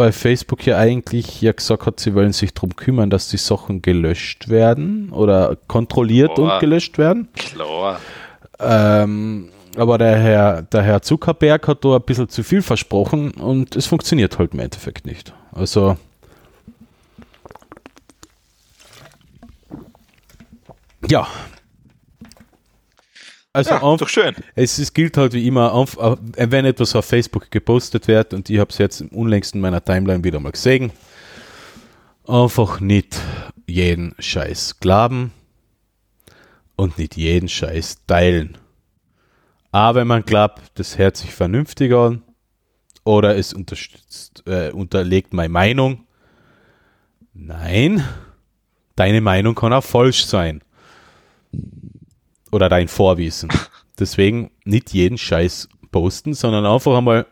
weil Facebook ja eigentlich ja gesagt hat, sie wollen sich darum kümmern, dass die Sachen gelöscht werden oder kontrolliert Boah. und gelöscht werden. Klar. Ähm, aber der Herr, der Herr Zuckerberg hat da ein bisschen zu viel versprochen und es funktioniert halt im Endeffekt nicht. Also ja, Also Ja, auf, doch schön. es ist, gilt halt wie immer, auf, auf, wenn etwas auf Facebook gepostet wird und ich habe es jetzt im unlängsten meiner Timeline wieder mal gesehen, einfach nicht jeden Scheiß glauben und nicht jeden Scheiß teilen. Aber wenn man glaubt, das hört sich vernünftig an oder es unterstützt, äh, unterlegt meine Meinung, nein, deine Meinung kann auch falsch sein. Oder dein Vorwissen. Deswegen nicht jeden Scheiß posten, sondern einfach einmal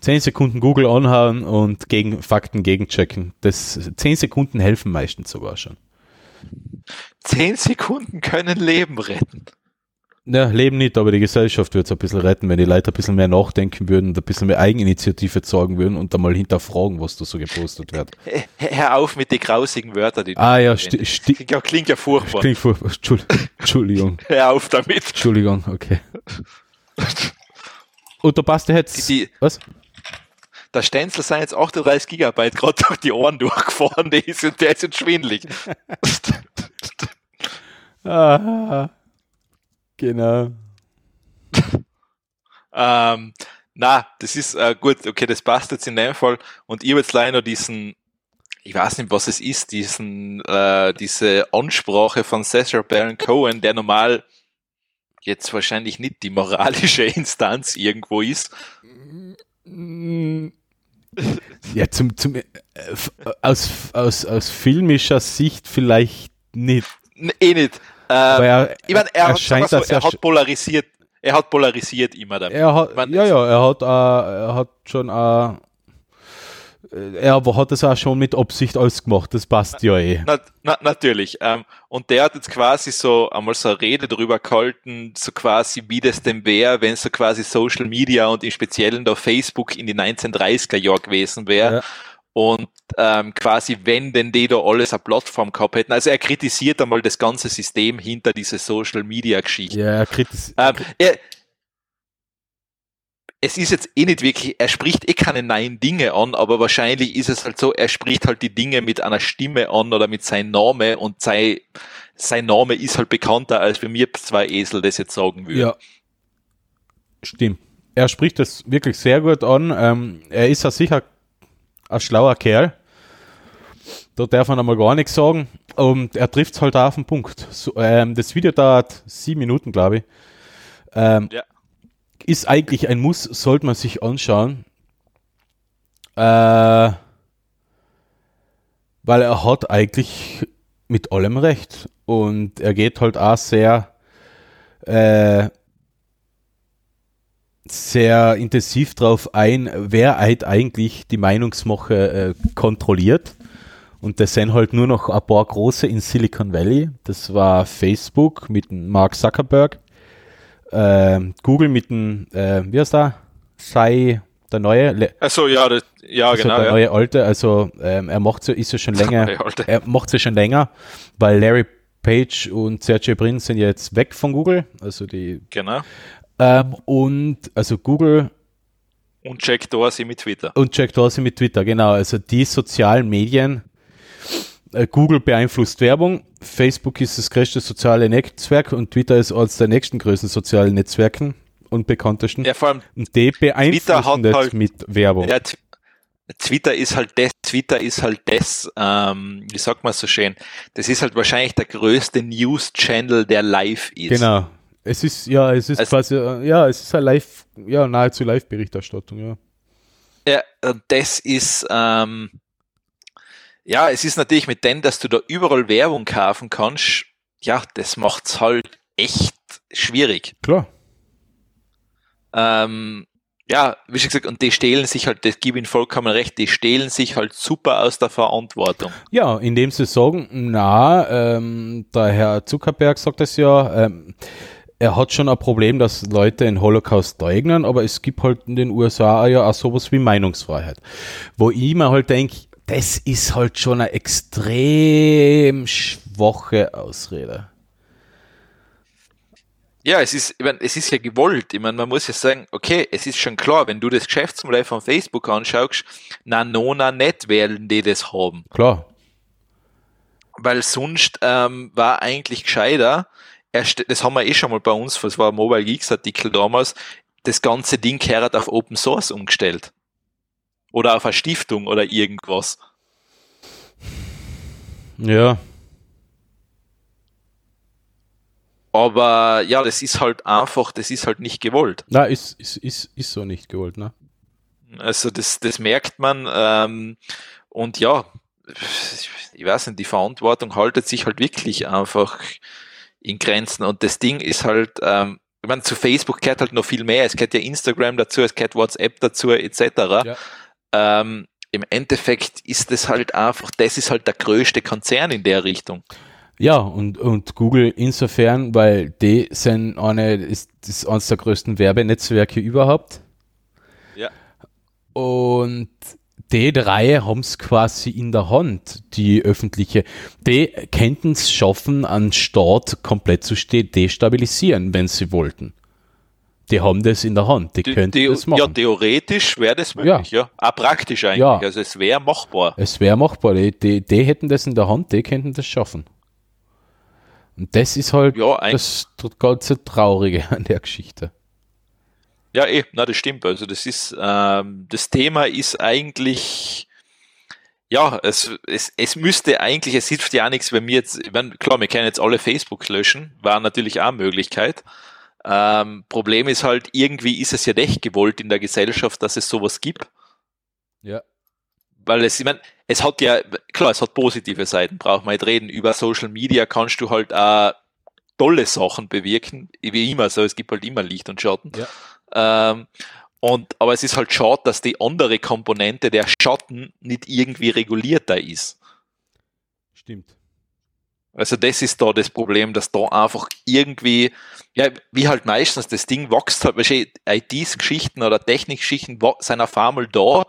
10 Sekunden Google anhauen und gegen Fakten gegenchecken. Das 10 Sekunden helfen meistens sogar schon. Zehn Sekunden können Leben retten. Ja, Leben nicht, aber die Gesellschaft wird es ein bisschen retten, wenn die Leute ein bisschen mehr nachdenken würden und ein bisschen mehr Eigeninitiative zeigen würden und einmal hinterfragen, was da so gepostet wird. Hör auf mit den grausigen Wörtern, die du Ah ja, sti sti klingt, ja, klingt ja furchtbar. klingt Entschuld- Entschuldigung, Hör auf damit. Entschuldigung, okay. Und da passt jetzt, Die- was? Der Stenzel sind jetzt 38 Gigabyte gerade durch die Ohren durchgefahren, der ist, der ist jetzt schwindelig. Ah, genau. ähm, na, das ist äh, gut, okay, das passt jetzt in dem Fall. Und ich habe jetzt leider diesen, ich weiß nicht, was es ist, diesen, äh, diese Ansprache von Sacha Baron Cohen, der normal jetzt wahrscheinlich nicht die moralische Instanz irgendwo ist. Ja, zum, zum, äh, aus, aus, aus filmischer Sicht vielleicht nicht. Eh nicht. Äh, Aber er, ich meine, er, er scheint so, das er hat polarisiert, er hat polarisiert immer damit. Er hat, Ich mein, ja, ja, er hat, äh, er hat schon, äh, er hat es auch schon mit Absicht alles gemacht, das passt ja eh. Na, na, natürlich. Ähm, und der hat jetzt quasi so einmal so eine Rede darüber gehalten, so quasi wie das denn wäre, wenn so quasi Social Media und im Speziellen da Facebook in die 1930er Jahre gewesen wäre. Ja. Und ähm, quasi, wenn denn die da alles eine Plattform gehabt hätten. Also er kritisiert einmal das ganze System hinter diese Social Media Geschichte. Ja, er kritis Ähm, er, es ist jetzt eh nicht wirklich, er spricht eh keine neuen Dinge an, aber wahrscheinlich ist es halt so, er spricht halt die Dinge mit einer Stimme an oder mit seinem Name und sein, sein Name ist halt bekannter, als bei mir zwei Esel das jetzt sagen würden. Ja. Stimmt. Er spricht das wirklich sehr gut an. Ähm, er ist ja sicher ein schlauer Kerl. Da darf man einmal gar nichts sagen. Und er trifft es halt auch auf den Punkt. So, ähm, das Video dauert sieben Minuten, glaube ich. Ähm, Ja. Ist eigentlich ein Muss, sollte man sich anschauen. Äh, weil er hat eigentlich mit allem recht. Und er geht halt auch sehr äh, sehr intensiv darauf ein, wer halt eigentlich die Meinungsmache äh, kontrolliert. Und das sind halt nur noch ein paar große in Silicon Valley. Das war Facebook mit Mark Zuckerberg, ähm, Google mit dem, äh, wie heißt der? Sei der neue, Le Also ja, das, ja also genau. der Ja. neue Alte. Also ähm, er macht so, ist ja schon länger, er macht ja schon länger, weil Larry Page und Sergey Brin sind ja jetzt weg von Google. Also die Genau. Ähm, und also Google Und Jack Dorsey mit Twitter. und Jack Dorsey mit Twitter, genau. Also die sozialen Medien. äh, Google beeinflusst Werbung, Facebook ist das größte soziale Netzwerk und Twitter ist eines der nächsten größten sozialen Netzwerken und bekanntesten. Ja, vor allem Und die beeinflussen hat das halt- mit Werbung. Ja, Tw- Twitter ist halt das, Twitter ist halt das, ähm, wie sagt man so schön, das ist halt wahrscheinlich der größte News-Channel, der live ist. Genau. Es ist, ja, es ist Also- quasi, äh, ja, es ist eine live, ja, nahezu Live-Berichterstattung, ja. Ja, das ist, ähm, ja, es ist natürlich mit dem, dass du da überall Werbung kaufen kannst, ja, das macht's halt echt schwierig. Klar. Ähm, ja, wie schon gesagt, und die stehlen sich halt, das gebe ihnen vollkommen recht, die stehlen sich halt super aus der Verantwortung. Ja, indem sie sagen, na, ähm, der Herr Zuckerberg sagt es ja, ähm, er hat schon ein Problem, dass Leute den Holocaust leugnen, aber es gibt halt in den USA ja auch sowas wie Meinungsfreiheit. Wo ich mir halt denke, das ist halt schon eine extrem schwache Ausrede. Ja, es ist, ich mein, es ist ja gewollt. Ich meine, man muss ja sagen, okay, es ist schon klar, wenn du das Geschäftsmodell von Facebook anschaust, na, no, na, nicht werden die das haben. Klar. Weil sonst ähm, war eigentlich gescheiter, das haben wir eh schon mal bei uns, das war ein Mobile Geeks Artikel damals, das ganze Ding kehrt auf Open Source umgestellt. Oder auf eine Stiftung oder irgendwas. Ja, Aber ja, das ist halt einfach, das ist halt nicht gewollt. na, ist, ist, ist, ist so nicht gewollt, ne? Also das, das merkt man. Ähm, und ja, ich weiß nicht, die Verantwortung haltet sich halt wirklich einfach in Grenzen. Und das Ding ist halt, ähm, ich meine, zu Facebook gehört halt noch viel mehr. Es gehört ja Instagram dazu, es gehört WhatsApp dazu, etc. Ja. Ähm, Im Endeffekt ist das halt einfach, das ist halt der größte Konzern in der Richtung. Ja, und, und Google insofern, weil die sind eine, ist, das ist eines der größten Werbenetzwerke überhaupt. Ja. Und die drei haben es quasi in der Hand, die öffentliche. Die könnten es schaffen, einen Staat komplett zu destabilisieren, wenn sie wollten. Die haben das in der Hand, die, Die, könnten die, das ja, machen. theoretisch wäre das möglich, ja. Auch praktisch eigentlich. Ja. Also es wäre machbar. es wäre machbar, die, die, die hätten das in der Hand, die könnten das schaffen. Und das ist halt Ja, das ganze Traurige an der Geschichte. Ja, eh, na, das stimmt. Also das ist, ähm, das Thema ist eigentlich, ja, es, es, es müsste eigentlich, es hilft ja nichts, wenn wir jetzt, ich mein, klar, wir können jetzt alle Facebook löschen, war natürlich auch eine Möglichkeit. Ähm, Problem ist halt, irgendwie ist es ja nicht gewollt in der Gesellschaft, dass es sowas gibt. Ja. Weil es, ich mein, es hat ja, klar, es hat positive Seiten, braucht man nicht reden. Über Social Media kannst du halt auch tolle Sachen bewirken, wie immer so, es gibt halt immer Licht und Schatten. Ja. Ähm, und, aber es ist halt schade, dass die andere Komponente, der Schatten, nicht irgendwie regulierter ist. Stimmt. Also das ist da das Problem, dass da einfach irgendwie, ja, wie halt meistens das Ding wächst halt, weißt IT-Geschichten oder Technikgeschichten sind auf einmal da.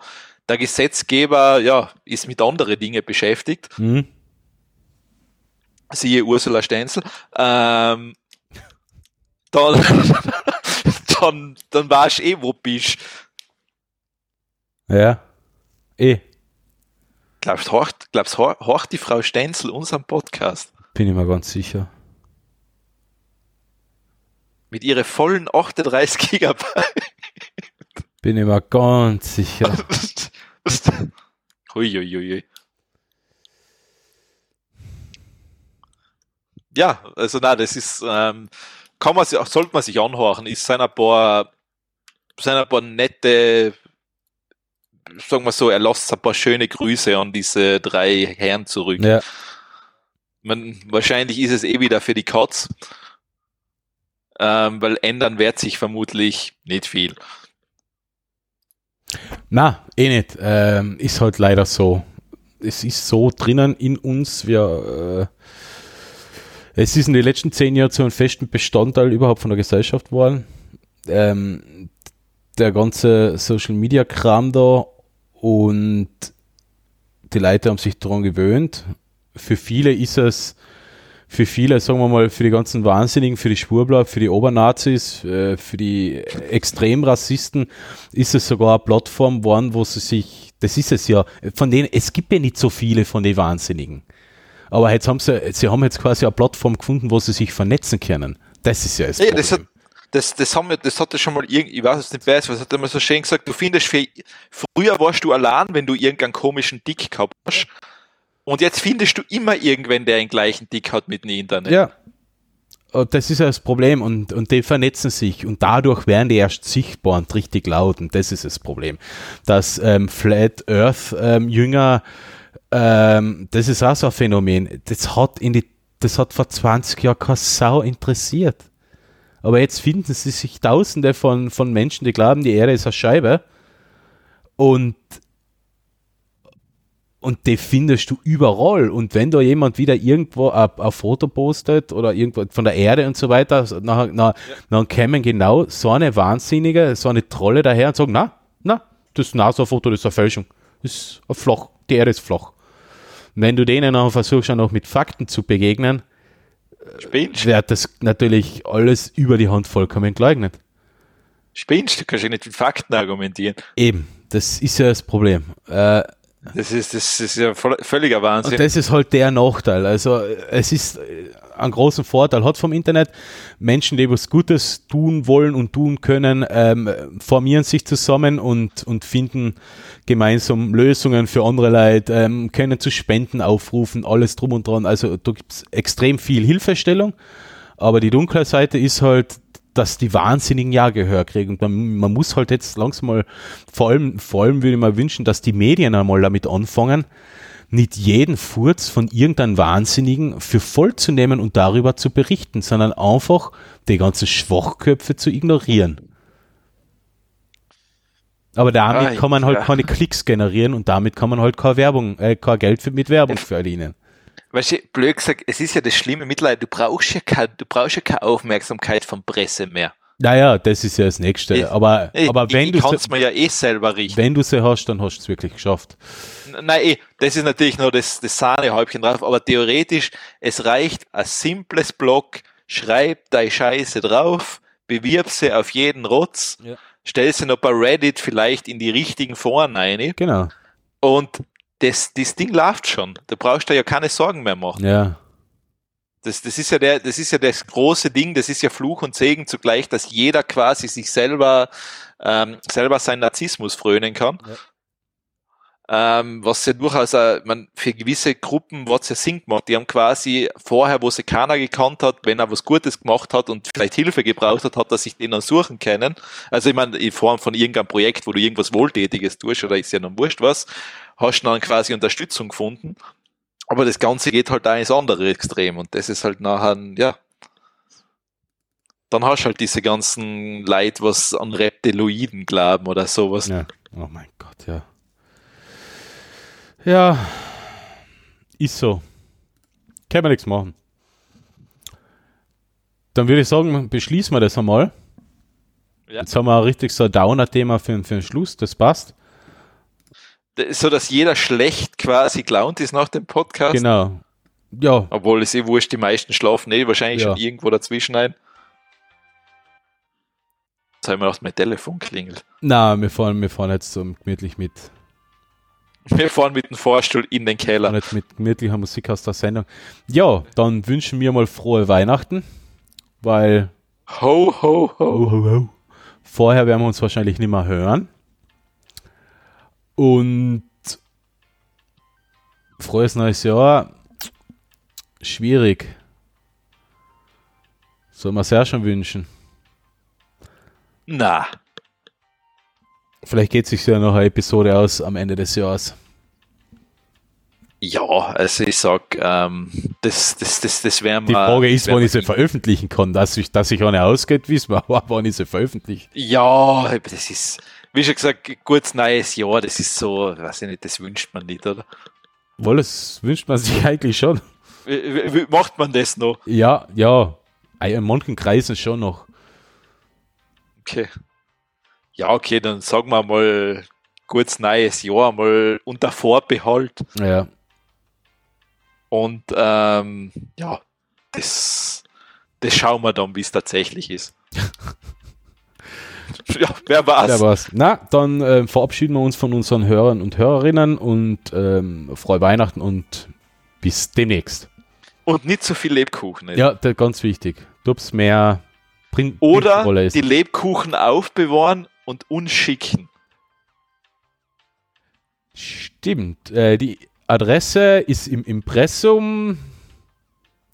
Der Gesetzgeber, ja, ist mit anderen Dingen beschäftigt. Mhm. Siehe Ursula Stenzel. Ähm, dann, dann, dann weißt du eh, wo du bist. Ja. Eh, Glaubst du, horcht, glaubst, horcht die Frau Stenzel unseren Podcast? bin ich mir ganz sicher. Mit ihren vollen 38 Gigabyte. Bin ich mir ganz sicher. Huiuiui. Ja, also na, das ist, ähm, kann man sich, sollte man sich anhören. Es sind ein paar, ein paar nette, sagen wir so, er lässt ein paar schöne Grüße an diese drei Herren zurück. Ja. Man, wahrscheinlich ist es eh wieder für die Katz. Ähm, weil ändern wird sich vermutlich nicht viel. Na, eh nicht. Ähm, ist halt leider so. Es ist so drinnen in uns. Wir, äh, es ist in den letzten zehn Jahren zu einem festen Bestandteil überhaupt von der Gesellschaft geworden. Ähm, der ganze Social Media Kram da und die Leute haben sich daran gewöhnt. Für viele ist es, für viele, sagen wir mal, für die ganzen Wahnsinnigen, für die Schwurbler, für die Obernazis, äh, für die Extremrassisten ist es sogar eine Plattform geworden, wo sie sich, das ist es ja, von denen, es gibt ja nicht so viele von den Wahnsinnigen. Aber jetzt haben sie, sie haben jetzt quasi eine Plattform gefunden, wo sie sich vernetzen können. Das ist ja das Ja, das, hat, Problem. das, das, haben wir, das hatte schon mal irgendwie, ich weiß es nicht, es, was hat er mal so schön gesagt, du findest für, früher warst du allein, wenn du irgendeinen komischen Dick gehabt hast. Und jetzt findest du immer irgendwen, der den gleichen Dick hat mit dem Internet. Ja. Das ist ja das Problem und, und die vernetzen sich und dadurch werden die erst sichtbar und richtig laut und das ist das Problem. Dass ähm, Flat Earth ähm, Jünger, ähm, das ist auch so ein Phänomen, das hat, in die, das hat vor 20 Jahren keine Sau interessiert. Aber jetzt finden sie sich tausende von, von Menschen, die glauben, die Erde ist eine Scheibe und und die findest du überall. Und wenn da jemand wieder irgendwo ein, ein Foto postet oder irgendwo von der Erde und so weiter, nachher, na, dann kämen genau so eine Wahnsinnige, so eine Trolle daher und sagen, na, na, das NASA-Foto, das ist eine Fälschung. Das ist ein flach, die Erde ist flach. Und wenn du denen dann versuchst, auch noch mit Fakten zu begegnen, Spinnst, wird das natürlich alles über die Hand vollkommen geleugnet. spinnst, du kannst ja nicht mit Fakten argumentieren. Eben, das ist ja das Problem. Äh, Das ist, das ist ja voll, völliger Wahnsinn. Und das ist halt der Nachteil. Also es ist äh, einen großen Vorteil hat vom Internet. Menschen, die was Gutes tun wollen und tun können, ähm, formieren sich zusammen und, und finden gemeinsam Lösungen für andere Leute, ähm, können zu Spenden aufrufen, alles drum und dran. Also da gibt es extrem viel Hilfestellung. Aber die dunkle Seite ist halt, dass die Wahnsinnigen ja Gehör kriegen. Und man, man muss halt jetzt langsam mal, vor allem, vor allem würde ich mir wünschen, dass die Medien einmal damit anfangen, nicht jeden Furz von irgendeinem Wahnsinnigen für voll zu nehmen und darüber zu berichten, sondern einfach die ganzen Schwachköpfe zu ignorieren. Aber damit Ah, kann man halt ja. keine Klicks generieren und damit kann man halt keine Werbung, äh, kein Geld für, mit Werbung verdienen. Weißt du, blöd gesagt, es ist ja das Schlimme mittlerweile, du brauchst ja keine, du brauchst ja keine Aufmerksamkeit von Presse mehr. Naja, das ist ja das Nächste. Ich- aber, Ich, aber wenn ich, du ich kann sie, es mir ja eh selber richten. wenn du sie hast, dann hast du es wirklich geschafft. Nein, eh, das ist natürlich nur das, das Sahnehäubchen drauf, aber theoretisch, es reicht ein simples Blog, schreib deine Scheiße drauf, bewirb sie auf jeden Rotz, Ja. stell sie noch bei Reddit vielleicht in die richtigen Foren rein Genau. und das, das Ding läuft schon. Da brauchst du ja keine Sorgen mehr machen. Ja. Das, das ist ja der, das ist ja das große Ding, das ist ja Fluch und Segen zugleich, dass jeder quasi sich selber, ähm, selber seinen Narzissmus frönen kann. Ähm, was ja durchaus, äh, man, für gewisse Gruppen, was ja Sinn gemacht, die haben quasi vorher, wo sie keiner gekannt hat, wenn er was Gutes gemacht hat und vielleicht Hilfe gebraucht hat, hat er sich den dann suchen können. Also ich meine, in Form von irgendeinem Projekt, wo du irgendwas Wohltätiges tust, oder ist ja dann wurscht was, hast du dann quasi Unterstützung gefunden. Aber das Ganze geht halt auch ins andere Extrem und das ist halt nachher, ja, dann hast du halt diese ganzen Leute, was an Reptiloiden glauben oder sowas. ja. Oh mein Gott, ja. Ja. Ist so. Kann man nichts machen. Dann würde ich sagen, beschließen wir das einmal. Ja. Jetzt haben wir ein richtig so ein Downer-Thema für, für den Schluss, das passt. So dass jeder schlecht quasi gelaunt ist nach dem Podcast. Genau. Ja, Obwohl es eh wurscht, die meisten schlafen eh wahrscheinlich Ja. schon irgendwo dazwischen ein. Jetzt habe ich mir gedacht, mein Telefon klingelt. na, wir fahren, wir fahren jetzt so gemütlich mit, Wir fahren mit dem Fahrstuhl in den Keller. jetzt mit gemütlicher Musik aus der Sendung. Ja, dann wünschen wir mal frohe Weihnachten, weil Ho, ho, ho. Oh, oh, oh. Vorher werden wir uns wahrscheinlich nicht mehr hören. Und frohes neues Jahr. Schwierig. Soll man es ja schon wünschen. Na, Vielleicht geht sich ja noch eine Episode aus am Ende des Jahres. ja, also ich sag, ähm, das, das, das, das wäre mal. Die Frage ist, wann ich sie veröffentlichen kann. Dass ich, dass ich eine ausgeht, wissen wir, aber wann ich sie veröffentliche. Ja, das ist, wie schon gesagt, gutes neues Jahr, das ist so, weiß ich nicht, das wünscht man nicht, oder? Wohl, das wünscht man sich eigentlich schon. Wie, wie, macht man das noch? Ja, ja. In manchen Kreisen schon noch. Okay. Ja, okay, dann sagen wir mal gutes neues Jahr, mal unter Vorbehalt Ja. und ähm, ja, das, das schauen wir dann, wie es tatsächlich ist. ja, wer war's? Ja, was. Na, dann ähm, verabschieden wir uns von unseren Hörern und Hörerinnen und ähm, frohe Weihnachten und bis demnächst. Und nicht so viel Lebkuchen. nicht? Ja, das, ganz wichtig. Du hast mehr Prin Oder die Lebkuchen aufbewahren und uns schicken. Stimmt. Äh, die Adresse ist im Impressum.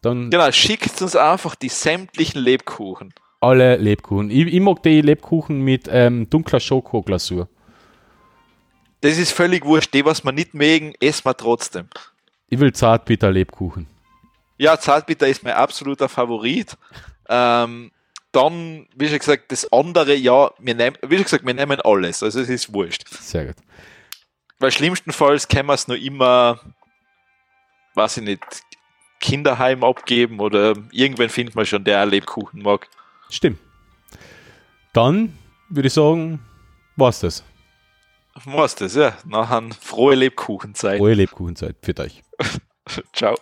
Dann Genau, schickt uns einfach die sämtlichen Lebkuchen. Alle Lebkuchen. Ich, ich mag die Lebkuchen mit ähm, dunkler Schokoglasur. Das ist völlig wurscht. Die, was wir nicht mögen, essen wir trotzdem. Ich will zartbitter Lebkuchen. Ja, Zartbitter ist mein absoluter Favorit. Ähm, dann, wie schon gesagt, das andere, ja, wir nehmen, wie schon gesagt, wir nehmen alles. Also es ist wurscht. Sehr gut. Weil schlimmstenfalls können wir es nur immer, weiß ich nicht, Kinderheim abgeben oder irgendwann findet man schon, der Lebkuchen mag. Stimmt. Dann würde ich sagen, war's das. Was das, ja. Nachher frohe Lebkuchenzeit. Frohe Lebkuchenzeit für euch. Ciao.